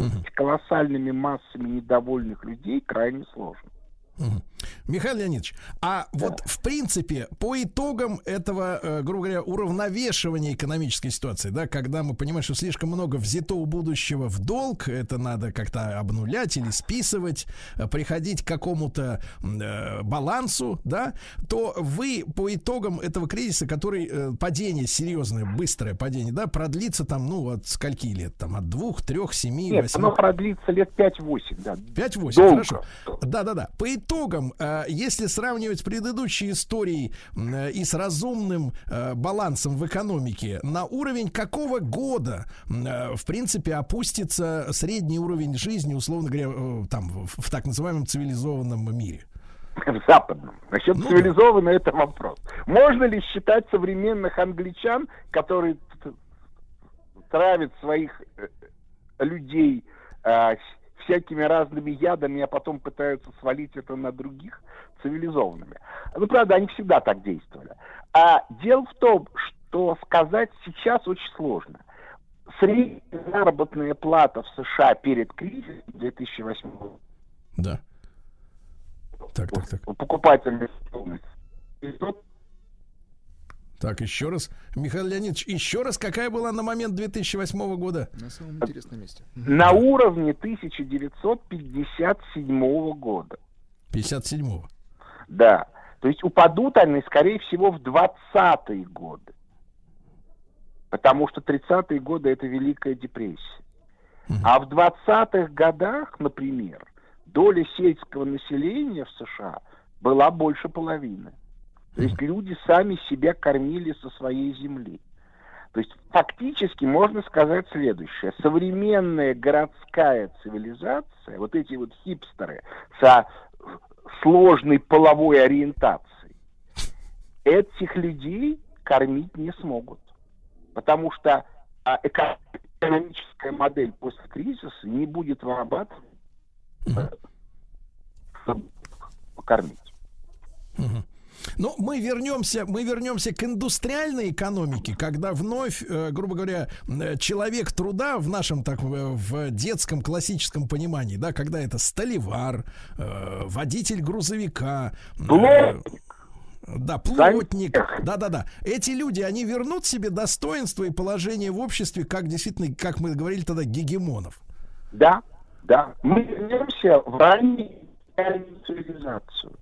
С колоссальными массами недовольных людей крайне сложно. Мгм. Михаил Леонидович, а вот в принципе по итогам этого, э, грубо говоря, уравновешивания экономической ситуации, да, когда мы понимаем, что слишком много взято у будущего в долг, это надо как-то обнулять или списывать, э, приходить к какому-то э, балансу, да, то вы по итогам этого кризиса, который э, падение серьезное, быстрое падение, да, продлится там, ну, от скольки лет, там, от двух, трех, семи, Нет, восьми. оно продлится лет 5-8, да. 5-8, Долго. хорошо. Да-да-да. По итогам э, если сравнивать с предыдущей историей э, и с разумным э, балансом в экономике, на уровень какого года, э, в принципе, опустится средний уровень жизни, условно говоря, там, в, так называемом цивилизованном мире? в западном. Насчет ну, цивилизованно это вопрос. Можно ли считать современных англичан, которые травят своих людей э, всякими разными ядами, а потом пытаются свалить это на других, цивилизованными? Ну, правда, они всегда так действовали. А дело в том, что сказать сейчас очень сложно. Средняя заработная плата в США перед кризисом 2008 года да. Так, так, так. покупательной Так, еще раз. Михаил Леонидович, еще раз, какая была на момент 2008 года? На самом интересном месте. На уровне 1957 года. 57-го? Да. То есть упадут они, скорее всего, в 20-е годы. Потому что 30-е годы это Великая депрессия. А в 20-х годах, например, доля сельского населения в США была больше половины. То есть люди сами себя кормили со своей земли. То есть фактически можно сказать следующее. Современная городская цивилизация, вот эти вот хипстеры со сложной половой ориентацией, этих людей кормить не смогут. Потому что а, экономическая модель после кризиса не будет вырабатывать покормить. Ну, мы вернемся, мы вернемся к индустриальной экономике, когда вновь, э, грубо говоря, э, человек труда в нашем так в детском классическом понимании, да, когда это столевар, э, водитель грузовика, да, плотник, да, да, да. Эти люди, они вернут себе достоинство и положение в обществе, как действительно, как мы говорили тогда, гегемонов. Да, да. Мы вернемся в раннюю цивилизацию.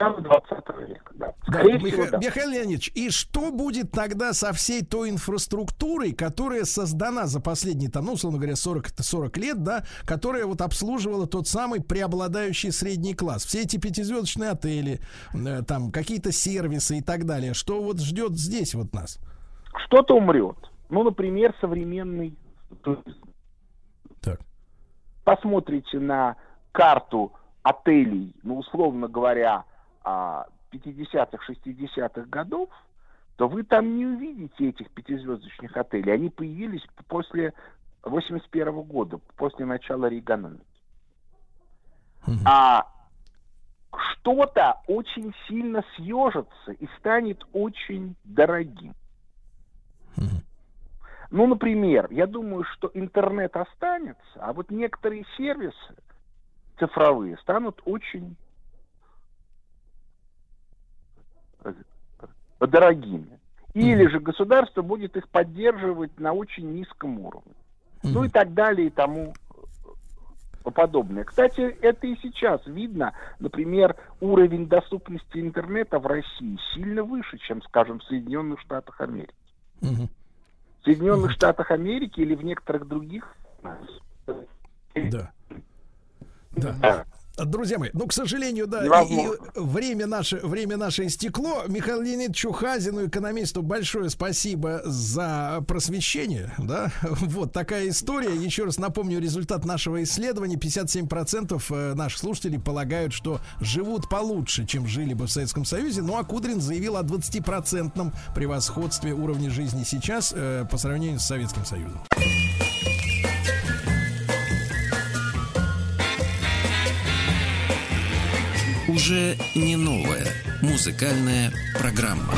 Там 20 века, да. Скорее да, всего, Миха... да. Михаил Леонидович, и что будет тогда со всей той инфраструктурой, которая создана за последние, там, ну, условно говоря, 40, 40 лет, да, которая вот обслуживала тот самый преобладающий средний класс? Все эти пятизвездочные отели, э, там, какие-то сервисы и так далее. Что вот ждет здесь вот нас? Что-то умрет. Ну, например, современный туризм. Так. Посмотрите на карту отелей, ну, условно говоря, 50-х, 60-х годов, то вы там не увидите этих пятизвездочных отелей. Они появились после 81 -го года, после начала Рейганомики. А что-то очень сильно съежится и станет очень дорогим. Ну, например, я думаю, что интернет останется, а вот некоторые сервисы цифровые станут очень дорогими. Или же государство будет их поддерживать на очень низком уровне. Ну и так далее и тому подобное. Кстати, это и сейчас видно. Например, уровень доступности интернета в России сильно выше, чем, скажем, в Соединенных Штатах Америки. В Соединенных Штатах Америки или в некоторых других да. Да. Друзья мои, ну, к сожалению, да, и, и время наше, время наше истекло. Михаил Леонидович Чухазину, экономисту, большое спасибо за просвещение, да. *laughs* Вот такая история. Еще раз напомню результат нашего исследования. 57% э, наших слушателей полагают, что живут получше, чем жили бы в Советском Союзе. Ну, а Кудрин заявил о 20% превосходстве уровня жизни сейчас э, по сравнению с Советским Союзом. Уже не новая музыкальная программа.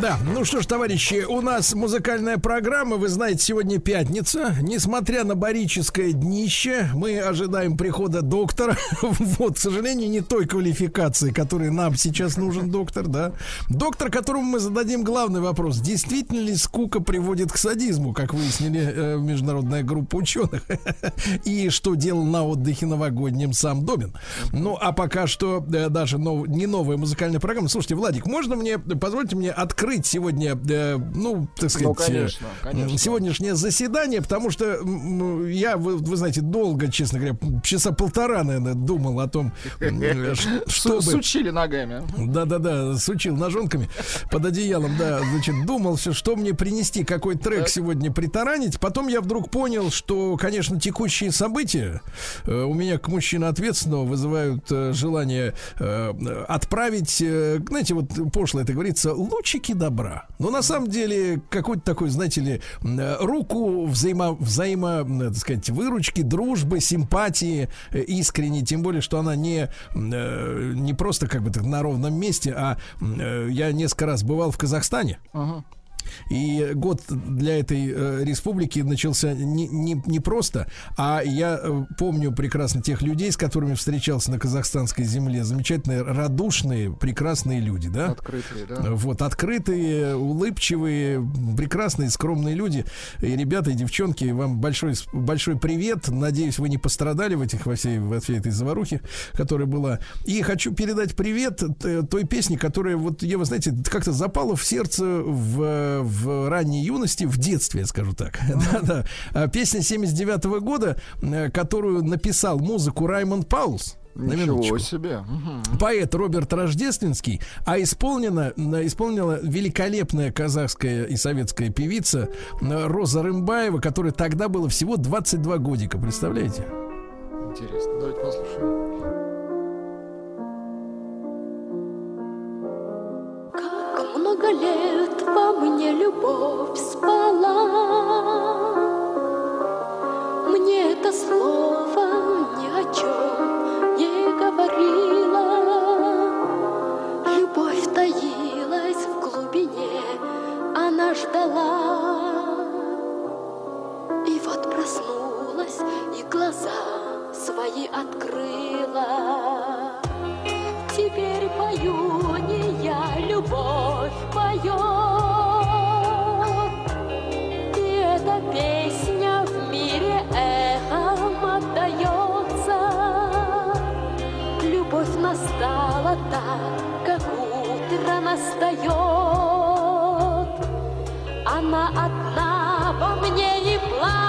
Да, ну что ж, товарищи, у нас музыкальная программа. Вы знаете, сегодня пятница. Несмотря на барическое днище, мы ожидаем прихода доктора. *laughs* Вот, к сожалению, не той квалификации, которой нам сейчас нужен доктор, да. Доктор, которому мы зададим главный вопрос. Действительно ли скука приводит к садизму, как выяснили э, международная группа ученых? *laughs* И что делал на отдыхе новогоднем сам Домин? Ну, а пока что э, даже нов, не новая музыкальная программа. Слушайте, Владик, можно мне, позвольте мне открыть открыть сегодня, э, ну, так сказать, Ну, конечно, э, конечно. сегодняшнее заседание, потому что я, вы, вы знаете, долго, честно говоря, часа полтора, наверное, думал о том, *laughs* Су- чтобы... Сучили ногами. Да-да-да, сучил ножонками под одеялом, да, значит, думал, что мне принести, какой трек сегодня притаранить. Потом я вдруг понял, что, конечно, текущие события э, у меня к мужчине ответственного вызывают э, желание э, отправить, э, знаете, вот пошло это говорится, лучики добра. Но на самом деле какой-то такой, знаете ли, э, руку взаимо, взаимо, м, так сказать, выручки, дружбы, симпатии э, искренней, тем более, что она не, э, не просто как бы так на ровном месте, а э, я несколько раз бывал в Казахстане. Ага. И год для этой э, республики начался не, не, не просто, а я э, помню прекрасно тех людей, с которыми встречался на казахстанской земле. Замечательные, радушные, прекрасные люди, да? Открытые, да. Вот, открытые, улыбчивые, прекрасные, скромные люди. И ребята, и девчонки, вам большой, большой привет. Надеюсь, вы не пострадали в этих, во всей, во всей этой заварухе, которая была. И хочу передать привет той песне, которая, вот, я, вы знаете, как-то запала в сердце в, в ранней юности, в детстве, я скажу так. Да-да. *laughs* А Песня 79 года, э, которую написал музыку Раймонд Паулс. На Ничего минуточку себе. Мгм. поэт Роберт Рождественский, а исполнена, на- исполнила великолепная казахская и советская певица э, Роза Рымбаева, которой тогда было всего 22 годика, представляете? Интересно. Давайте послушаем. Много лет во мне любовь спала. Мне это слово ни о чем не говорило. Любовь таилась в глубине, она ждала. И вот проснулась и глаза свои открыла. Теперь пою не я, любовь поет. И эта песня в мире эхом отдается. Любовь настала так, как утро настает. Она одна во мне и плачет,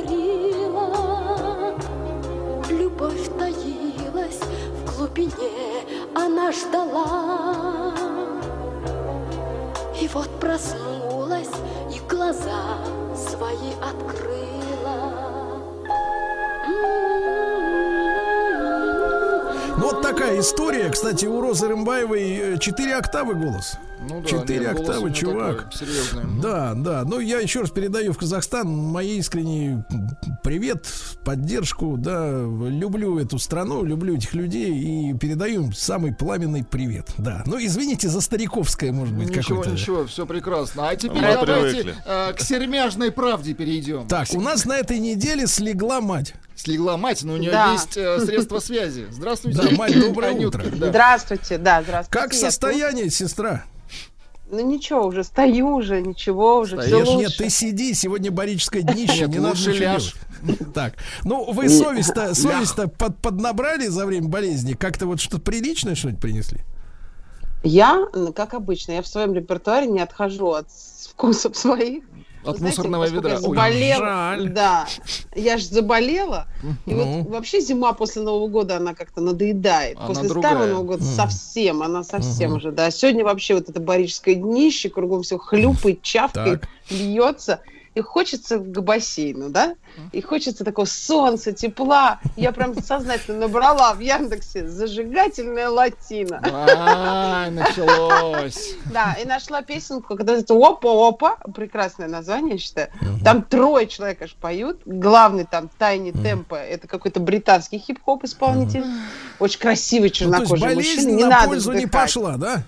не говорило Любовь таилась в глубине, она ждала. И вот проснулась и глаза свои открыла такая история. Кстати, у Розы Рымбаевой 4 октавы голос. Ну да, Четыре нет, голос у октавы, чувак. такой серьезный. Да, да. Ну, я еще раз передаю в Казахстан мои искренний привет, поддержку. Да, люблю эту страну, люблю этих людей и передаю им самый пламенный привет. Да. Ну, извините за стариковское, может быть, Ничего, какое-то. ничего, все прекрасно. А теперь Мы давайте привыкли. э, к сермяжной правде перейдем. Так, у нас на этой неделе слегла мать. Слегла мать, но у нее Да. есть э, средства связи. Здравствуйте. Да, мать, доброе Анютка, утро. да. Здравствуйте, да, здравствуйте. Как состояние, сестра? тут. Ну ничего, уже стою, уже ничего, уже все Стоишь? лучше. Нет, ты сиди, сегодня барическое днище, не надо ничего. *laughs* Так, ну вы совесть-то, *laughs* лях. совесть-то под, поднабрали за время болезни? Как-то вот что-то приличное что-нибудь принесли? Я, как обычно, я в своем репертуаре не отхожу от вкусов *laughs* своих. От Знаете, мусорного ведра. Я Ой, заболела. жаль. Да. Я же заболела. И Ну. вот вообще зима после Нового года, она как-то надоедает. Она после другая. Старого Нового года Мгм. совсем, она совсем Мгм. уже, да. Сегодня вообще вот это барическое днище, кругом все хлюпает, чавкает, льется. И хочется к бассейну, да? И хочется такого солнца, тепла. Я прям сознательно набрала в Яндексе зажигательная латина. Ай, началось. Да, и нашла песенку, когда это опа-опа, прекрасное название, я считаю. Там трое человек аж поют. Главный там Тайни Темпо, это какой-то британский хип-хоп исполнитель. Очень красивый Ну, чернокожий мужчина. Не на надо пользу не пошла, да?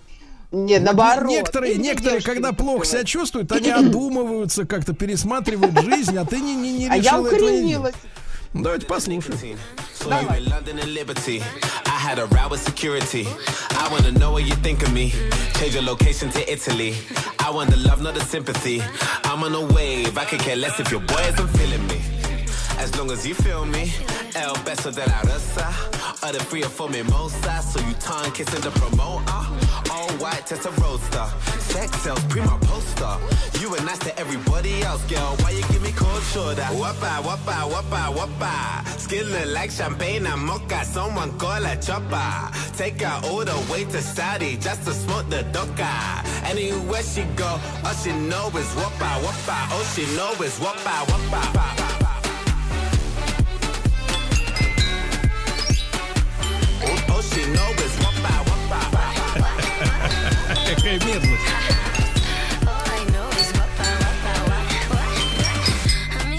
Нет, Вот наоборот. Некоторые, Видите, некоторые, когда плохо себя чувствуют, они одумываются, как-то пересматривают жизнь, а ты не, не, не А я не укоренилась. Ну, Давайте послушаем. Saw you in London and Liberty. I had a row with security. I wanna know what you think of me. Change your location to Italy. I want the love, not the sympathy. I'm on a wave. I could care less if your boy isn't feeling me. As long as you feel me. El beso de la rosa. Or the free for mimosa. So you tongue kissing the promoter. All white Testarossa. Sex sells, prima poster. You were nice to everybody else, girl. Why you give me cold shoulder? Whoppa, whoppa, whoppa, whoppa. Skin look like champagne and mocha. Someone call a chopper. Take her all the way to Saudi just to smoke the doka. Anywhere she go, all she know is whoppa, whoppa. All she know is whoppa, whoppa. know she know it's one by one by. Quem mesmo?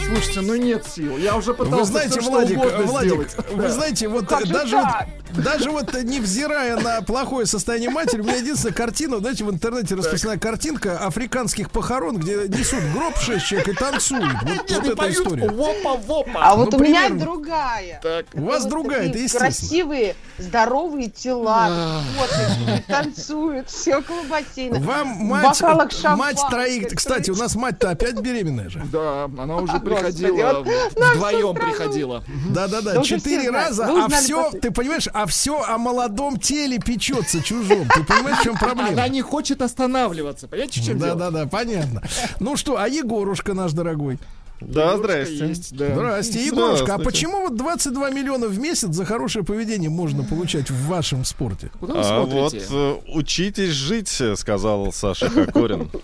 Слушайте, ну нет сил. Я уже пытался Вы знаете, всё, Владик, что угодно Владик, сделать. вы Да. знаете, вот же даже так? вот, даже вот невзирая на плохое состояние матери, у меня единственная картина, знаете, в интернете распространена картинка африканских похорон, где несут гроб шесть человек и танцуют. Вот, вот эта история. Вопа-вопа. А вот Ну, у меня примерно. другая. У вас Вот другая, это естественно. Красивые, здоровые тела, фоточки, танцуют, все около бассейна. Вам мать, мать троих, кстати, у нас мать-то опять беременная же. Да, она уже приходила, вот вдвоем приходила. Да-да-да, Да уже четыре раза, а все, ты понимаешь, а все о молодом теле печется чужом. Ты понимаешь, в чем проблема? Она не хочет останавливаться. Понимаете, в чем дело? Да-да-да, понятно. Ну что, а Егорушка наш дорогой? Да, здрасте. есть, да. Здрасте, Егорушка, а почему вот 22 миллиона в месяц за хорошее поведение можно получать в вашем спорте? Куда вы А вот смотрите? э, учитесь жить, э, сказал Саша Хакорин. *laughs*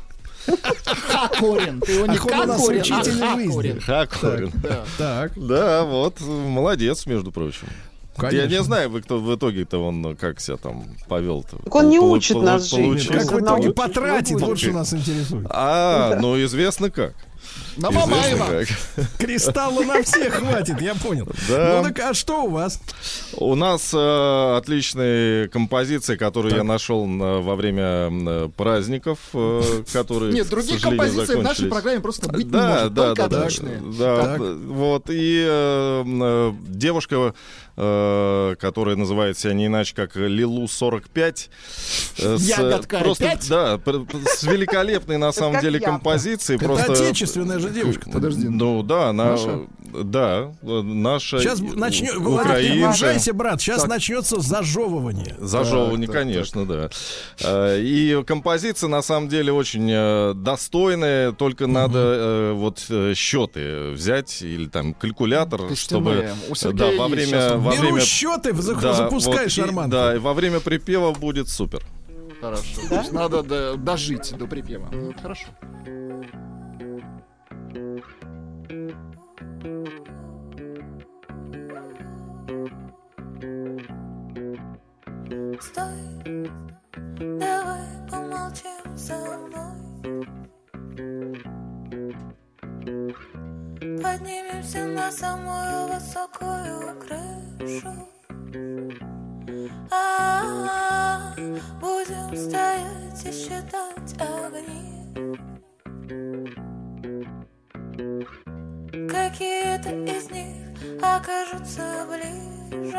Хакорин. Ты его не Хакорин, учитель а жизни. Хакорин. Хакорин. Да. Так, Да, вот, молодец, между прочим. Я Конечно. не знаю, вы кто в итоге-то он как себя там повел-то. Так он не учит нас жить. получил. как в итоге потратит, вот что нас интересует. А, ну известно как. На Мамаева. Кристалла на всех хватит, я понял. Да. Ну так, а что у вас? У нас э, отличные композиции, которые я нашел на- во время э, праздников, э, *laughs* которые, Нет, другие композиции в нашей закончились. программе просто быть не да, может. да, только да, да, отличные. да, Так. д- вот и э, э, девушка, э, которая называет себя не иначе как Лилу 45, э, с, Ягодка просто опять? да, пр- с великолепной на самом деле композицией, Это просто отечественная же девушка. Подожди. ну да, она, Наша? да, э, наша Сейчас начнет, украинка. уважайся, брат, сейчас Так. начнется зажевывание. Зажевывание, Так, так, конечно, да. Э, И композиция на самом деле очень э, достойная, только надо э, вот э, счеты взять или там калькулятор, Костяные. чтобы э, да, есть во время во Беру время счеты, да, запускаешь, вот, Арман. Да, и во время припева будет супер. Хорошо. Есть надо до- дожить до припева. Хорошо. Стой, давай помолчим со мной. Поднимемся на самую высокую крышу. -а, будем стоять и считать огни. Какие-то из них окажутся ближе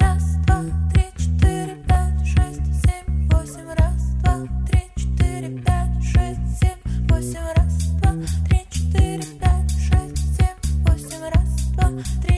Раз, два, три, четыре, пять, шесть, семь, восемь. Раз, два, три, четыре, пять, шесть, семь, восемь. Раз, два, три, четыре, пять, шесть, семь, восемь. Раз, два, три,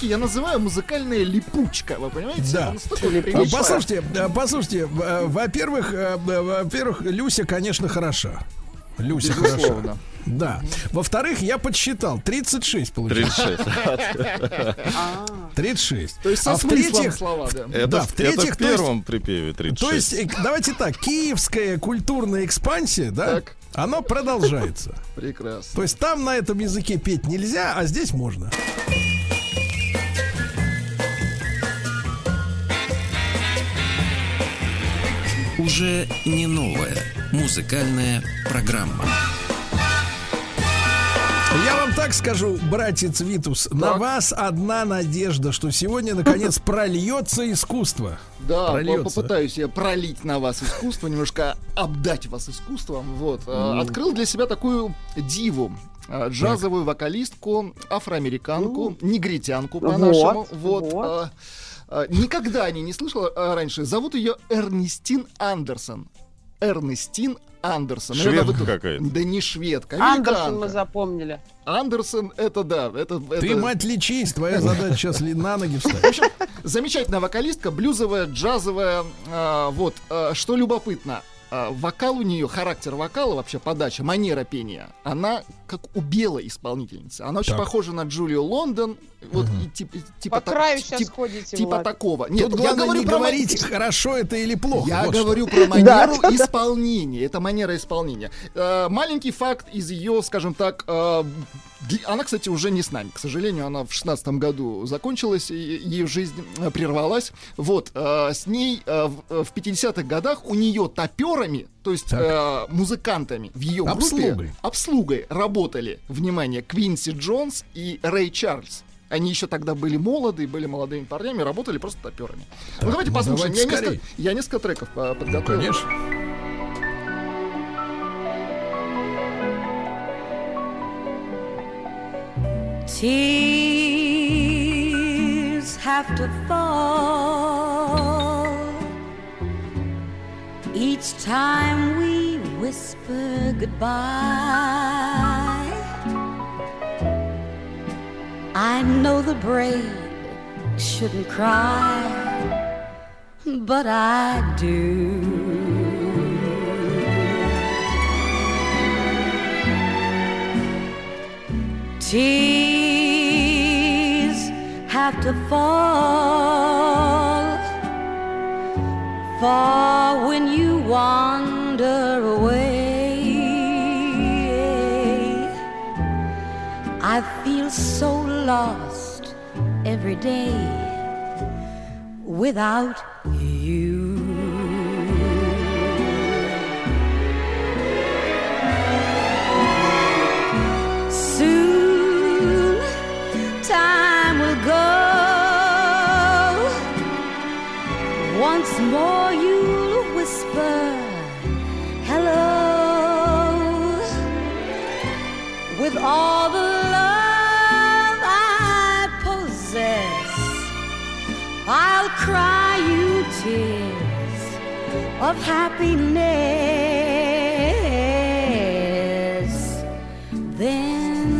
треки я называю музыкальная липучка, вы понимаете? Да. Липучка. Послушайте, а, послушайте, э, во-первых, э, э, во-первых, Люся, конечно, хороша. Люся Безусловно. хороша. Да. Во-вторых, я подсчитал, 36 получилось. 36. *laughs* То есть со а в-третьих, слова, да. Это, Да, в- это в то есть- первом припеве 36. То есть, э, давайте так, киевская культурная экспансия, да, Так. она продолжается. *laughs* Прекрасно. То есть там на этом языке петь нельзя, а здесь можно. Уже не новая музыкальная программа. Я вам так скажу, братец Витус, на вас одна надежда, что сегодня наконец *laughs* прольется искусство. Да, Прольется. попытаюсь я пролить на вас искусство, немножко обдать вас искусством. Вот. Ну. Открыл для себя такую диву. э, Джазовую вокалистку, афроамериканку, негритянку по-нашему. Вот, Вот. Э, Никогда о ней не слышала э, раньше. Зовут ее Эрнестин Андерсон. Эрнестин Андерсон. Шведка тут- какая-то. Да не шведка, Андерсон американка. мы запомнили. Андерсон, это да, это... Ты, это- мать, лечись, твоя *laughs* задача сейчас ли на ноги В встать. общем, замечательная вокалистка, блюзовая, джазовая. а, вот, а, что любопытно, а, вокал у нее, характер вокала, вообще подача, манера пения, она как у белой исполнительницы. Она очень Так. похожа на Джулию Лондон. Вот, и тип- и типа, По так- краю сейчас тип- ходите, типа Влад. такого. Нет, Тут я говорю не про говорить, хорошо это или плохо. я вот что. говорю про *laughs* манеру исполнения. Это манера исполнения. Э, маленький факт из ее, скажем так, э, она, кстати, уже не с нами. К сожалению, она в шестнадцатом году закончилась, ее жизнь э, прервалась. Вот, э, с ней э, в э, в 50-х годах у нее топерами, то есть Так. э, музыкантами в ее группе, Обслугой. обслугой работали, внимание, Квинси Джонс и Рэй Чарльз. Они еще тогда были молоды, были молодыми парнями, работали просто топерами. ну давайте ну послушаем. давайте Я несколько, я несколько треков э, подготовил. Конечно. Tears have to fall each time we whisper goodbye. I know the brave shouldn't cry, but I do. Tears have to fall for when you wander away. I feel so lost every day without you. Soon time will go. Once more you'll whisper, hello, with all the kisses of happiness. Then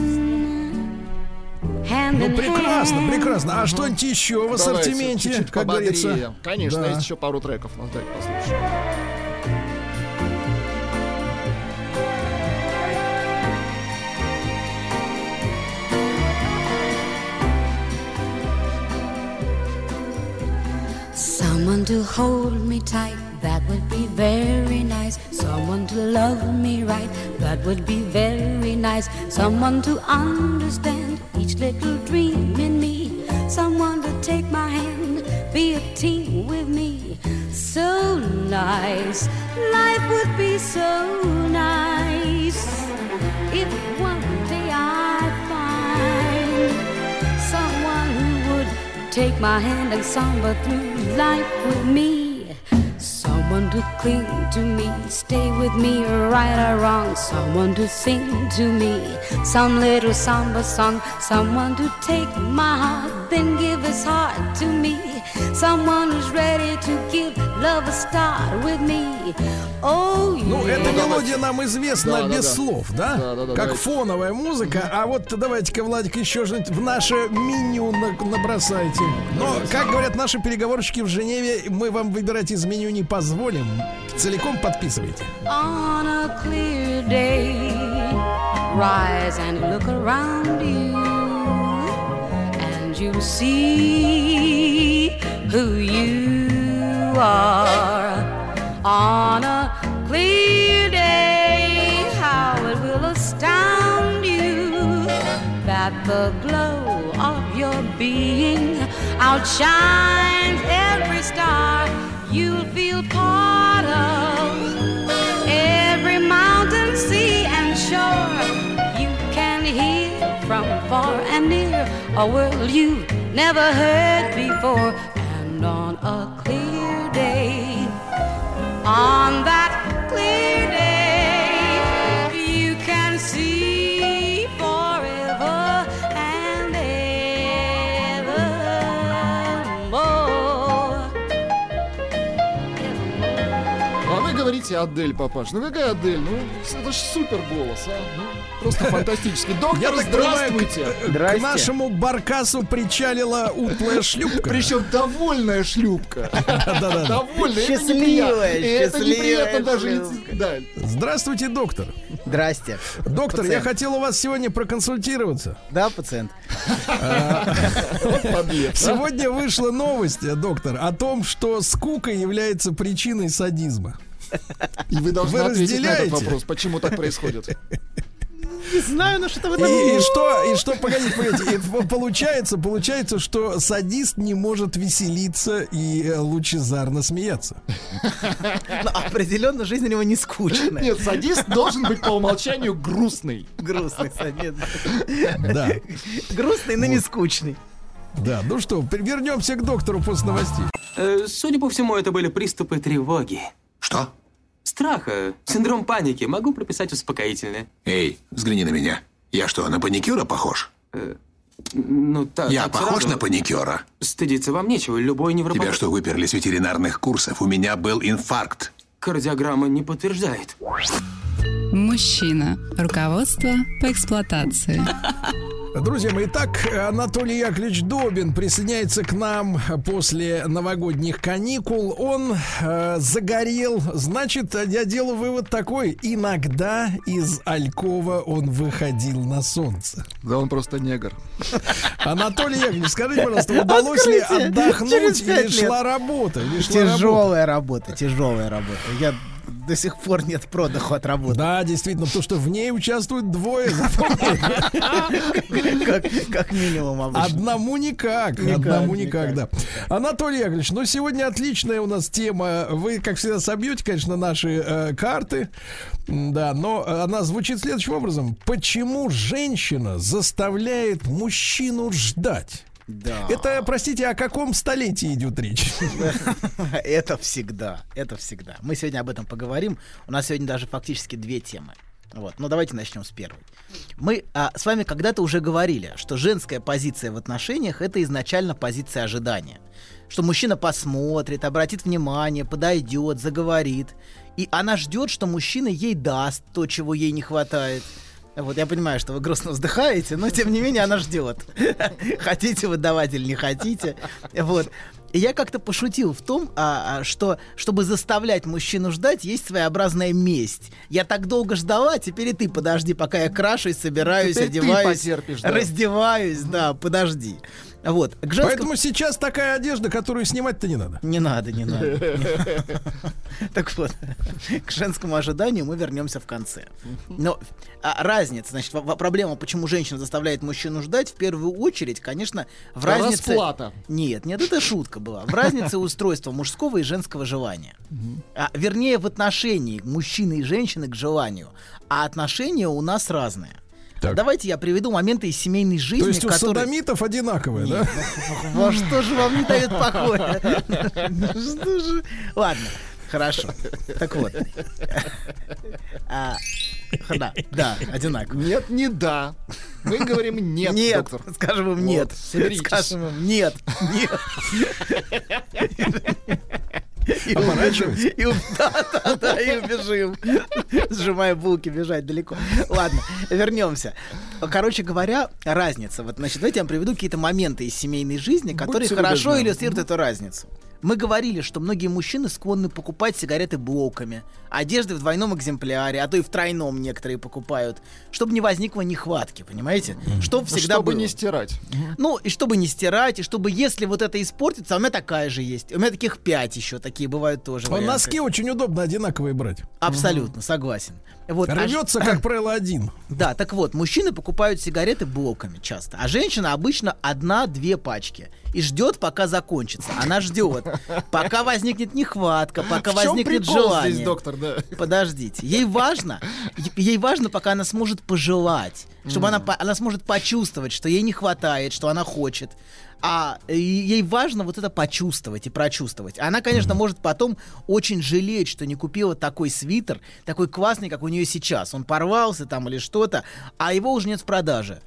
hand ну, прекрасно, прекрасно. А что-нибудь еще в ассортименте, как говорится? Конечно, да. есть еще пару треков. Ну, давайте послушаем. Someone to hold me tight, that would be very nice. Someone to love me right, that would be very nice. Someone to understand each little dream in me. Someone to take my hand, be a team with me. So nice, life would be so nice if take my hand and samba through life with me. Someone to cling to me, stay with me, right or wrong. Someone to sing to me, some little samba song. Someone to take my heart, then give his heart to me. Someone who's ready to give love a start with me. Oh, Ну, yeah. эта мелодия нам известна Да, без да. слов, да? Да, да, да, как давайте. фоновая музыка. А вот давайте-ка, Владик, еще что-нибудь в наше меню на- набросайте. Но, как говорят наши переговорщики в Женеве, мы вам выбирать из меню не позволим. Целиком подписывайте. On a clear day, rise and look around you, you'll see who you are. On a clear day, how it will astound you that the glow of your being outshines every star you'll feel part of every mountain, sea, and shore. You can hear from far and near a world you've never heard before. And on a clear day, on that Говорите Адель, папаш. Ну какая Адель? Ну, это ж супер голос, а. Ну, просто фантастический. *laughs* Доктор, здравствуйте. к, к нашему баркасу причалила утлая шлюпка. Причем довольная шлюпка. *laughs* Довольная. Это Счастливая, Это неприятно даже. Здравствуйте, доктор. Здрасте. Доктор, я хотел у вас сегодня проконсультироваться. Да, пациент. *laughs* А. Сегодня вышла новость, э, доктор, о том, что скука является причиной садизма. И вы должны Вы ответить на этот вопрос, почему так происходит. Не знаю, но что-то в И, этом... и что, и что, погодите, погодите, и получается, получается, что садист не может веселиться и э, лучезарно смеяться. Ну, определенно жизнь у него не скучная. Нет, садист должен быть по умолчанию грустный. Грустный садист. Да, Грустный, но не скучный. да. Ну что, вернемся к доктору после новостей. Э, Судя по всему, это были приступы тревоги. Что? Страха, синдром паники. Могу прописать успокоительное. Эй, взгляни на меня. Я что, на паникюра похож? Ну, так. Я так похож сразу. на паникюра? Стыдиться вам нечего. Любой невропат... Тебя что, выперли с ветеринарных курсов? У меня был инфаркт. Кардиограмма не подтверждает. Мужчина. Руководство по эксплуатации. *laughs* Друзья мои, итак, Анатолий Яковлевич Добин присоединяется к нам после новогодних каникул. Он э, загорел. Значит, я делаю вывод такой. Иногда из Алькова он выходил на солнце. Да он просто негр. Анатолий Яковлевич, скажите, пожалуйста, удалось ли отдохнуть или шла работа? Или шла работа? Тяжелая работа, тяжелая работа. Я до сих пор нет продыху от работы. Да, действительно, потому что в ней участвуют двое. Как, минимум обычно. Одному никак, одному никак. да. Анатолий Яковлевич, ну сегодня отличная у нас тема. Вы, как всегда, собьете, конечно, наши э, карты, да, но она звучит следующим образом. Почему женщина заставляет мужчину ждать? Да. Это, простите, о каком столетии идет речь? *laughs* Это всегда, это всегда. Мы сегодня об этом поговорим. У нас сегодня даже фактически две темы. Вот, ну давайте начнем с первой. Мы а, с вами когда-то уже говорили, что женская позиция в отношениях это изначально позиция ожидания. Что мужчина посмотрит, обратит внимание, подойдет, заговорит. И она ждет, что мужчина ей даст то, чего ей не хватает. Вот, я понимаю, что вы грустно вздыхаете, но тем не менее она ждет. *laughs* Хотите вы давать или не хотите. Вот. И я как-то пошутил в том, а, а, что чтобы заставлять мужчину ждать, есть своеобразная месть. Я так долго ждала, теперь и ты подожди, пока я крашусь, собираюсь, Теперь ты одеваюсь, потерпишь, да. раздеваюсь, да, подожди. Вот. К женскому- Поэтому сейчас такая одежда, которую снимать-то не надо. Не надо, не надо. *laughs* Так вот, *laughs* к женскому ожиданию мы вернемся в конце. Но а, разница, значит, проблема, почему женщина заставляет мужчину ждать, в первую очередь, конечно, в разнице... Расплата. Нет, нет, это шутка была. В разнице устройства мужского и женского желания. А, вернее, в отношении мужчины и женщины к желанию. А отношения у нас разные. Давайте я приведу моменты из семейной жизни, То есть у которые... садомитов одинаковые, да? Во что же вам не дает покоя? Что же? Ладно, хорошо. Так вот. А, Да, да, одинаково. Нет, не да. Мы говорим нет, Нет, доктор. скажем им нет. Вот, соберитесь. Скажем им нет, нет. *laughs* И убежим. И, да, да, да, и убежим. Сжимая булки, бежать далеко. Ладно, вернемся. Короче говоря, разница. Вот, значит, давайте я вам приведу какие-то моменты из семейной жизни, которые хорошо иллюстрируют эту разницу. Мы говорили, что многие мужчины склонны покупать сигареты блоками, одежды в двойном экземпляре, а то и в тройном некоторые покупают, чтобы не возникло нехватки, понимаете? Чтобы всегда Чтобы было. не стирать. Ну, и чтобы не стирать, и чтобы, если вот это испортится, а у меня такая же есть. У меня таких пять еще, такие бывают тоже. А варианты. Носки очень удобно одинаковые брать. Абсолютно, согласен. Вот, а Рвется, как правило, один. *clears throat* Да, так вот, мужчины покупают сигареты блоками часто, а женщина обычно одна-две пачки и ждет, пока закончится. Она ждет, пока возникнет нехватка, пока возникнет желание. здесь, доктор, да? Подождите, ей важно, ей важно, пока она сможет пожелать, чтобы она, по- она сможет почувствовать, что ей не хватает, что она хочет. А ей важно вот это почувствовать и прочувствовать. Она, конечно, может потом очень жалеть, что не купила такой свитер, такой классный, как у нее сейчас. Он порвался там или что-то, а его уже нет в продаже.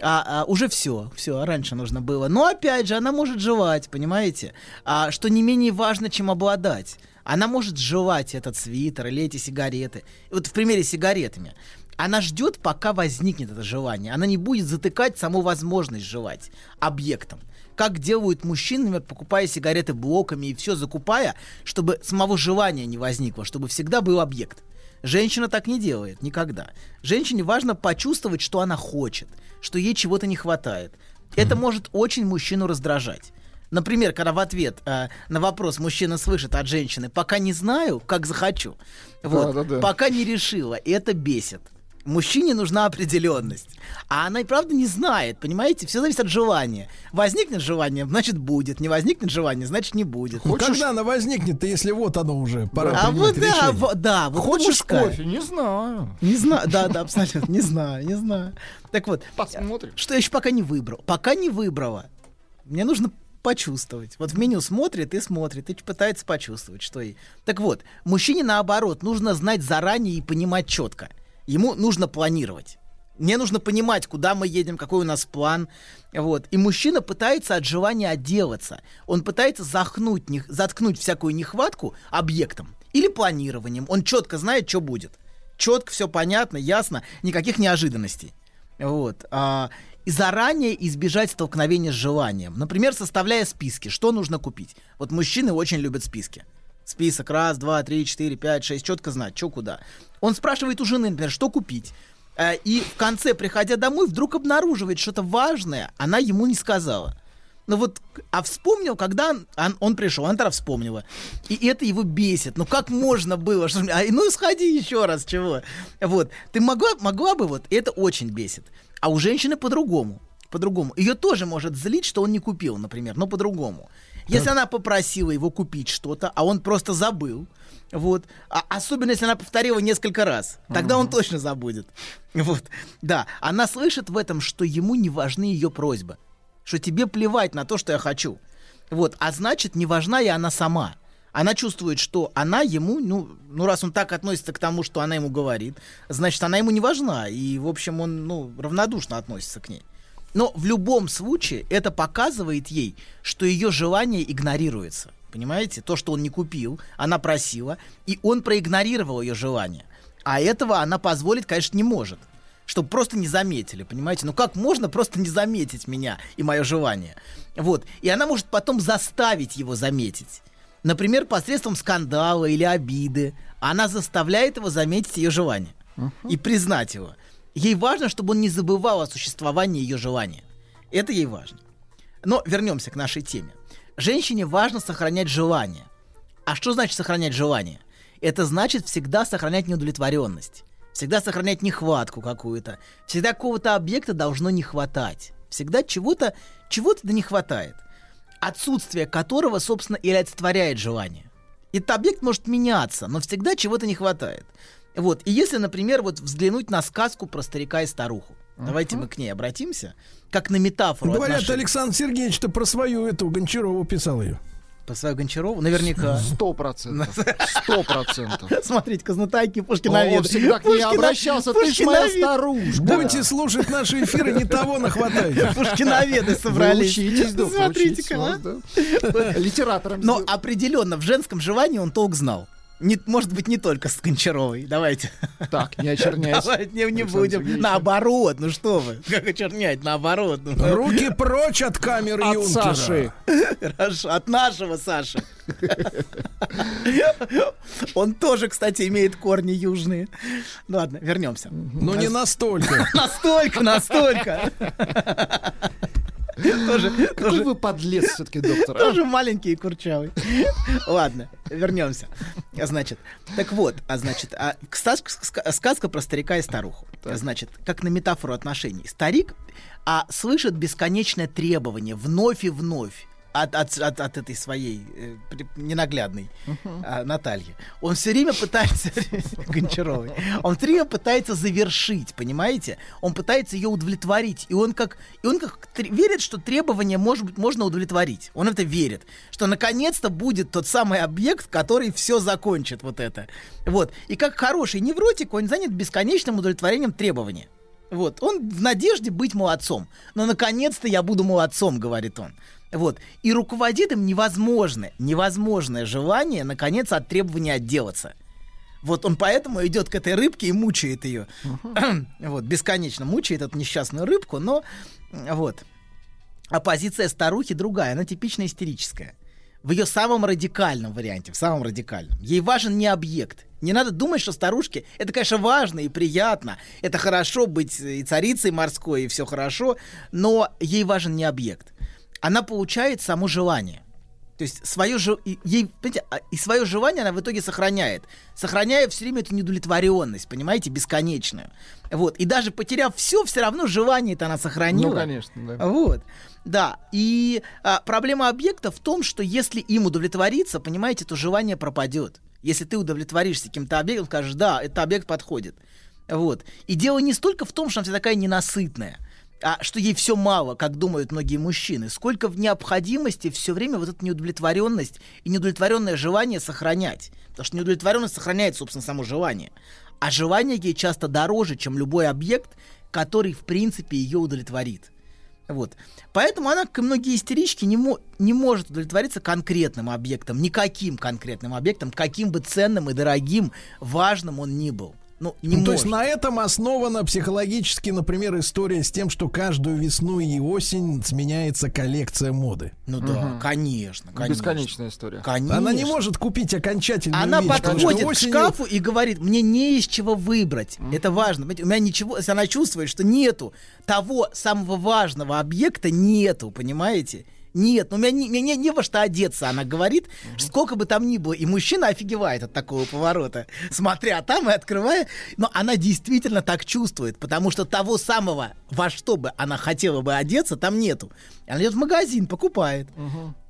А, а, уже все, все, раньше нужно было. Но опять же, она может желать, понимаете? А, что не менее важно, чем обладать. Она может желать этот свитер или эти сигареты. И вот в примере с сигаретами. Она ждет, пока возникнет это желание. Она не будет затыкать саму возможность желать объектом. Как делают мужчины, покупая сигареты блоками и все закупая, чтобы самого желания не возникло, чтобы всегда был объект. Женщина так не делает никогда. Женщине важно почувствовать, что она хочет, что ей чего-то не хватает. Это может очень мужчину раздражать. Например, когда в ответ э, на вопрос мужчина слышит от женщины «пока не знаю, как захочу», вот, Да-да-да. пока не решила, и это бесит. Мужчине нужна определенность. А она и правда не знает, понимаете? Все зависит от желания. Возникнет желание, значит будет. Не возникнет желание, значит не будет. Ну, Когда она возникнет-то, если вот оно уже, пора А принять вот да, решение? во- да, вот Хочешь кофе? Не знаю. Не знаю, да, да, абсолютно, не знаю, не знаю. Так вот, Посмотрим. что я еще пока не выбрал. Пока не выбрала. Мне нужно почувствовать. Вот в меню смотрит и смотрит, и пытается почувствовать, что и. Так вот, мужчине наоборот, нужно знать заранее и понимать четко. Ему нужно планировать. Мне нужно понимать, куда мы едем, какой у нас план. Вот. И мужчина пытается от желания отделаться. Он пытается захнуть, заткнуть всякую нехватку объектом или планированием. Он четко знает, что будет. Четко, все понятно, ясно, никаких неожиданностей. Вот. а, и заранее избежать столкновения с желанием. Например, составляя списки, что нужно купить. Вот мужчины очень любят списки. Список раз, два, три, четыре, пять, шесть, четко знать, что куда. Он спрашивает у жены, например, что купить. Э, И в конце, приходя домой, вдруг обнаруживает что-то важное, она ему не сказала. Ну вот, а вспомнил, когда он, он- он пришел, она вспомнила. И это его бесит. Ну как можно было? Что, а, ну сходи еще раз, чего? Вот. Ты могла, могла бы вот, это очень бесит. А у женщины по-другому. По-другому. Ее тоже может злить, что он не купил, например, но по-другому. Если она попросила его купить что-то, а он просто забыл, вот, а- особенно если она повторила несколько раз, тогда он точно забудет. Вот, да, она слышит в этом, что ему не важны ее просьбы, что тебе плевать на то, что я хочу. Вот, а значит, не важна и она сама. Она чувствует, что она ему, ну, ну, раз он так относится к тому, что она ему говорит, значит, она ему не важна. И, в общем, он, ну, равнодушно относится к ней. Но в любом случае это показывает ей, что ее желание игнорируется. Понимаете? То, что он не купил, она просила, и он проигнорировал ее желание. А этого она позволить, конечно, не может. Чтобы просто не заметили, понимаете? Ну как можно просто не заметить меня и мое желание? Вот. И она может потом заставить его заметить. Например, посредством скандала или обиды. Она заставляет его заметить ее желание и признать его. Ей важно, чтобы он не забывал о существовании ее желания. Это ей важно. Но вернемся к нашей теме. Женщине важно сохранять желание. А что значит сохранять желание? Это значит всегда сохранять неудовлетворенность. Всегда сохранять нехватку какую-то. Всегда какого-то объекта должно не хватать. Всегда чего-то чего-то да не хватает. Отсутствие которого, собственно, и олицетворяет желание. Этот объект может меняться, но всегда чего-то не хватает. Вот. И если, например, вот взглянуть на сказку про старика и старуху. Давайте мы к ней обратимся, как на метафору. Говорят, отношений. Александр Сергеевич-то про свою эту Гончарову писал ее. По свою Гончарову? Наверняка. Сто процентов. *laughs* Сто процентов. Смотрите-ка, знатоки Он Пушкиноведы. всегда к ней обращался. Ты ж моя Пушкиновед. старушка. Будете слушать наши эфиры, не того нахватаете. *laughs* Пушкиноведы собрались. Учитесь, Смотрите-ка, а. Литератором Но определенно в женском желании он толк знал. Не, может быть, не только с Гончаровой. Давайте. Так, не очерняйся. Давайте не, не будем. Сергеевич. Наоборот, ну что вы. Как очернять? Наоборот. ну. Руки прочь от камеры От Юнкера. Саши. Хорошо, от нашего Саши. Он тоже, кстати, имеет корни южные. Ну ладно, вернемся. Но не *laughs* настолько. Настолько, настолько. *laughs* Тоже, Какой тоже, вы подлец все-таки, доктор. а? тоже маленький и курчавый. *laughs* Ладно, вернемся. Значит, так вот, а значит, а, ска- ска- сказка про старика и старуху. Значит, как на метафору отношений. Старик а, слышит бесконечное требование вновь и вновь от, от, от, от этой своей э, ненаглядной а, Натальи. Он все время пытается *laughs* Гончаровой. Он все время пытается завершить, понимаете? Он пытается ее удовлетворить, и он как и он как верит, что требования может быть можно удовлетворить. Он это верит, что наконец-то будет тот самый объект, который все закончит вот это. Вот. И как хороший невротик, он занят бесконечным удовлетворением требования. Вот, он в надежде быть молодцом. Но наконец-то я буду молодцом, говорит он. Вот. И руководит им невозможное, невозможное желание, наконец, от требования отделаться. Вот он поэтому идет к этой рыбке и мучает ее. *clears throat* вот, бесконечно мучает эту несчастную рыбку, но вот. А позиция старухи другая, она типично истерическая. В ее самом радикальном варианте, в самом радикальном. Ей важен не объект. Не надо думать, что старушке это, конечно, важно и приятно. Это хорошо быть и царицей морской, и все хорошо, но ей важен не объект. Она получает само желание. То есть свое же, ей, понимаете, а- и свое желание она в итоге сохраняет, сохраняя все время эту недовлетворенность, понимаете, бесконечную. Вот. И даже потеряв все, все равно желание-то она сохранила. Ну, конечно, да. Вот. Да. И а, проблема объекта в том, что если им удовлетвориться, понимаете, то желание пропадет. Если ты удовлетворишься каким-то объектом, скажешь, да, этот объект подходит. Вот. И дело не столько в том, что она вся такая ненасытная, а что ей все мало, как думают многие мужчины, сколько в необходимости все время вот эту неудовлетворенность и неудовлетворенное желание сохранять. Потому что неудовлетворенность сохраняет, собственно, само желание. А желание ей часто дороже, чем любой объект, который, в принципе, ее удовлетворит. Вот. Поэтому она, как и многие истерички, не, мо- не может удовлетвориться конкретным объектом, никаким конкретным объектом, каким бы ценным и дорогим, важным он ни был. Ну, не Ну, то есть на этом основана психологически, например, история с тем, что каждую весну и осень сменяется коллекция моды. Ну да, конечно, конечно. Бесконечная история. Конечно. Она не может купить окончательную Она вещь, подходит к осенью- шкафу и говорит, мне не из чего выбрать. Это важно. У меня ничего, если она чувствует, что нету того самого важного объекта, нету, понимаете? Нет, ну у меня не, не, не во что одеться, она говорит, сколько бы там ни было. И мужчина офигевает от такого поворота, смотря там и открывая. Но она действительно так чувствует, потому что того самого, во что бы она хотела бы одеться, там нету. Она идет в магазин, покупает.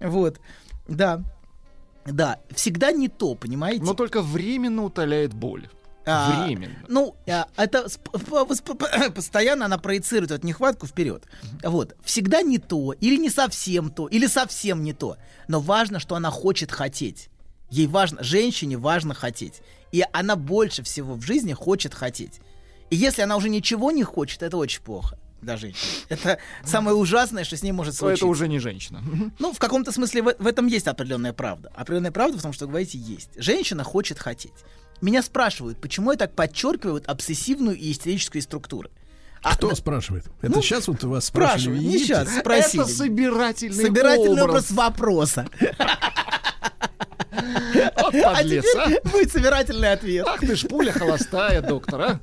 Вот, да. Да, всегда не то, понимаете? Но только временно утоляет боль. А, Временно. Ну, а, это *coughs* постоянно она проецирует эту нехватку вперед. Вот. Всегда не то, или не совсем то, или совсем не то. Но важно, что она хочет хотеть. Ей важно, женщине важно хотеть. И она больше всего в жизни хочет хотеть. И если она уже ничего не хочет, это очень плохо для женщины. *laughs* Это самое ужасное, что с ней может случиться. это уже не женщина. *laughs* Ну, в каком-то смысле в, в этом есть определенная правда. Определенная правда в том, что вы говорите, есть. Женщина хочет хотеть. Меня спрашивают, почему я так подчеркиваю обсессивную и истерическую структуры. А, Кто да, спрашивает? Это Ну, сейчас вот вас спрашивают, не сейчас, спросили. Это собирательный, Собирательный образ. образ вопроса. *laughs* Вот А подлец, теперь а. будет собирательный ответ. Ах ты ж пуля холостая, доктор, а.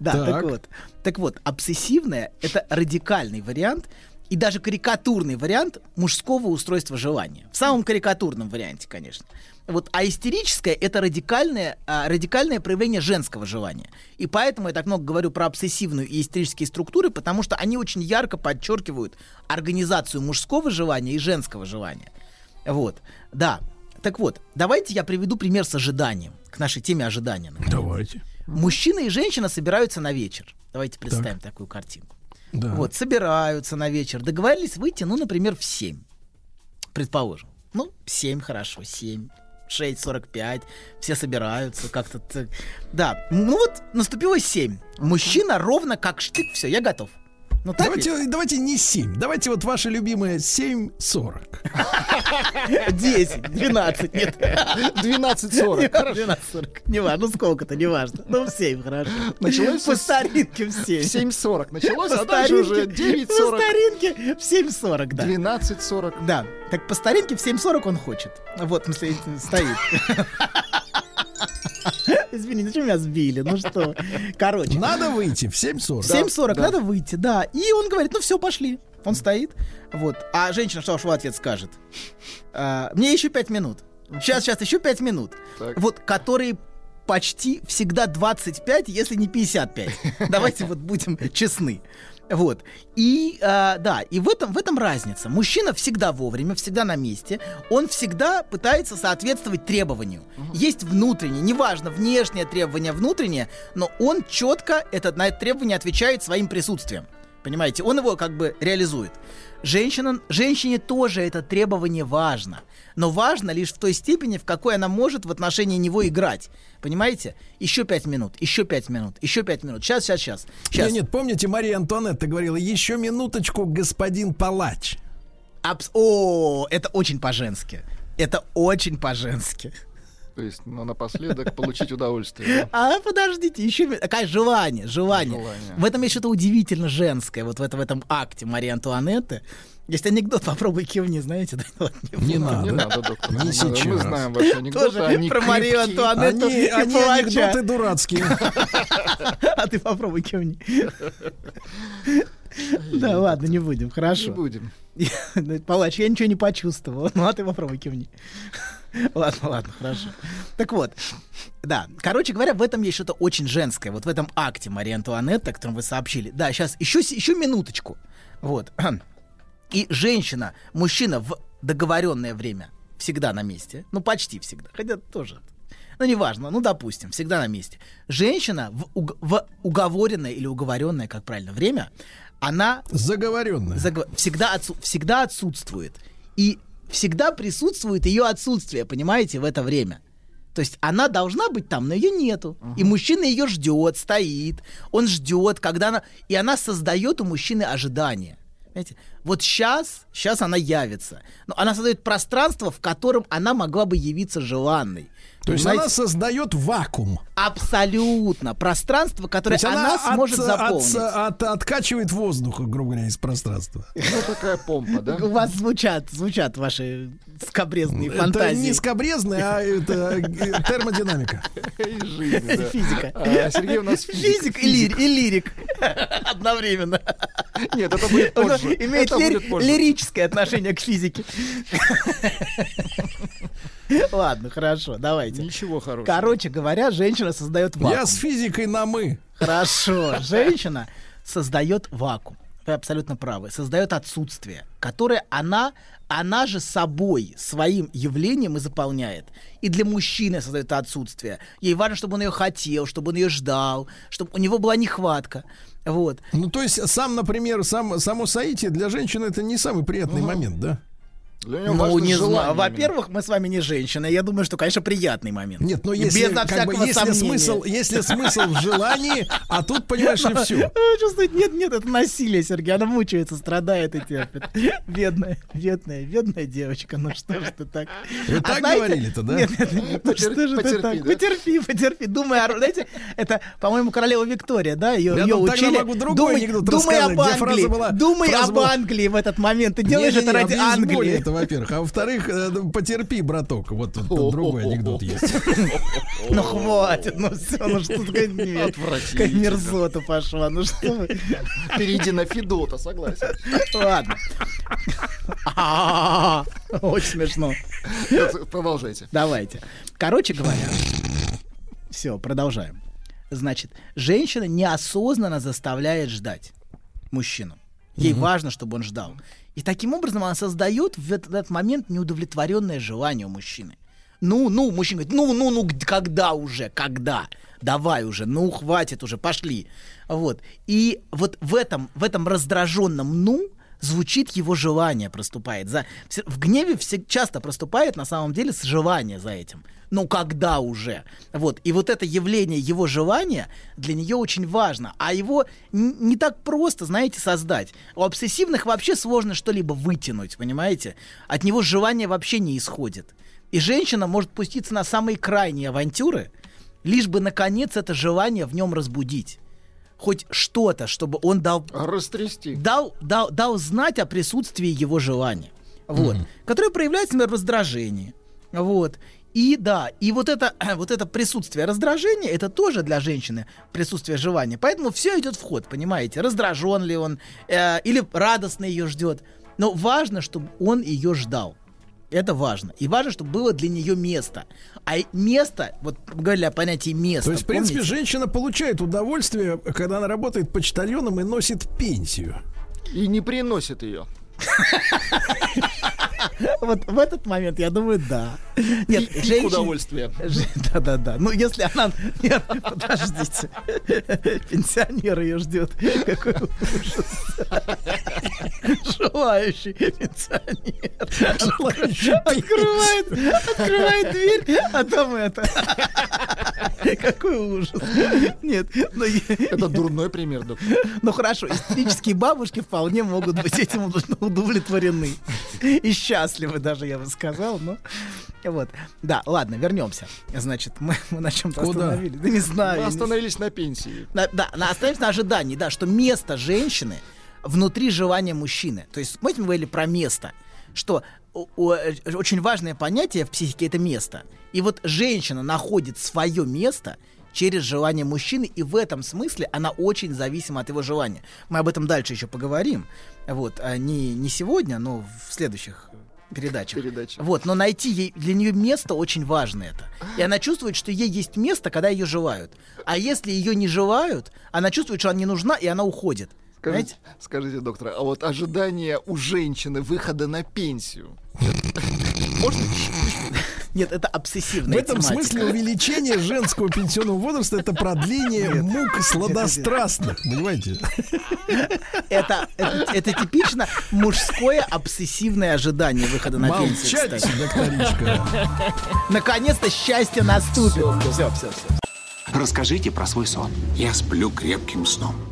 Да, так. Так. вот. Так вот, обсессивное это радикальный вариант и даже карикатурный вариант мужского устройства желания. В самом карикатурном варианте, конечно. Вот, а истерическое это радикальное, а, радикальное проявление женского желания. И поэтому я так много говорю про обсессивную и истерические структуры, потому что они очень ярко подчеркивают организацию мужского желания и женского желания. Вот, да. Так вот, давайте я приведу пример с ожиданием, к нашей теме ожидания. например. Давайте. Мужчина и женщина собираются на вечер. Давайте представим такую картинку. Да. Вот, собираются на вечер. Договорились выйти, ну, например, в 7. Предположим. Ну, 7 хорошо, 7. 6.45, все собираются как-то. Да, ну вот наступило 7. Мужчина ровно как штык, все, я готов. Ну так ведь? Давайте, давайте не 7. Давайте вот ваше любимое 7.40. 10, 12, нет. 12.40. хорошо. 12.40. Не важно, ну сколько-то, не важно. Ну, в 7, хорошо. Началось по старинке в 7. В 7.40 началось, По а дальше уже старинке- 9.40. По старинке в 7.40, да. 12.40. Да, так по старинке в 7.40 он хочет. Вот, в смысле, стоит. Извини, зачем меня сбили? Ну что? Короче. Надо выйти в 7.40. В 7.40 надо выйти, да. И он говорит, ну все, пошли. Он стоит. Вот. А женщина что ж в ответ скажет? А, мне еще 5 минут. Сейчас, сейчас, еще 5 минут. Так. Вот, которые почти всегда 25, если не 55. *laughs* Давайте вот будем честны. Вот. И а, да, и в этом, в этом разница. Мужчина всегда вовремя, всегда на месте. Он всегда пытается соответствовать требованию. Есть внутреннее, неважно, внешнее требование, внутреннее, но он четко это, на это требование отвечает своим присутствием. Понимаете, он его как бы реализует. Женщина, женщине тоже это требование важно. Но важно лишь в той степени, в какой она может в отношении него играть. Понимаете? Еще пять минут, еще пять минут, еще пять минут. Сейчас, сейчас, сейчас. сейчас. Нет, нет, помните, Мария Антуанетта говорила, еще минуточку, господин палач. Абс- О, это очень по-женски. Это очень по-женски. То есть, ну, напоследок *laughs* получить удовольствие. А подождите, еще какое желание, желание. Желание. В этом есть что-то удивительно женское, вот в, это, в этом акте Марии Антуанетты. Есть анекдот, попробуй кивни, знаете, да? Вот, Не буду. надо. Не надо, доктор. Не не сейчас. Мы знаем ваши анекдоты, Тоже они про Марию. Антуанетту Они, и они анекдоты дурацкие. *laughs* А ты попробуй кивни. Да, ладно, не будем, Не хорошо. будем. *laughs* Палач, я ничего не почувствовал. Ну, а ты попробуй кивни. *laughs* Ладно, ладно, хорошо. Так вот, да, короче говоря, в этом есть что-то очень женское. Вот в этом акте Марии Антуанетты, о котором вы сообщили. Да, сейчас еще, еще минуточку. Вот. *clears throat* И женщина, мужчина в договоренное время всегда на месте. Ну, почти всегда. Хотя тоже. Ну, неважно, ну, допустим, всегда на месте. Женщина в, уг- в уговоренное или уговоренное, как правильно, время, она Заговоренная. заго- всегда, отсу- всегда отсутствует. И всегда присутствует ее отсутствие, понимаете, в это время. То есть она должна быть там, но ее нету. И мужчина ее ждет, стоит, он ждет, когда она... И она создает у мужчины ожидания. Понимаете? Вот сейчас, сейчас она явится. Но она создает пространство, в котором она могла бы явиться желанной. То есть Понимаете? она создает вакуум. Абсолютно. Пространство, которое То есть она, от- сможет от- заполнить. от- откачивает воздух, грубо говоря, из пространства. Ну, такая помпа, да? У вас звучат, звучат ваши скобрезные Это фантазии. не скобрезная, а это э, термодинамика. *laughs* И жизнь, да. Физика. А Сергей у нас Физик и, лир- и лирик *laughs* одновременно. *laughs* Нет, это будет позже. имеет Это лири- будет позже. лирическое отношение к физике. *laughs* Ладно, хорошо, давайте. Ничего хорошего. Короче говоря, женщина создает вакуум. Я с физикой на мы. Хорошо. *laughs* Женщина создает вакуум. Вы абсолютно правы. Создает отсутствие, которое она, она же собой, своим явлением и заполняет. И для мужчины создает отсутствие. Ей важно, чтобы он ее хотел, чтобы он ее ждал, чтобы у него была нехватка. Вот. Ну, то есть, сам, например, сам, само соитие для женщины это не самый приятный момент, да? Ну, не знаю. Во-первых, мы с вами не женщины. Я думаю, что, конечно, приятный момент. Нет, но И если, Безо как бы, если, сомнения. смысл, если смысл в желании, а тут, понимаешь ли, все. *laughs* Чувствует, нет, нет, это насилие, Сергей. Она мучается, страдает и терпит. *laughs* Бедная, бедная, бедная девочка. Ну что ж ты так? Вы А так говорили-то, да? Нет, нет, нет, ну что же ты потерпи, так? да? Потерпи, потерпи. Думай о... Знаете, это, по-моему, королева Виктория, да? Ее, Я ее учили. могу другой думай, думай об Англии. была- Думай об была- Англии в этот момент. Ты делаешь это ради без Англии. Во-первых. А во-вторых, э, ну, потерпи, браток. Вот тут другой анекдот *laughs* есть. Ну хватит, ну все, ну что Какая мерзота пошла, ну что вы. Перейди на Федота, согласен. Ладно. Очень смешно. Продолжайте. Давайте. Короче говоря, все, продолжаем. Значит, женщина неосознанно заставляет ждать мужчину. Ей Мгм. важно, чтобы он ждал. И таким образом она создает в этот, этот момент неудовлетворенное желание у мужчины. Ну, ну, мужчина говорит, ну, ну, ну, когда уже, когда? Давай уже, ну, хватит уже, пошли. Вот. И вот в этом, в этом раздраженном «ну» звучит его желание, проступает. За, в гневе все, часто проступает на самом деле с желания за этим. Ну, когда уже? Вот. И вот это явление его желания для нее очень важно. А его не так просто, знаете, создать. У обсессивных вообще сложно что-либо вытянуть, понимаете? От него желание вообще не исходит. И женщина может пуститься на самые крайние авантюры, лишь бы, наконец, это желание в нем разбудить. Хоть что-то, чтобы он дал... Растрясти. Дал, дал, дал знать о присутствии его желания. Вот. Которое проявляется, например, в раздражении. Вот. И да, и вот это, *clears throat* вот это присутствие раздражения, это тоже для женщины присутствие желания. Поэтому все идет в ход, понимаете? Раздражен ли он, э, или радостно ее ждет. Но важно, чтобы он ее ждал. Это важно. И важно, чтобы было для нее место. А и место, вот мы говорили о понятии места. То есть, в принципе, помните? женщина получает удовольствие, когда она работает почтальоном и носит пенсию. И не приносит ее. *laughs* Вот в этот момент, я думаю, да. Нет, Пик женщин- удовольствия. *laughs* Ж- Да-да-да. Ну, если она... *laughs* Нет, подождите. Пенсионер ее ждет. Какой ужас. Желающий пенсионер. Открывает, открывает дверь, а там это. Какой ужас. Нет, ну... Это дурной пример, доктор. Ну хорошо, истерические бабушки вполне могут быть этим уд- удовлетворены. И счастливы даже, я бы сказал. Но... Вот. Да, ладно, вернемся. Значит, мы, мы на чем-то остановились. Да не знаю. Мы я не остановились на пенсии. на- да, на, остановимся на ожидании, да, что место женщины внутри желания мужчины. То есть, мы говорили про место, что э, очень важное понятие в психике это место. И вот женщина находит свое место через желание мужчины, и в этом смысле она очень зависима от его желания. Мы об этом дальше еще поговорим. Вот, а не, не сегодня, но в следующих передачах. Вот, но найти ей для нее место очень важно это. И она чувствует, что ей есть место, когда ее желают. А если ее не желают, она чувствует, что она не нужна, и она уходит. Скажите, скажите, доктор, а вот ожидание у женщины выхода на пенсию. Можно? Нет, это обсессивная В этом тематика. смысле увеличение женского пенсионного возраста это продление мук сладострастных, понимаете? Это, это, это типично мужское обсессивное ожидание выхода на пенсию. Молчать, кстати. докторичка. Наконец-то счастье наступит. Все, все, все. Расскажите про свой сон. Я сплю крепким сном.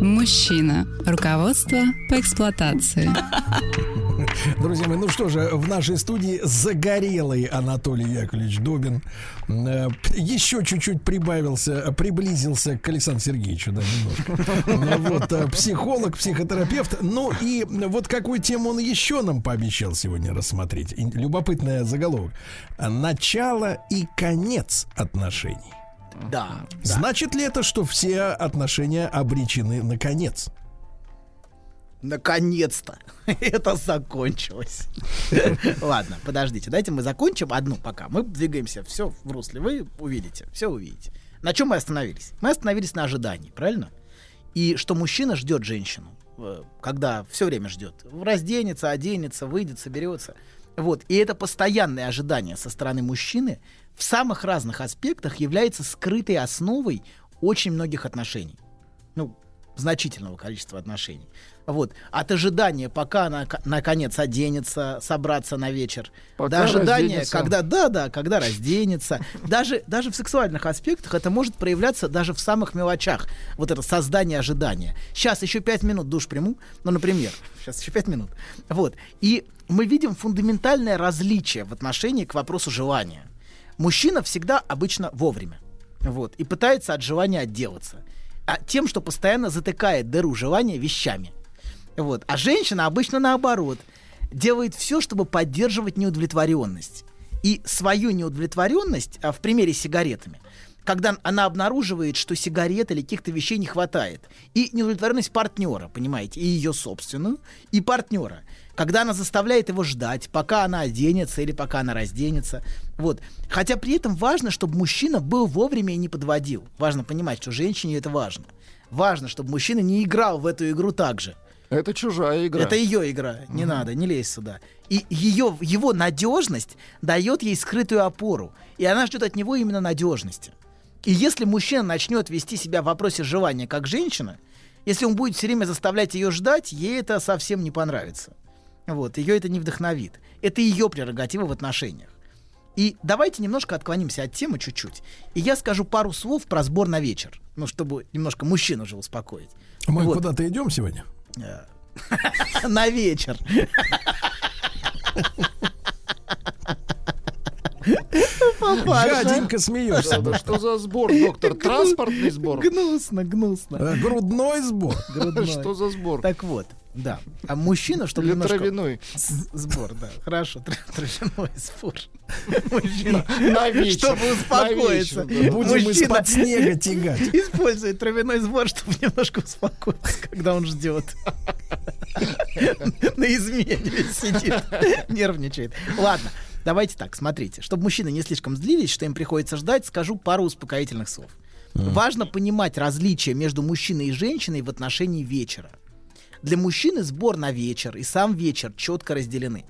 Мужчина. Руководство по эксплуатации. *laughs* Друзья мои, ну что же, в нашей студии загорелый Анатолий Яковлевич Добин. Э, Еще чуть-чуть прибавился, приблизился к Александру Сергеевичу, да, немножко. *laughs* Ну вот, э, психолог, психотерапевт. Ну и вот какую тему он еще нам пообещал сегодня рассмотреть. И Любопытный заголовок. Начало и конец отношений. Да. Значит ли это, что все отношения обречены на конец? Наконец-то *laughs* это закончилось. *laughs* Ладно, подождите, дайте мы закончим одну пока. Мы двигаемся все в русле. Вы увидите, все увидите. На чем мы остановились? Мы остановились на ожидании, правильно? И что мужчина ждет женщину, э, когда все время ждет. Разденется, оденется, выйдет, соберется. Вот. И это постоянное ожидание со стороны мужчины в самых разных аспектах является скрытой основой очень многих отношений. Ну, значительного количества отношений. Вот. От ожидания, пока она наконец оденется, собраться на вечер, Пока до ожидания, разденется. когда, да, да, когда разденется. Даже, даже в сексуальных аспектах это может проявляться даже в самых мелочах. Вот это создание ожидания. Сейчас еще пять минут душ приму, ну, например, сейчас еще пять минут. Вот. И мы видим фундаментальное различие в отношении к вопросу желания. Мужчина всегда обычно вовремя. Вот. И пытается от желания отделаться. А тем, что постоянно затыкает дыру желания вещами. Вот. А женщина обычно наоборот делает все, чтобы поддерживать неудовлетворенность. И свою неудовлетворенность, а, в примере с сигаретами, когда она обнаруживает, что сигарет или каких-то вещей не хватает. И неудовлетворенность партнера, понимаете, и ее собственную, и партнера. Когда она заставляет его ждать, пока она оденется или пока она разденется. Вот. Хотя при этом важно, чтобы мужчина был вовремя и не подводил. Важно понимать, что женщине это важно. Важно, чтобы мужчина не играл в эту игру так же. Это чужая игра. Это ее игра. Не надо, не лезь сюда. И ее, его надежность дает ей скрытую опору. И она ждет от него именно надежности. И если мужчина начнет вести себя в вопросе желания как женщина, если он будет все время заставлять ее ждать, ей это совсем не понравится. Вот, ее это не вдохновит. Это ее прерогатива в отношениях. И давайте немножко отклонимся от темы чуть-чуть. И я скажу пару слов про сбор на вечер. Ну, чтобы немножко мужчин уже успокоить. Мы Вот. куда-то идем сегодня? *laughs* На вечер. Папаша. Жаденько смеешься. Да что за сбор, доктор? Транспортный сбор? Гнусно, гнусно. Э, Грудной сбор. Грудной. Что за сбор? Так вот, да. А мужчина, чтобы Или немножко... травяной? Сбор, да. Хорошо, тр- травяной сбор. *laughs* Мужчина, чтобы успокоиться. Будем Мужчина из-под снега тягать. *laughs* Использует травяной сбор, чтобы немножко успокоиться, когда он ждет. *laughs* На измене сидит, нервничает. Ладно, давайте так, смотрите. Чтобы мужчины не слишком злились, что им приходится ждать, скажу пару успокоительных слов. Важно понимать различия между мужчиной и женщиной в отношении вечера. Для мужчины сбор на вечер и сам вечер четко разделены.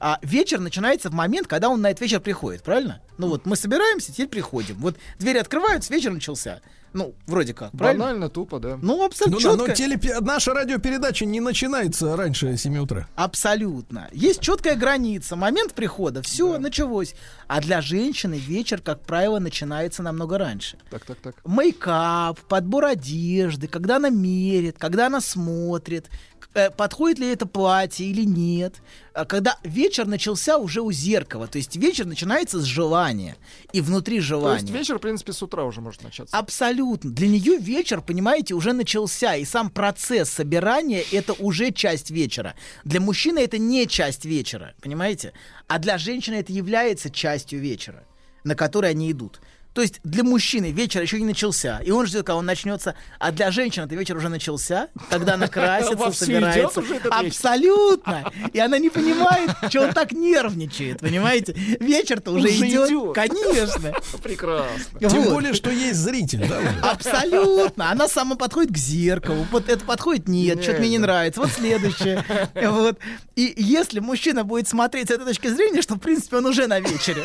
А вечер начинается в момент, когда он на этот вечер приходит, правильно? Ну вот мы собираемся, теперь приходим. Вот двери открываются, вечер начался. Ну, вроде как, правильно? Банально, тупо, да. Ну, абсолютно Ну да, но телепе- наша радиопередача не начинается раньше 7 утра. Абсолютно. Есть четкая граница, момент прихода, все, началось. А для женщины вечер, как правило, начинается намного раньше. Так, так, так. Мейкап, подбор одежды, когда она мерит, когда она смотрит, подходит ли это платье или нет. А Когда вечер начался уже у зеркала, то есть вечер начинается с желания и внутри То желания. есть вечер, в принципе, с утра уже может начаться. Абсолютно. Для нее вечер, понимаете, уже начался. И сам процесс собирания это уже часть вечера. Для мужчины это не часть вечера, понимаете? А для женщины это является частью вечера, на который они идут. То есть для мужчины вечер еще не начался, и он ждет, когда он начнется. А для женщины это вечер уже начался, когда она *laughs* красится, собирается. этот. Абсолютно. И она не понимает, что он так нервничает, понимаете? Вечер-то уже, идет. Конечно. *laughs* Прекрасно. Тем более, что есть зритель, да? Абсолютно. Она сама подходит к зеркалу. Вот это подходит, нет, что-то мне не нравится. Вот следующее. *laughs* Вот. И если мужчина будет смотреть с этой точки зрения, что, в принципе, он уже на вечере.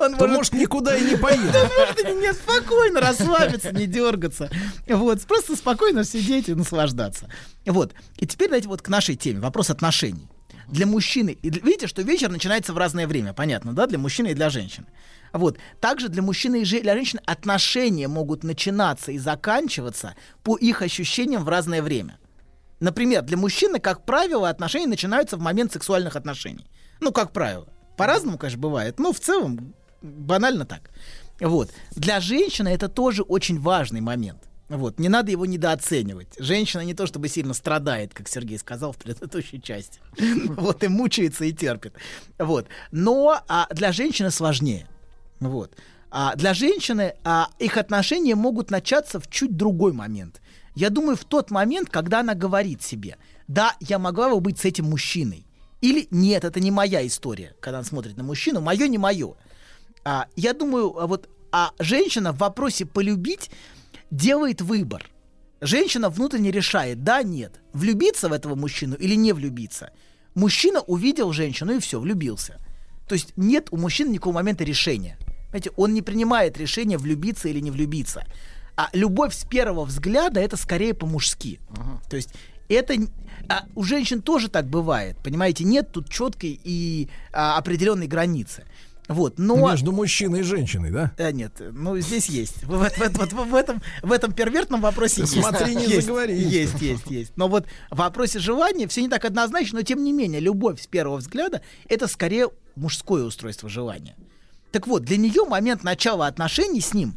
Он может, никуда и не *laughs* может и не спокойно расслабиться, не дергаться. Вот, просто спокойно сидеть и наслаждаться. Вот. И теперь давайте вот к нашей теме. Вопрос отношений. Для мужчины, и для- видите, что вечер начинается в разное время, понятно, да, для мужчины и для женщины. Вот. Также для мужчины и для женщин отношения могут начинаться и заканчиваться по их ощущениям в разное время. Например, для мужчины, как правило, отношения начинаются в момент сексуальных отношений. Ну, как правило. По-разному, конечно, бывает, но в целом банально так. Вот. Для женщины это тоже очень важный момент. Вот. Не надо его недооценивать. Женщина не то чтобы сильно страдает, как Сергей сказал в предыдущей части. *laughs* Вот, и мучается, и терпит. Вот. Но а, для женщины сложнее. Вот. А для женщины а, их отношения могут начаться в чуть другой момент. Я думаю, в тот момент, когда она говорит себе, да, я могла бы быть с этим мужчиной. Или нет, это не моя история, когда она смотрит на мужчину, мое не мое. А, я думаю, а вот а женщина в вопросе полюбить делает выбор. Женщина внутренне решает, да, нет, влюбиться в этого мужчину или не влюбиться. мужчина увидел женщину и все, влюбился. То есть нет у мужчин никакого момента решения. Понимаете, он не принимает решение влюбиться или не влюбиться. А любовь с первого взгляда это скорее по-мужски. То есть это а у женщин тоже так бывает, понимаете, нет тут четкой и а, определенной границы. Вот, но Между мужчиной и женщиной, да? а, нет, ну здесь есть. В, в- в- вот в этом, в этом первертном вопросе есть. Смотри, не есть, заговори. Есть, есть, есть. Но вот в вопросе желания все не так однозначно, но тем не менее, любовь с первого взгляда это скорее мужское устройство желания. Так вот, для нее момент начала отношений с ним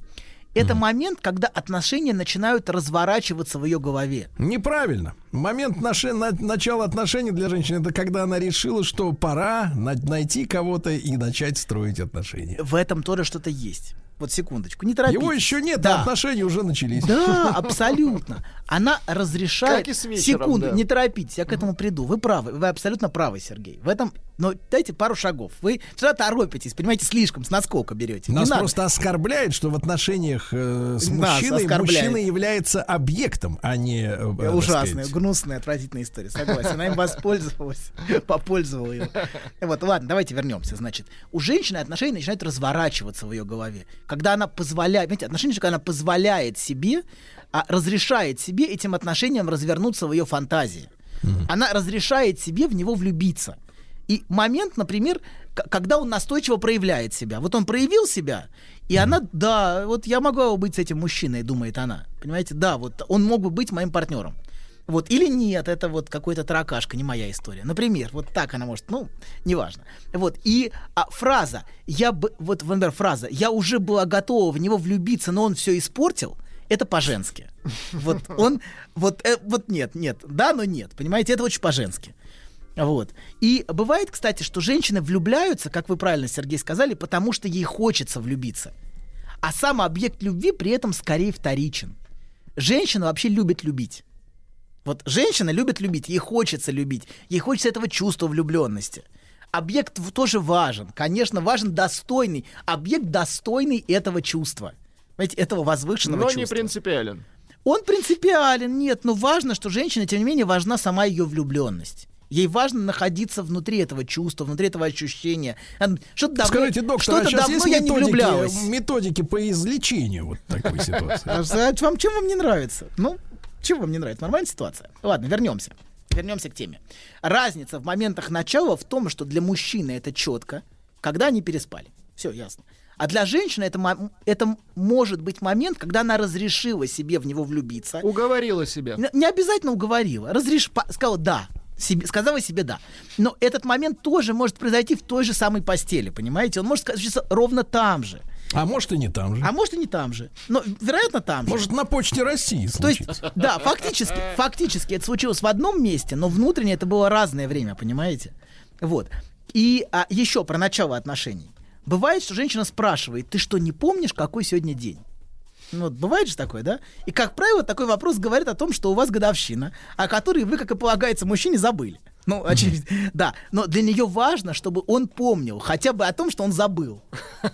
это момент, когда отношения начинают разворачиваться в ее голове. Неправильно. Момент наше- на- начала отношений для женщины это когда она решила, что пора на- найти кого-то и начать строить отношения. В этом тоже что-то есть. Вот секундочку, не торопитесь. Его еще нет, Да. а отношения уже начались. Да, *laughs* абсолютно. Она разрешает... Как и с вечером, Секунду, да. не торопитесь, я к этому приду. Вы правы, вы абсолютно правы, Сергей. В этом, но дайте пару шагов. Вы всегда торопитесь, понимаете, слишком, с наскока берете. Не Нас надо. просто оскорбляет, что в отношениях э, с Нас мужчиной оскорбляет. мужчина является объектом, а не э, э, Ужасная, сказать, гнусная, отвратительная история. Согласен. Она им воспользовалась, *laughs* попользовала ее. Вот, ладно, давайте вернемся. Значит, у женщины отношения начинают разворачиваться в ее голове. Когда она позволяет, видите, отношения, когда она позволяет себе, а разрешает себе этим отношениям развернуться в ее фантазии. Она разрешает себе в него влюбиться. И момент, например, когда он настойчиво проявляет себя. Вот он проявил себя, и она, да, вот я могу быть с этим мужчиной, думает она. Понимаете, да, вот он мог бы быть моим партнером. Вот, или нет, это вот какой-то таракашка, не моя история. Например, вот так она может, ну, неважно. Вот, и а, фраза, я бы, вот, например, фраза, я уже была готова в него влюбиться, но он все испортил, это по-женски. Вот он, вот, э, вот нет, нет, да, но нет, понимаете, это очень по-женски. Вот. И бывает, кстати, что женщины влюбляются, как вы правильно, Сергей, сказали, потому что ей хочется влюбиться. А сам объект любви при этом скорее вторичен. Женщина вообще любит любить. Вот женщина любит любить, ей хочется любить, ей хочется этого чувства влюбленности. Объект тоже важен, конечно, важен достойный, объект достойный этого чувства. Понимаете, этого возвышенного Но чувства. не принципиален. Он принципиален, нет, но важно, что женщине, тем не менее, важна сама ее влюбленность. Ей важно находиться внутри этого чувства, внутри этого ощущения. Что-то давно, Скажите, доктор, что-то а сейчас давно есть я не методики, влюблялась. методики по излечению вот такой *laughs* ситуации? А вам чем вам не нравится? Ну, чем вам не нравится? Нормальная ситуация? Ладно, вернемся. Вернемся к теме. Разница в моментах начала в том, что для мужчины это четко, когда они переспали. Все ясно. А для женщины это, это может быть момент, когда она разрешила себе в него влюбиться. Уговорила себя. Не, не обязательно уговорила. Разреш... по- Сказала да. Себе, сказала себе да. Но этот момент тоже может произойти в той же самой постели, понимаете? Он может случиться ровно там же. А может и не там же. А может и не там же. Но, вероятно, там же. Может на почте России То есть, случится. да, фактически, фактически это случилось в одном месте, но внутренне это было разное время, понимаете? Вот. И а, еще про начало отношений. Бывает, что женщина спрашивает, ты что, не помнишь, какой сегодня день? Ну, вот бывает же такое, да? И, как правило, такой вопрос говорит о том, что у вас годовщина, о которой вы, как и полагается, мужчине забыли. Ну, очевидно, да. Но для нее важно, чтобы он помнил хотя бы о том, что он забыл.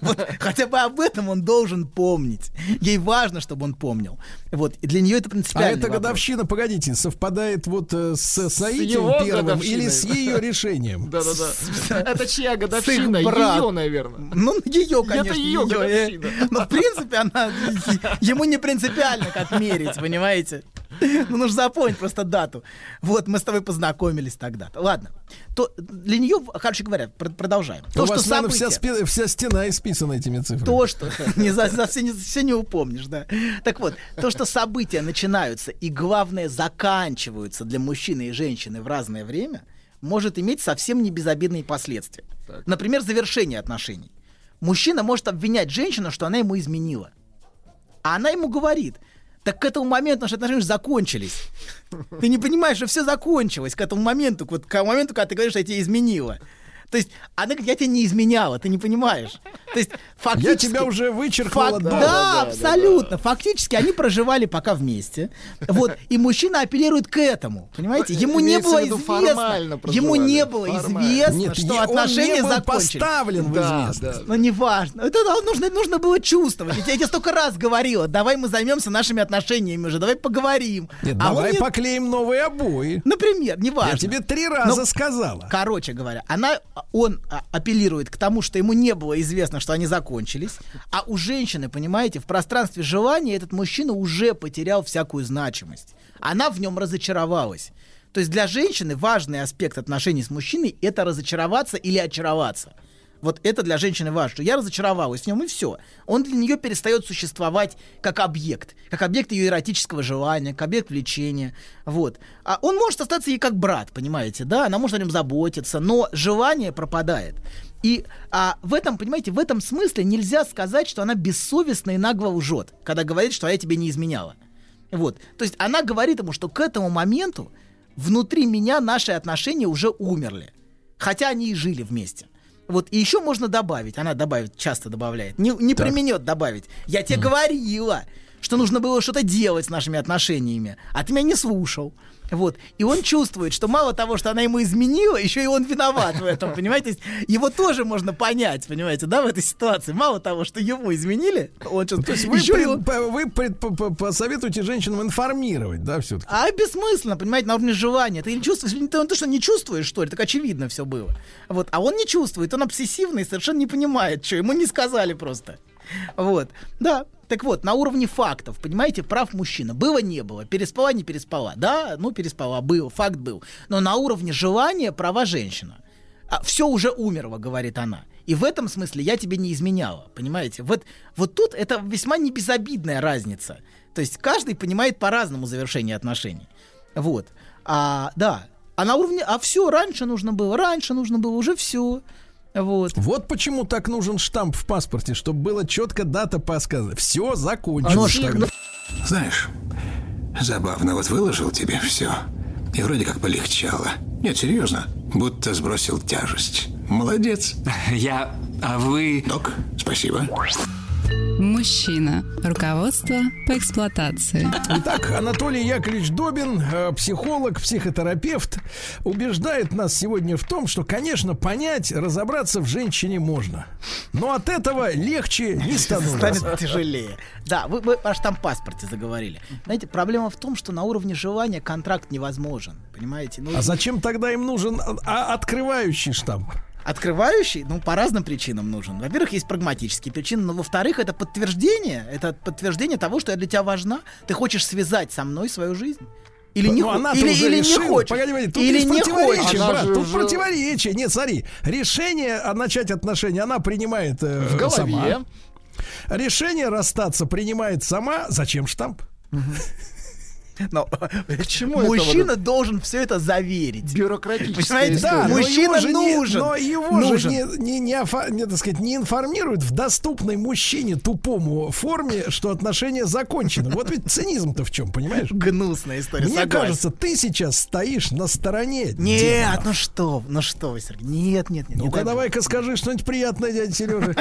Вот, *laughs* хотя бы об этом он должен помнить. Ей важно, чтобы он помнил. Вот, и для нее это А принципиально. эта годовщина, погодите, совпадает вот э, с Саитием его первым или с ее *laughs* решением? Да-да-да. Это чья С годовщина? Ее, наверное. Ну, ее, конечно. Это ее э. годовщина. Но, в принципе, она *laughs* ему не принципиально, как мерить, понимаете? Ну, нужно запомнить просто дату. Вот, мы с тобой познакомились тогда-то. Ладно. То для нее, короче говоря, пр- продолжаем. У вас, что наверное, вся, события- спи- вся стена исписана этими цифрами. то, что *laughs* не за, за все, не, все не упомнишь, да. Так вот, то, что события начинаются и, главное, заканчиваются для мужчины и женщины в разное время, может иметь совсем не безобидные последствия. Например, завершение отношений. Мужчина может обвинять женщину, что она ему изменила. А она ему говорит, так к этому моменту наши отношения уже закончились. Ты не понимаешь, что все закончилось к этому моменту, вот к моменту, когда ты говоришь, что я тебя изменила. То есть она говорит, я тебя не изменяла, ты не понимаешь. То есть фактически... тебя уже вычеркнула Фак- Да, Да, да, да, абсолютно. Фактически они проживали пока вместе. Вот. И мужчина апеллирует к этому. Понимаете? Ему не было известно. Ему не было известно, что отношения закончились. поставлен в Да, известность. да. Но неважно. Это да, нужно, нужно было чувствовать. Я тебе столько раз говорила, давай мы займемся нашими отношениями уже, давай поговорим. Нет, А давай поклеим новые обои. Например, неважно. Я тебе три раза Ну, сказала. Короче говоря, она, он а, апеллирует к тому, что ему не было известно, что они закончились, а у женщины, понимаете, в пространстве желания этот мужчина уже потерял всякую значимость. Она в нем разочаровалась. То есть для женщины важный аспект отношений с мужчиной — это разочароваться или очароваться. Вот это для женщины важно, я разочаровалась в нем, и все. Он для нее перестает существовать как объект, как объект ее эротического желания, как объект влечения. Вот. А он может остаться ей как брат, понимаете, да? Она может о нем заботиться, но желание пропадает. И а, в этом, понимаете, в этом смысле нельзя сказать, что она бессовестно и нагло лжет, когда говорит, что «А я тебе не изменяла. Вот. То есть она говорит ему, что к этому моменту внутри меня наши отношения уже умерли. Хотя они и жили вместе. Вот, и еще можно добавить, она добавит, часто добавляет, не, не применет добавить. Я тебе говорила, что нужно было что-то делать с нашими отношениями, а ты меня не слушал. Вот. И он чувствует, что мало того, что она ему изменила, еще и он виноват в этом, понимаете? То его тоже можно понять, понимаете, да, в этой ситуации. Мало того, что ему изменили, он сейчас... То есть вы, еще пред- по- вы пред- по- по- посоветуете женщинам информировать, да, все-таки? А бессмысленно, понимаете, на уровне желания. Ты не чувствуешь, ты, ты что, не чувствуешь, что ли? Так очевидно все было. Вот. А он не чувствует, он обсессивный, совершенно не понимает, что ему не сказали просто. Вот. Да. Так вот, на уровне фактов, понимаете, прав мужчина. Было, не было. Переспала, не переспала. Да, ну переспала, был, факт был. Но на уровне желания права женщина. А, все уже умерло, говорит она. И в этом смысле я тебе не изменяла, понимаете? Вот, вот тут это весьма не безобидная разница. То есть каждый понимает по-разному завершение отношений. Вот. А, да. А на уровне, а все, раньше нужно было, раньше нужно было, уже все. Вот. Вот почему так нужен штамп в паспорте, чтобы было четко дата подсказана. Все закончилось. А, ну. Знаешь, забавно, вот выложил тебе все. И вроде как полегчало. Нет, серьезно, будто сбросил тяжесть. Молодец. *laughs* Я... А вы... Док, спасибо. Мужчина. Руководство по эксплуатации. Итак, Анатолий Яковлевич Добин, э, психолог, психотерапевт, убеждает нас сегодня в том, что, конечно, понять, разобраться в женщине можно. Но от этого легче не становится. Станет тяжелее. Да, вы, вы аж там паспорте заговорили. Знаете, проблема в том, что на уровне желания контракт невозможен. Понимаете? Ну, А зачем тогда им нужен а, открывающий штамп? Открывающий, ну, по разным причинам нужен. Во-первых, есть прагматические причины, но во-вторых, это подтверждение, это подтверждение того, что я для тебя важна. Ты хочешь связать со мной свою жизнь. Или не, Ну, она-то или, уже или решила. не хочешь. Погоди, погоди, тут или есть не противоречие, брат. же Тут уже- противоречие. Нет, смотри, решение начать отношения она принимает э, В голове. сама. Решение расстаться принимает сама. Зачем штамп? Но К чему это мужчина вот должен все это заверить. Понимаете, история. Да, но мужчина его же не- нужен. но его Нужен. же не, не, не, офа- не, так сказать, не информируют в доступной мужчине тупому форме, что отношения закончены. Вот ведь цинизм-то в чем, понимаешь? Гнусная история, Мне согласен. кажется, ты сейчас стоишь на стороне. Нет, демонов. ну что, ну что вы, Сергей, нет, нет, нет. не Ну-ка, давай-ка скажи что-нибудь приятное, дядя Сережа.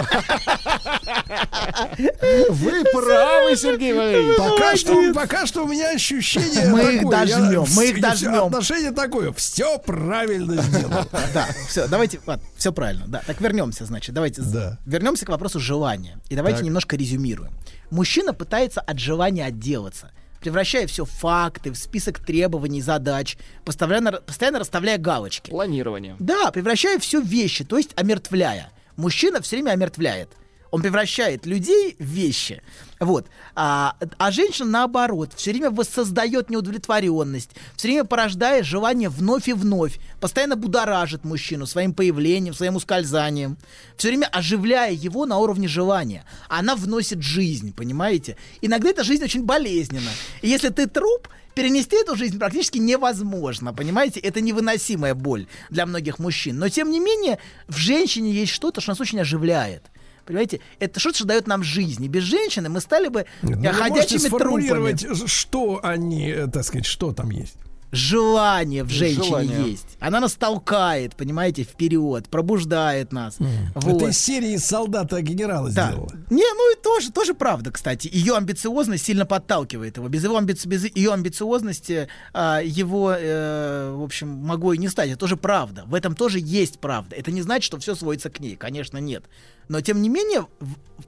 Вы правы, Сергей Валерьевич. Пока что, пока что у меня ощущение Мы их такое, я- дожмем, мы их дожмем. Отношение такое, все правильно сделал. *laughs* Да, все, давайте, все правильно. Да, так вернемся, значит, давайте Да. вернемся к вопросу желания. И давайте Так. немножко резюмируем. Мужчина пытается от желания отделаться, превращая все в факты, в список требований, задач, постоянно, постоянно расставляя галочки. Планирование. Да, превращая все в вещи, то есть омертвляя. Мужчина все время омертвляет. Он превращает людей в вещи. Вот. А, а женщина, наоборот, все время воссоздает неудовлетворенность, все время порождая желание вновь и вновь, постоянно будоражит мужчину своим появлением, своим ускользанием, все время оживляя его на уровне желания. Она вносит жизнь, понимаете? Иногда эта жизнь очень болезненна. И если ты труп, перенести эту жизнь практически невозможно, понимаете? Это невыносимая боль для многих мужчин. Но, тем не менее, в женщине есть что-то, что нас очень оживляет. Понимаете, это что-то, что дает нам жизнь. И без женщины мы стали бы Нет, ну ходячими сформулировать, трупами. что они, э, так сказать, что там есть? желание в женщине Желание. есть. Она нас толкает, понимаете, вперед, пробуждает нас. Вот. Это из серии солдата генерала Да. сделала. Не, ну и тоже, тоже правда, кстати. Ее амбициозность сильно подталкивает его. Без его амбици- без ее амбициозности а, его, э, в общем, могло и не стать. Это тоже правда. В этом тоже есть правда. Это не значит, что все сводится к ней. Конечно, нет. Но, тем не менее,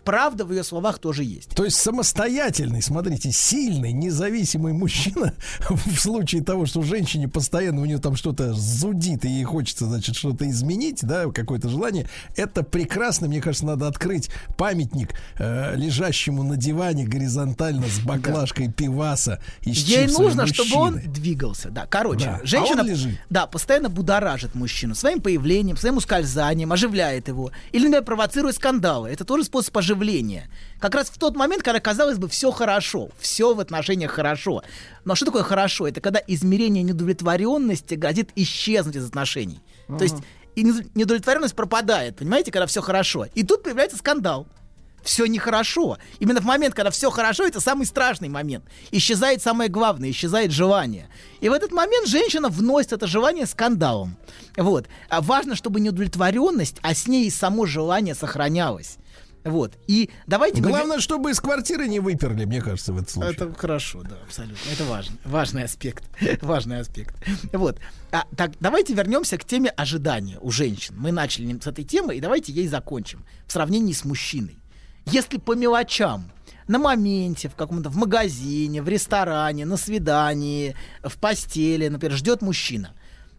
правда в ее словах тоже есть. То есть самостоятельный, смотрите, сильный, независимый мужчина *laughs* в случае того, что женщине постоянно у нее там что-то зудит и ей хочется, значит, что-то изменить, да, какое-то желание, это прекрасно, мне кажется, надо открыть памятник э, лежащему на диване горизонтально с баклажкой пиваса и с Ей нужно, чтобы он мужчины. двигался. Да, короче, Да. А женщина, он лежит. да, постоянно будоражит мужчину своим появлением, своим ускользанием, оживляет его. Или, например, провоцирует скандалы. Это тоже способ оживления. Как раз в тот момент, когда, казалось бы, все хорошо, все в отношениях хорошо. Но что такое хорошо? Это когда измерение недовлетворенности грозит исчезнуть из отношений. То есть и не- недовлетворенность пропадает, понимаете, когда все хорошо. И тут появляется скандал. Все нехорошо. Именно в момент, когда все хорошо, это самый страшный момент. Исчезает самое главное, исчезает желание. И в этот момент женщина вносит это желание скандалом. Вот. А важно, чтобы не удовлетворенность, а с ней и само желание сохранялось. Вот. И давайте... мы- Главное, чтобы из квартиры не выперли, мне кажется, в этом случае. Это хорошо, да, абсолютно. Это важно. Важный аспект. *laughs* Важный аспект. Вот. А, так, давайте вернемся к теме ожидания у женщин. Мы начали с этой темы, и давайте ей закончим. В сравнении с мужчиной. Если по мелочам, на моменте, в каком-то в магазине, в ресторане, на свидании, в постели, например, ждет мужчина.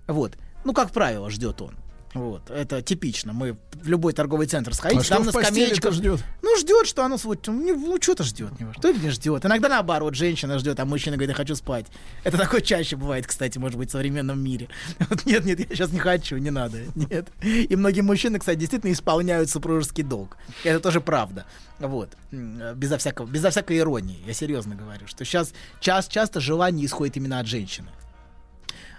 Вот. Ну, как правило, ждет он. Вот, это типично. Мы в любой торговый центр сходите, А там на скамеечках ждет? Ну, ждет, что оно свой. Ну, ну что-то ждет. него. Что не ждет? Иногда наоборот, женщина ждет, а мужчина говорит, я хочу спать. Это такое чаще бывает, кстати, может быть, в современном мире. *laughs* Вот нет, нет, я сейчас не хочу, не надо. Нет. И многие мужчины, кстати, действительно исполняют супружеский долг. Это тоже правда. Вот. Безо всякого, безо всякой иронии. Я серьезно говорю, что сейчас час, часто желание исходит именно от женщины.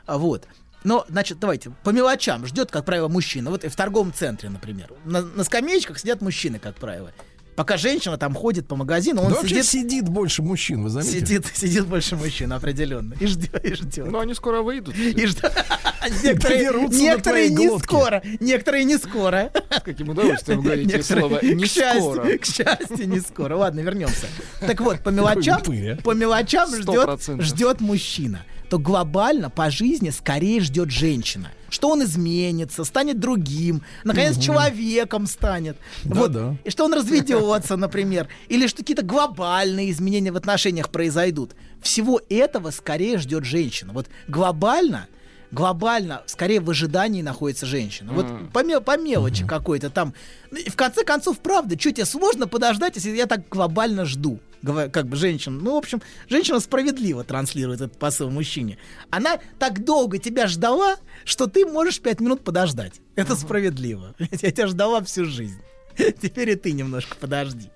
А Вот. Но, значит, давайте, по мелочам ждет, как правило, мужчина. Вот и в торговом центре, например. На, на скамеечках сидят мужчины, как правило. Пока женщина там ходит по магазину, он Да сидит... сидит больше мужчин, вы заметили? Сидит, *laughs* сидит больше мужчин, определенно. И ждет, и ждет. Но они скоро выйдут. И ждет. *laughs* Некоторые, не глотки. скоро. Некоторые не скоро. С каким удовольствием говорите Некоторые- слово «не к счастью, скоро». *laughs* К счастью, не скоро. Ладно, вернемся. Так вот, по мелочам, а. по мелочам ждет, ждет мужчина. То глобально по жизни скорее ждет женщина. Что он изменится, станет другим, наконец человеком станет. Вот. Да-да. И что он разведется, например. Или что какие-то глобальные изменения в отношениях произойдут. Всего этого скорее ждет женщина. Вот глобально глобально, скорее в ожидании находится женщина. Вот по, ме- по мелочи какой-то там. И в конце концов, правда, что тебе сложно подождать, если я так глобально жду? Как бы женщина. Ну, в общем, женщина справедливо транслирует этот посыл мужчине. Она так долго тебя ждала, что ты можешь пять минут подождать. Это справедливо. *laughs* Я тебя ждала всю жизнь. *laughs* Теперь и ты немножко подожди.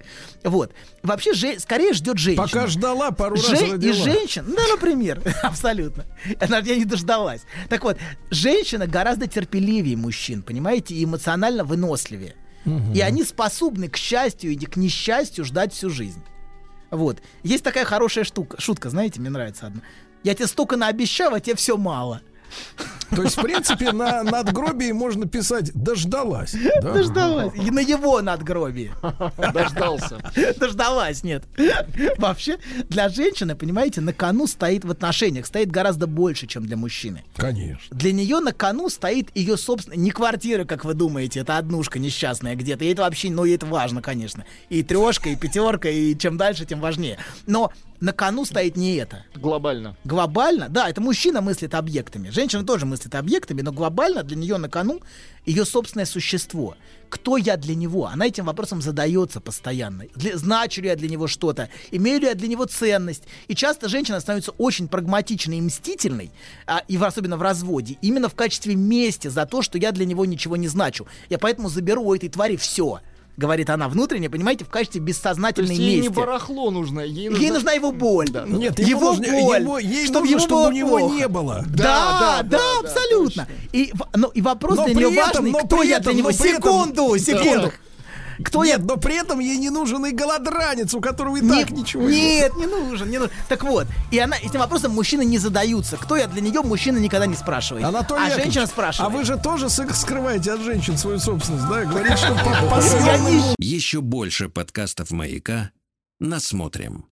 Вот. Вообще, же, скорее ждет женщина. Пока ждала, пару раз Же- и родила. женщин, ну, например, *laughs* абсолютно. Она я не дождалась. Так вот, женщина гораздо терпеливее мужчин, понимаете, и эмоционально выносливее. И они способны к счастью и к несчастью ждать всю жизнь. Вот. Есть такая хорошая штука, шутка, знаете, мне нравится одна. Я тебе столько наобещал, а тебе все мало. То есть, в принципе, на надгробии можно писать «дождалась». да? Дождалась. И на его надгробии. Дождался. Дождалась, нет. Вообще, для женщины, понимаете, на кону стоит в отношениях, стоит гораздо больше, чем для мужчины. Конечно. Для нее на кону стоит ее собственная, не квартира, как вы думаете, это однушка несчастная где-то. И это вообще, ну, ей это важно, конечно. И трешка, и пятерка, и чем дальше, тем важнее. Но на кону стоит не это. Глобально. Глобально, да, это мужчина мыслит объектами. Женщина тоже мыслит объектами, но глобально для нее на кону ее собственное существо. Кто я для него? Она этим вопросом задается постоянно. Для- значу ли я для него что-то? Имею ли я для него ценность? И часто женщина становится очень прагматичной и мстительной, а, и в- особенно в разводе, именно в качестве мести за то, что я для него ничего не значу. Я поэтому заберу у этой твари все. Говорит она внутренне, понимаете, в качестве То бессознательной есть ей мести. не барахло нужно, ей нужна... Ей нужна его боль. Нет, ему его нужно- боль. его- ей чтобы нужно, ему чтобы у него плохо. не было. Да, Да, да, да, да, абсолютно. и, в- ну, и вопрос Но для нее этом- важный, но кто я этом- для него. Секунду, Да. секунду. Кто Нет, я? но при этом ей не нужен и голодранец, у которого и Нет, так ничего нет, не нужен, не нужен. Так вот, и она этим вопросом мужчины не задаются. Кто я для нее, мужчина никогда не спрашивает. Анатолий а Яковлевич, женщина спрашивает. А вы же тоже скрываете от женщин свою собственность, да? Говорите, что по- Еще больше подкастов «Маяка» насмотрим.